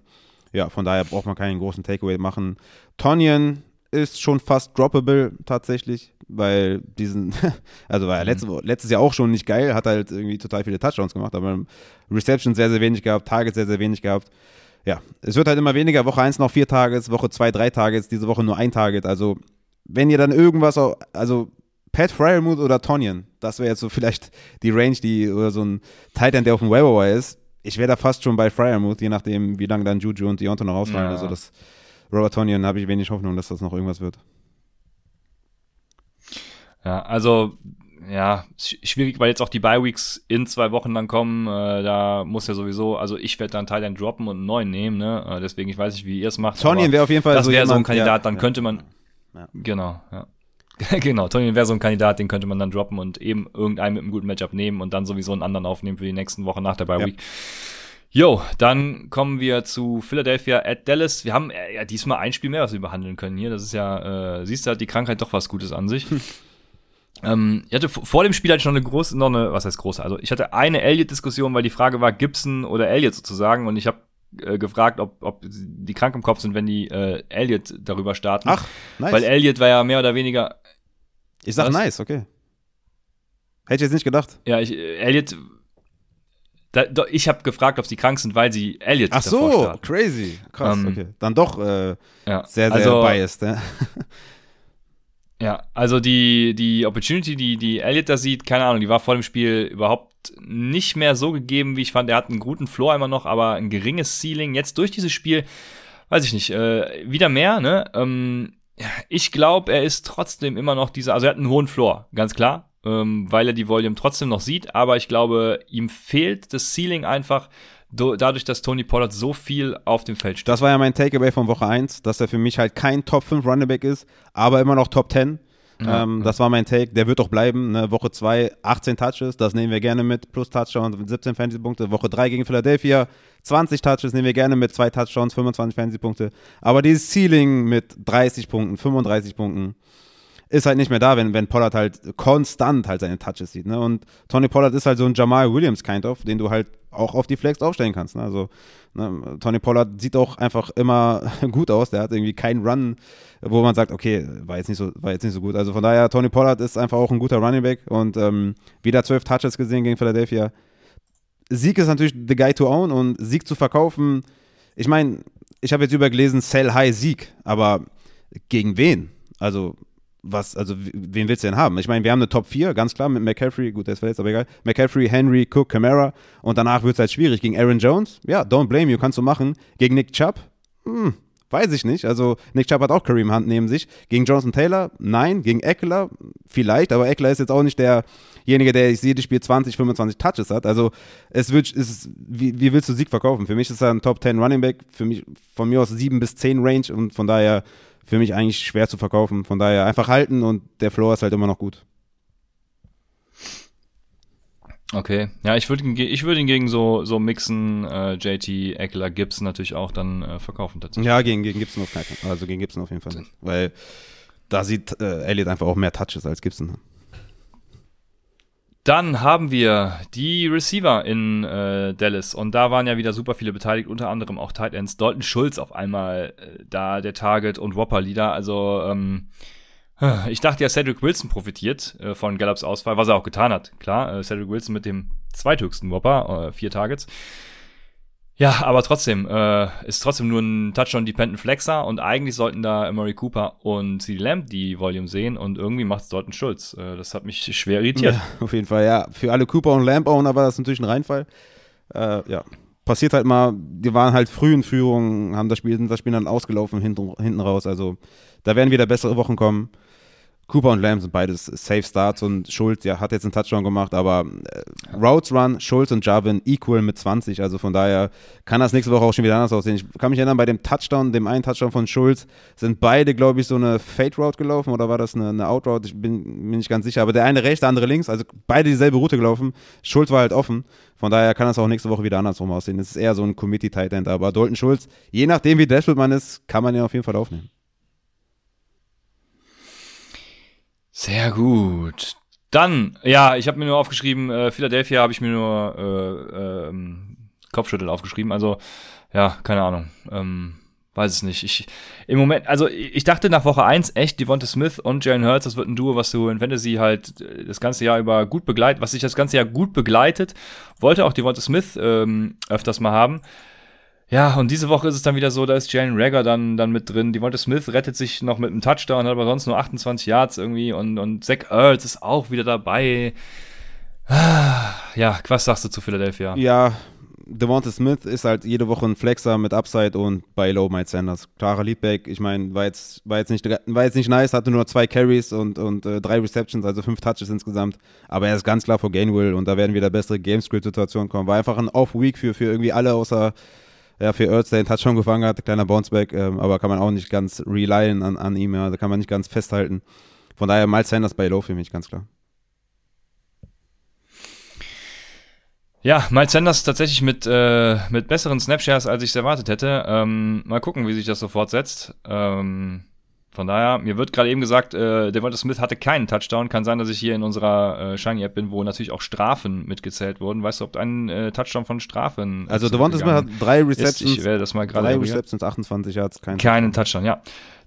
Ja, von daher braucht man keinen großen Takeaway machen. Tonyan ist schon fast droppable tatsächlich, weil diesen, also war er mhm. letztes Jahr auch schon nicht geil, hat halt irgendwie total viele Touchdowns gemacht, aber Reception sehr, sehr wenig gehabt, Targets sehr, sehr wenig gehabt. Ja, es wird halt immer weniger. Woche 1 noch vier Targets, Woche 2 drei Targets, diese Woche nur ein Target. Also, wenn ihr dann irgendwas, also Pat Fryermuth oder Tonyan. Das wäre jetzt so vielleicht die Range, die oder so ein Titan, der auf dem Waiver ist. Ich wäre da fast schon bei Fryermuth, je nachdem, wie lange dann Juju und Deontay noch ausfallen. Ja. Also das Robert Tonyan habe ich wenig Hoffnung, dass das noch irgendwas wird. Ja, also ja, schwierig, weil jetzt auch die Bye-Weeks in zwei Wochen dann kommen. Äh, da muss ja sowieso, also ich werde dann Thailand droppen und einen neuen nehmen, ne? Äh, deswegen, ich weiß nicht, wie ihr es macht. Tonyan wäre auf jeden Fall das so wäre so ein Kandidat, ja, dann ja, könnte man. Ja. Genau, ja. genau, Tony wäre so ein Kandidat, den könnte man dann droppen und eben irgendeinen mit einem guten Matchup nehmen und dann sowieso einen anderen aufnehmen für die nächsten Wochen nach der Bye Week. Ja. Jo, dann kommen wir zu Philadelphia at Dallas. Wir haben äh, ja diesmal ein Spiel mehr, was wir behandeln können hier. Das ist ja, äh, siehst du, hat die Krankheit doch was Gutes an sich. Hm. Ähm, ich hatte vor dem Spiel hatte ich noch eine große, noch eine, was heißt große? Also ich hatte eine Elliott-Diskussion, weil die Frage war Gibson oder Elliott sozusagen und ich habe äh, gefragt, ob, ob die krank im Kopf sind, wenn die äh, Elliott darüber starten. Ach, nice. Weil Elliott war ja mehr oder weniger. Ich sag was? nice, okay. Hätte ich jetzt nicht gedacht. Ja, ich, äh, Elliott. Da, da, ich habe gefragt, ob sie krank sind, weil sie Elliott Ach so, starten. crazy. Krass, ähm, okay. Dann doch äh, ja. sehr, sehr also, biased, ja. Ja, also die, die Opportunity, die, die Elliott da sieht, keine Ahnung, die war vor dem Spiel überhaupt nicht mehr so gegeben, wie ich fand. Er hat einen guten Floor immer noch, aber ein geringes Ceiling. Jetzt durch dieses Spiel, weiß ich nicht, äh, wieder mehr, ne? Ähm, ich glaube, er ist trotzdem immer noch dieser, also er hat einen hohen Floor, ganz klar, ähm, weil er die Volume trotzdem noch sieht, aber ich glaube, ihm fehlt das Ceiling einfach dadurch, dass Tony Pollard so viel auf dem Feld steht. Das war ja mein Takeaway von Woche 1, dass er für mich halt kein Top 5 Running Back ist, aber immer noch Top 10. Ja, ähm, ja. Das war mein Take. Der wird doch bleiben. Ne? Woche 2, 18 Touches, das nehmen wir gerne mit. Plus Touchdowns, 17 Fantasy-Punkte. Woche 3 gegen Philadelphia, 20 Touches, nehmen wir gerne mit. Zwei Touchdowns, 25 Fantasy-Punkte. Aber dieses Ceiling mit 30 Punkten, 35 Punkten, ist halt nicht mehr da, wenn, wenn Pollard halt konstant halt seine Touches sieht. Ne? Und Tony Pollard ist halt so ein Jamal Williams kind of, den du halt auch auf die Flex aufstellen kannst. Ne? Also ne? Tony Pollard sieht auch einfach immer gut aus. Der hat irgendwie keinen Run, wo man sagt, okay, war jetzt nicht so, war jetzt nicht so gut. Also von daher, Tony Pollard ist einfach auch ein guter Running Back und ähm, wieder zwölf Touches gesehen gegen Philadelphia. Sieg ist natürlich the guy to own und Sieg zu verkaufen. Ich meine, ich habe jetzt übergelesen, Sell High Sieg, aber gegen wen? Also was, also wen willst du denn haben? Ich meine, wir haben eine Top 4, ganz klar, mit McCaffrey, gut, der ist verletzt, aber egal. McCaffrey, Henry, Cook, Camara und danach wird es halt schwierig. Gegen Aaron Jones, ja, don't blame you, kannst du machen. Gegen Nick Chubb, hm, weiß ich nicht. Also Nick Chubb hat auch Kareem Hunt neben sich. Gegen Johnson Taylor, nein. Gegen Eckler, vielleicht, aber Eckler ist jetzt auch nicht derjenige, der jedes Spiel 20, 25 Touches hat. Also es wird, es wie, wie willst du Sieg verkaufen? Für mich ist er ein Top 10 Running Back, für mich von mir aus 7 bis 10 Range und von daher für mich eigentlich schwer zu verkaufen. Von daher einfach halten und der Floor ist halt immer noch gut. Okay, ja, ich würde ich würd ihn gegen so, so Mixen, äh, JT, Eckler, Gibson natürlich auch dann äh, verkaufen tatsächlich. Ja, gegen, gegen Gibson auf keinen Fall. Also gegen Gibson auf jeden Fall. Nicht. Weil da sieht äh, Elliott einfach auch mehr Touches als Gibson. Dann haben wir die Receiver in äh, Dallas und da waren ja wieder super viele beteiligt, unter anderem auch Tight Ends. Dalton Schulz auf einmal äh, da der Target und Whopper Leader. Also ähm, ich dachte ja, Cedric Wilson profitiert äh, von Gallups Ausfall, was er auch getan hat. Klar, äh, Cedric Wilson mit dem zweithöchsten Whopper, äh, vier Targets. Ja, aber trotzdem, äh, ist trotzdem nur ein Touchdown-Dependent Flexer und eigentlich sollten da Murray Cooper und CD Lamb die Volume sehen und irgendwie macht es ein Schulz. Äh, das hat mich schwer irritiert. Ja, auf jeden Fall, ja. Für alle Cooper und Lamb-Owner war das natürlich ein Reinfall. Äh, ja, passiert halt mal, die waren halt früh in Führung, haben das Spiel, sind das Spiel dann ausgelaufen hinten, hinten raus. Also da werden wieder bessere Wochen kommen. Cooper und Lamb sind beides Safe Starts und Schulz, ja, hat jetzt einen Touchdown gemacht, aber äh, Routes Run, Schulz und Jarvin equal mit 20, also von daher kann das nächste Woche auch schon wieder anders aussehen. Ich kann mich erinnern, bei dem Touchdown, dem einen Touchdown von Schulz, sind beide, glaube ich, so eine Fade Route gelaufen oder war das eine, eine Out Route? Ich bin mir nicht ganz sicher, aber der eine rechts, der andere links, also beide dieselbe Route gelaufen. Schulz war halt offen, von daher kann das auch nächste Woche wieder andersrum aussehen. Es ist eher so ein Committee Tight End, aber Dalton Schulz, je nachdem wie desperate man ist, kann man ihn auf jeden Fall aufnehmen. Sehr gut. Dann, ja, ich habe mir nur aufgeschrieben, äh, Philadelphia habe ich mir nur äh, ähm, Kopfschüttel aufgeschrieben. Also, ja, keine Ahnung. Ähm, weiß es nicht. Ich, Im Moment, also ich dachte nach Woche 1 echt, Devonta Smith und Jalen Hurts, das wird ein Duo, was du in Fantasy halt äh, das ganze Jahr über gut begleitet, was sich das ganze Jahr gut begleitet. Wollte auch Devonta Smith ähm, öfters mal haben. Ja, und diese Woche ist es dann wieder so, da ist Jalen Rager dann, dann mit drin. Devonta Smith rettet sich noch mit einem Touchdown, hat aber sonst nur 28 Yards irgendwie und, und Zach Ertz ist auch wieder dabei. Ja, was sagst du zu Philadelphia? Ja, Devonta Smith ist halt jede Woche ein Flexer mit Upside und bei Low Mike Sanders. Klarer Leadback, ich meine, war jetzt, war, jetzt nicht, war jetzt nicht nice, hatte nur zwei Carries und, und äh, drei Receptions, also fünf Touches insgesamt. Aber er ist ganz klar vor Gainwell und da werden wieder bessere Gamescript-Situationen kommen. War einfach ein Off-Week für, für irgendwie alle außer ja, für Earth, der den Touchdown gefangen hat, kleiner Bounceback, ähm, aber kann man auch nicht ganz relyen an, an ihm, ja, da kann man nicht ganz festhalten. Von daher Miles Sanders bei Low für mich, ganz klar. Ja, Miles Sanders tatsächlich mit, äh, mit besseren Snapshares, als ich es erwartet hätte. Ähm, mal gucken, wie sich das so fortsetzt. Ähm, von daher, mir wird gerade eben gesagt, äh, Devonta Smith hatte keinen Touchdown. Kann sein, dass ich hier in unserer äh, Shiny-App bin, wo natürlich auch Strafen mitgezählt wurden. Weißt du, ob ein äh, Touchdown von Strafen Also Devonta Smith hat drei Receptions. Ist. Ich werde das mal gerade Drei Receptions, 28 Yards, keinen Keinen Touchdown, ja.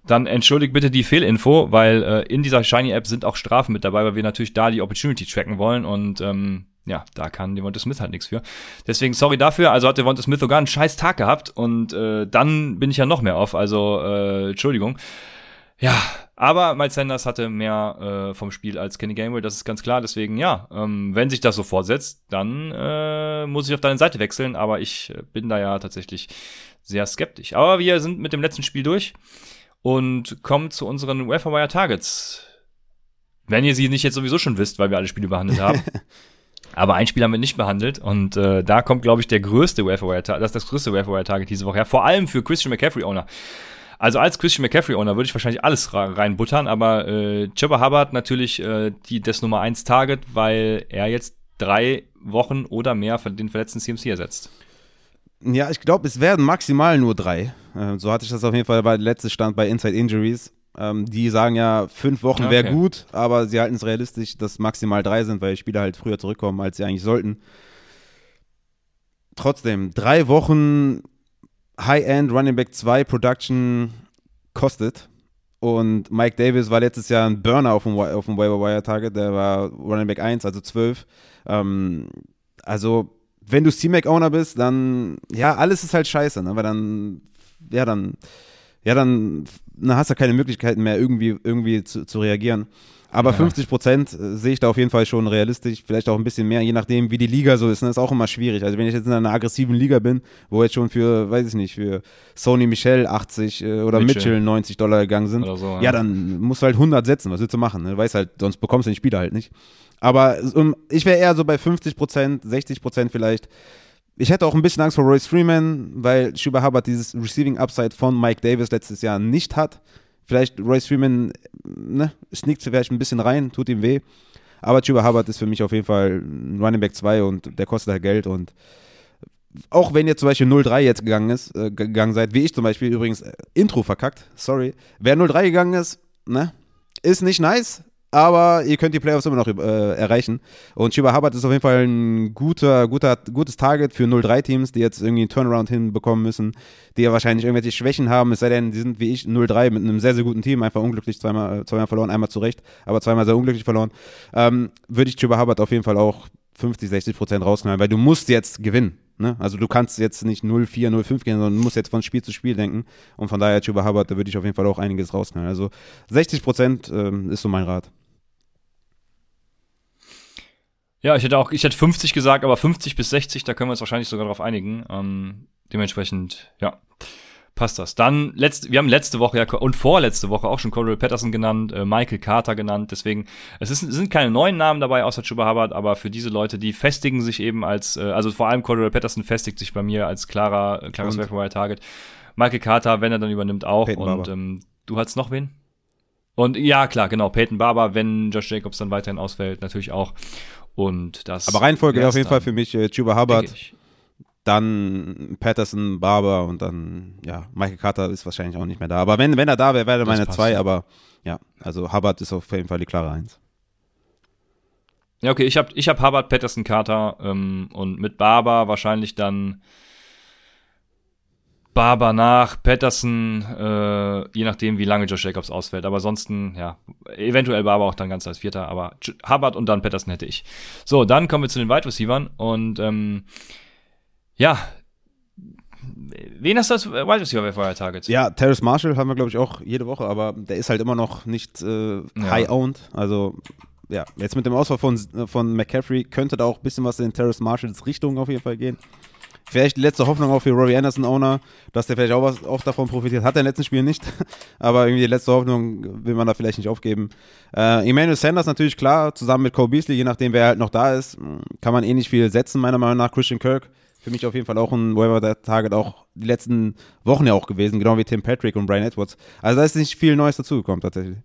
Dann entschuldigt bitte die Fehlinfo, weil äh, in dieser Shiny-App sind auch Strafen mit dabei, weil wir natürlich da die Opportunity tracken wollen und ähm, ja, da kann Devonta Smith halt nichts für. Deswegen sorry dafür. Also hat Devonta Smith sogar einen scheiß Tag gehabt und äh, dann bin ich ja noch mehr auf. Also äh, Entschuldigung. Ja, Aber Miles Sanders hatte mehr äh, vom Spiel als Kenny Gainwell, das ist ganz klar. Deswegen, ja, ähm, wenn sich das so fortsetzt, dann äh, muss ich auf deine Seite wechseln. Aber ich äh, bin da ja tatsächlich sehr skeptisch. Aber wir sind mit dem letzten Spiel durch und kommen zu unseren Wire Targets. Wenn ihr sie nicht jetzt sowieso schon wisst, weil wir alle Spiele behandelt haben. Aber ein Spiel haben wir nicht behandelt und äh, da kommt, glaube ich, der größte Wire Target, das ist das größte Wire Target diese Woche her, vor allem für Christian McCaffrey Owner. Also als Christian McCaffrey-Owner würde ich wahrscheinlich alles reinbuttern, aber äh, Chipper Hubbard natürlich äh, die, das Nummer 1 Target, weil er jetzt drei Wochen oder mehr von den verletzten CMC ersetzt. Ja, ich glaube, es werden maximal nur drei. Äh, so hatte ich das auf jeden Fall bei letztem Stand bei Inside Injuries. Ähm, die sagen ja, fünf Wochen wäre okay. gut, aber sie halten es realistisch, dass maximal drei sind, weil Spieler halt früher zurückkommen, als sie eigentlich sollten. Trotzdem, drei Wochen High-End Running Back 2 Production kostet. Und Mike Davis war letztes Jahr ein Burner auf dem, auf dem Waiver Wire Target, der war Running Back 1, also 12. Ähm, also, wenn du C-Mac-Owner bist, dann, ja, alles ist halt scheiße, ne? dann, ja, dann, ja, dann, dann hast du keine Möglichkeiten mehr, irgendwie, irgendwie zu, zu reagieren. Aber ja. 50 Prozent äh, sehe ich da auf jeden Fall schon realistisch. Vielleicht auch ein bisschen mehr, je nachdem, wie die Liga so ist. Das ne? ist auch immer schwierig. Also wenn ich jetzt in einer aggressiven Liga bin, wo jetzt schon für, weiß ich nicht, für Sony Michel 80 äh, oder Mitchell. Mitchell 90 Dollar gegangen sind, so, ja. ja. dann musst du halt 100 setzen. Was willst du machen? Ne? Du weißt halt, sonst bekommst du den Spieler halt nicht. Aber um, ich wäre eher so bei 50 Prozent, 60 Prozent vielleicht. Ich hätte auch ein bisschen Angst vor Royce Freeman, weil Schuber Hubbard dieses Receiving Upside von Mike Davis letztes Jahr nicht hat. Vielleicht Royce Freeman ne, sneakt vielleicht ein bisschen rein, tut ihm weh. Aber Chuba Hubbard ist für mich auf jeden Fall ein Running Back 2 und der kostet halt Geld. Und auch wenn ihr zum Beispiel 0-3 jetzt gegangen ist, äh, gegangen seid, wie ich zum Beispiel übrigens äh, Intro verkackt, sorry. Wer 0-3 gegangen ist, ne, ist nicht nice, aber ihr könnt die Playoffs immer noch äh, erreichen. Und Chiba Hubbard ist auf jeden Fall ein guter, guter, gutes Target für 0-3-Teams, die jetzt irgendwie einen Turnaround hinbekommen müssen, die ja wahrscheinlich irgendwelche Schwächen haben, es sei denn, die sind wie ich 0-3 mit einem sehr, sehr guten Team, einfach unglücklich zweimal, äh, zweimal verloren, einmal zurecht, aber zweimal sehr unglücklich verloren. Ähm, würde ich Chiba Hubbard auf jeden Fall auch 50, 60 Prozent rausknallen, weil du musst jetzt gewinnen. Ne? Also du kannst jetzt nicht 0-4, 0-5 gehen, sondern du musst jetzt von Spiel zu Spiel denken. Und von daher, Chuba Hubbard, da würde ich auf jeden Fall auch einiges rausknallen. Also 60 Prozent ähm, ist so mein Rat. Ja, ich hätte auch, ich hätte 50 gesagt, aber 50 bis 60, da können wir uns wahrscheinlich sogar darauf einigen. Ähm, dementsprechend, ja, passt das. Dann, letzt, wir haben letzte Woche ja, und vorletzte Woche auch schon Cordell Patterson genannt, äh, Michael Carter genannt. Deswegen, es, ist, es sind keine neuen Namen dabei, außer Chuba Hubbard, aber für diese Leute, die festigen sich eben als, äh, also vor allem Cordell Patterson festigt sich bei mir als klarer, klares Wire Target. Michael Carter, wenn er dann übernimmt, auch. Peyton und ähm, du hattest noch wen? Und ja, klar, genau, Peyton Barber, wenn Josh Jacobs dann weiterhin ausfällt, natürlich auch. Und das. Aber Reihenfolge auf jeden Fall für mich äh, Chuba Hubbard, dann Patterson, Barber und dann, ja, Michael Carter ist wahrscheinlich auch nicht mehr da. Aber wenn, wenn er da wäre, wäre er meine zwei, aber ja, also Hubbard ist auf jeden Fall die klare Eins. Ja, okay, ich habe ich hab Hubbard, Patterson, Carter ähm, und mit Barber wahrscheinlich dann Barber nach, Patterson, äh, je nachdem, wie lange Josh Jacobs ausfällt. Aber ansonsten, ja, eventuell Barber auch dann ganz als Vierter, aber Hubbard und dann Patterson hätte ich. So, dann kommen wir zu den Wide Receivers und ähm, ja, Wen hast du als Wide Receiver bei Targets? Ja, Terrace Marshall haben wir, glaube ich, auch jede Woche, aber der ist halt immer noch nicht äh, high-owned. Also, ja, jetzt mit dem Ausfall von, von McCaffrey könnte da auch ein bisschen was in Terrace Marshalls Richtung auf jeden Fall gehen. Vielleicht die letzte Hoffnung auch für Robbie Anderson Owner, dass der vielleicht auch was auch davon profitiert. Hat er im letzten Spiel nicht, aber irgendwie die letzte Hoffnung will man da vielleicht nicht aufgeben. Äh, Emmanuel Sanders natürlich klar, zusammen mit Cole Beasley, je nachdem wer halt noch da ist, kann man eh nicht viel setzen, meiner Meinung nach. Christian Kirk, für mich auf jeden Fall auch ein Waiver Target, auch die letzten Wochen ja auch gewesen, genau wie Tim Patrick und Brian Edwards. Also da ist nicht viel Neues dazugekommen tatsächlich.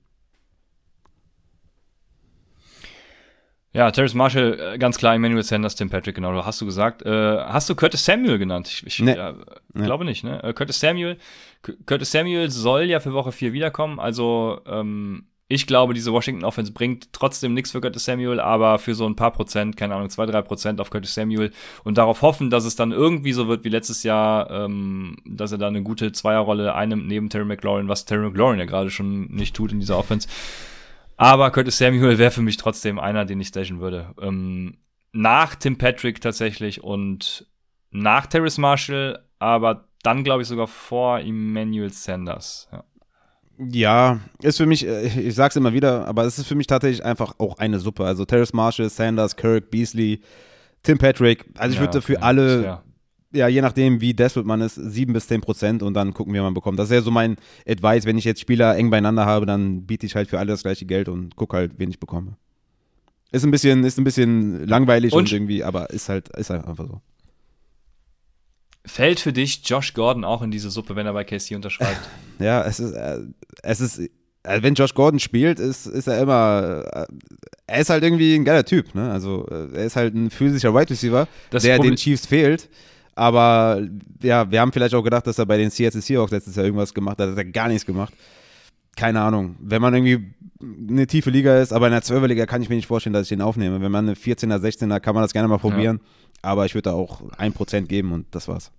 Ja, Terrence Marshall, äh, ganz klar, Emmanuel Sanders, Tim Patrick, genau, hast du gesagt. Äh, hast du Curtis Samuel genannt? Ich, ich nee. nee. glaube nicht, ne? Äh, Curtis Samuel, Curtis Samuel soll ja für Woche 4 wiederkommen, also ähm, ich glaube, diese Washington Offense bringt trotzdem nichts für Curtis Samuel, aber für so ein paar Prozent, keine Ahnung, zwei, drei Prozent auf Curtis Samuel und darauf hoffen, dass es dann irgendwie so wird wie letztes Jahr, ähm, dass er da eine gute Zweierrolle einnimmt neben Terry McLaurin, was Terry McLaurin ja gerade schon nicht tut in dieser Offense. Aber Curtis Samuel wäre für mich trotzdem einer, den ich stashen würde. Ähm, nach Tim Patrick tatsächlich und nach Terrace Marshall, aber dann glaube ich sogar vor Emmanuel Sanders. Ja. Ja, ist für mich, äh, ich sag's immer wieder, aber es ist für mich tatsächlich einfach auch eine Suppe. Also Terrace Marshall, Sanders, Kirk, Beasley, Tim Patrick. Also ich Ja, würde dafür okay, alle, fair. Ja, je nachdem, wie desperate man ist, 7 bis 10 Prozent und dann gucken wir, was man bekommt. Das ist ja so mein Advice, wenn ich jetzt Spieler eng beieinander habe, dann biete ich halt für alle das gleiche Geld und gucke halt, wen ich bekomme. Ist ein bisschen, ist ein bisschen langweilig und, Und- irgendwie, aber ist halt, ist halt einfach so. Fällt für dich Josh Gordon auch in diese Suppe, wenn er bei KC unterschreibt? Ja, es ist, äh, es ist, äh, wenn Josh Gordon spielt, ist, ist er immer, äh, er ist halt irgendwie ein geiler Typ, ne? Also, äh, er ist halt ein physischer Wide Receiver, Das der Problem- den Chiefs fehlt. Aber ja, wir haben vielleicht auch gedacht, dass er bei den Seattle Seahawks letztes Jahr irgendwas gemacht hat. Hat er gar nichts gemacht. Keine Ahnung. Wenn man irgendwie eine tiefe Liga ist, aber in der 12er Liga kann ich mir nicht vorstellen, dass ich den aufnehme. Wenn man eine 14er, 16er, kann man das gerne mal probieren. Aber ich würde da auch 1% geben und das war's.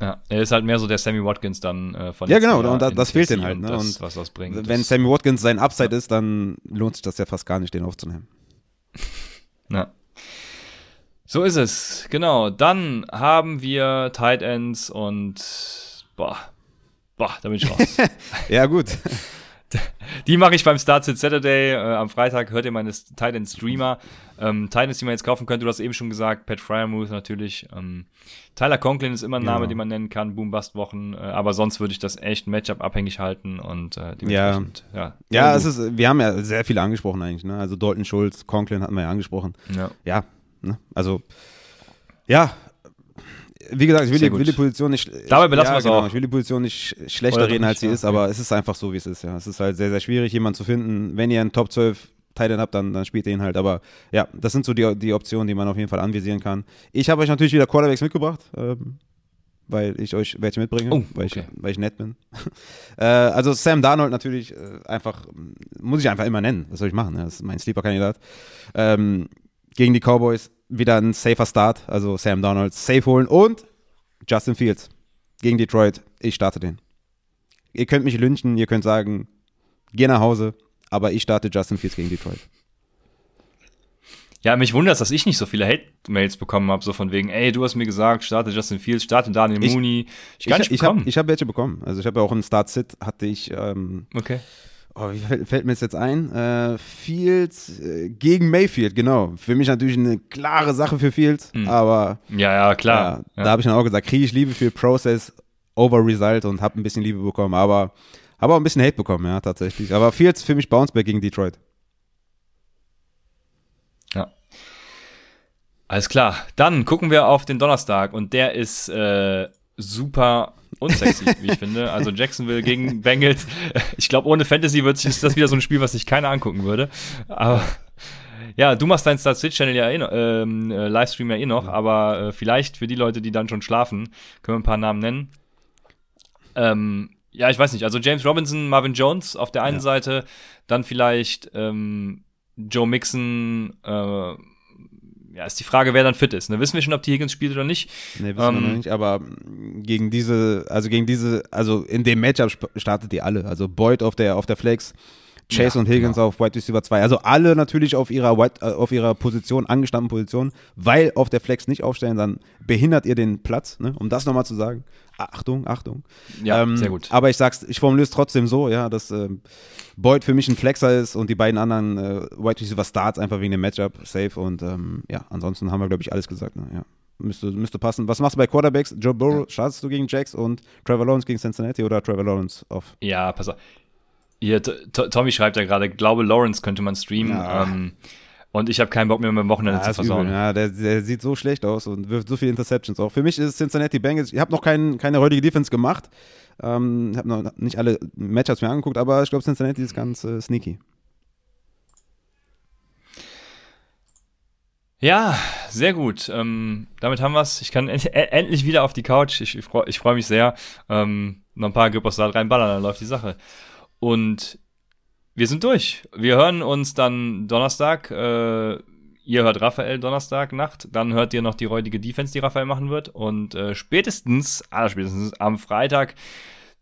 ja, er ist halt mehr so der Sammy Watkins dann äh, von Ja, genau, Jahr und da- das fehlt denen halt, und ne? Das, Und was das bringt. Wenn Sammy Watkins sein Upside ist, dann lohnt sich das ja fast gar nicht, den aufzunehmen. Ja. So ist es, genau. Dann haben wir Tight Ends und boah, boah, da bin ich raus. Ja, gut. die mache ich beim Start Sit Saturday. Äh, am Freitag hört ihr meine Tight End Streamer. Ähm, Tight Ends, die man jetzt kaufen könnte, du hast eben schon gesagt, Pat Fryermuth natürlich. Ähm, Tyler Conklin ist immer ein Name, Genau. den man nennen kann, Boom-Bust-Wochen. Äh, aber sonst würde ich das echt Matchup abhängig halten und äh, Ja. dementsprechend, ja. Ja, So es ist, wir haben ja sehr viele angesprochen eigentlich, ne? Also Dalton Schulz, Conklin hatten wir ja angesprochen. Ja. Ja, ne? Also, ja. Wie gesagt, ich will, die, will die Position nicht. Dabei belassen ja, genau, auch. Ich will die Position nicht sch- schlechter Oder reden, als sie ja, ist, okay. aber es ist einfach so, wie es ist, ja. Es ist halt sehr, sehr schwierig, jemanden zu finden. Wenn ihr einen Top 12 Titan habt, dann, dann spielt ihr ihn halt. Aber ja, das sind so die, die Optionen, die man auf jeden Fall anvisieren kann. Ich habe euch natürlich wieder Quarterbacks mitgebracht, ähm, weil ich euch welche mitbringe, Oh, weil, okay. ich, weil ich nett bin. äh, also Sam Darnold natürlich äh, einfach, muss ich einfach immer nennen. Was soll ich machen? ne? Das ist mein Sleeper-Kandidat. Ähm, gegen die Cowboys wieder ein safer Start, also Sam Darnold safe holen und Justin Fields gegen Detroit. Ich starte den. Ihr könnt mich lynchen, ihr könnt sagen, geh nach Hause, aber ich starte Justin Fields gegen Detroit. Ja, mich wundert dass ich nicht so viele Hate-Mails bekommen habe, so von wegen, ey, du hast mir gesagt, starte Justin Fields, starte Daniel Ich- Mooney. Ich nicht ich habe bekommen. ich hab welche bekommen. Also ich habe ja auch einen Start-Sit, hatte ich, ähm, okay. Oh, wie fällt, fällt mir das jetzt ein? Äh, Fields äh, gegen Mayfield, genau. Für mich natürlich eine klare Sache für Fields, Hm. aber Ja, ja, klar. Ja, Da habe ich dann auch gesagt, kriege ich Liebe für Process over Result und habe ein bisschen Liebe bekommen, aber habe auch ein bisschen Hate bekommen, ja, tatsächlich. Aber Fields für mich Bounceback gegen Detroit. Ja. Alles klar. Dann gucken wir auf den Donnerstag und der ist äh, super unsexy, wie ich finde. Also Jacksonville gegen Bengals. Ich glaube, ohne Fantasy wird sich ist das wieder so ein Spiel, was sich keiner angucken würde. Aber ja, du machst deinen Start Switch Channel ja eh noch, ähm, äh, Livestream ja eh noch, aber äh, vielleicht für die Leute, die dann schon schlafen, können wir ein paar Namen nennen. Ähm, ja, ich weiß nicht. Also James Robinson, Marvin Jones auf der einen Ja. Seite, dann vielleicht ähm, Joe Mixon. Äh, ja, ist die Frage, wer dann fit ist. Ne? Wissen wir schon, ob die Higgins spielt oder nicht? Nee, wissen wir Ähm, noch nicht, aber gegen diese, also gegen diese, also in dem Matchup startet die alle. Also Boyd auf der, auf der Flex, Chase Ja, und Higgins genau. auf Wide Receiver 2. Also alle natürlich auf ihrer, Wide, äh, auf ihrer Position, angestammten Position, weil auf der Flex nicht aufstellen, dann behindert ihr den Platz, ne? um das nochmal zu sagen. Achtung, Achtung. Ja, Ähm, sehr gut. Aber ich sag's, ich formuliere es trotzdem so, ja, dass ähm, Boyd für mich ein Flexer ist und die beiden anderen äh, Wide Receiver Starts einfach wegen dem Matchup safe und ähm, ja, ansonsten haben wir, glaube ich, alles gesagt. Ne? Ja. Müsste, müsste passen. Was machst du bei Quarterbacks? Joe Burrow, startest du gegen Jacks und Trevor Lawrence gegen Cincinnati oder Trevor Lawrence auf? Ja, pass auf. Hier, Tommy schreibt ja gerade, glaube Lawrence könnte man streamen. Ja. Ähm, und ich habe keinen Bock mehr, mein Wochenende zu ist übel, versauen. ja, der, der sieht so schlecht aus und wirft so viele Interceptions auch. Für mich ist Cincinnati Bengals, ich habe noch kein, keine heutige Defense gemacht, ähm, habe noch nicht alle Matchups mir angeguckt, aber ich glaube Cincinnati ist ganz äh, sneaky. Ja, sehr gut. Ähm, damit haben wir's. Ich kann end e- endlich wieder auf die Couch. Ich, ich freue freu mich sehr. Ähm, noch ein paar Gepostal reinballern, dann läuft die Sache. Und wir sind durch. Wir hören uns dann Donnerstag. Äh, ihr hört Raphael Donnerstag Nacht. Dann hört ihr noch die räudige Defense, die Raphael machen wird. Und äh, spätestens, aller spätestens am Freitag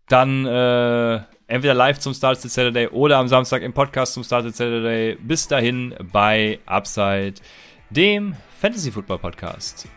dann äh, entweder live zum Started Saturday oder am Samstag im Podcast zum Started Saturday. Bis dahin bei Upside, dem Fantasy Football Podcast.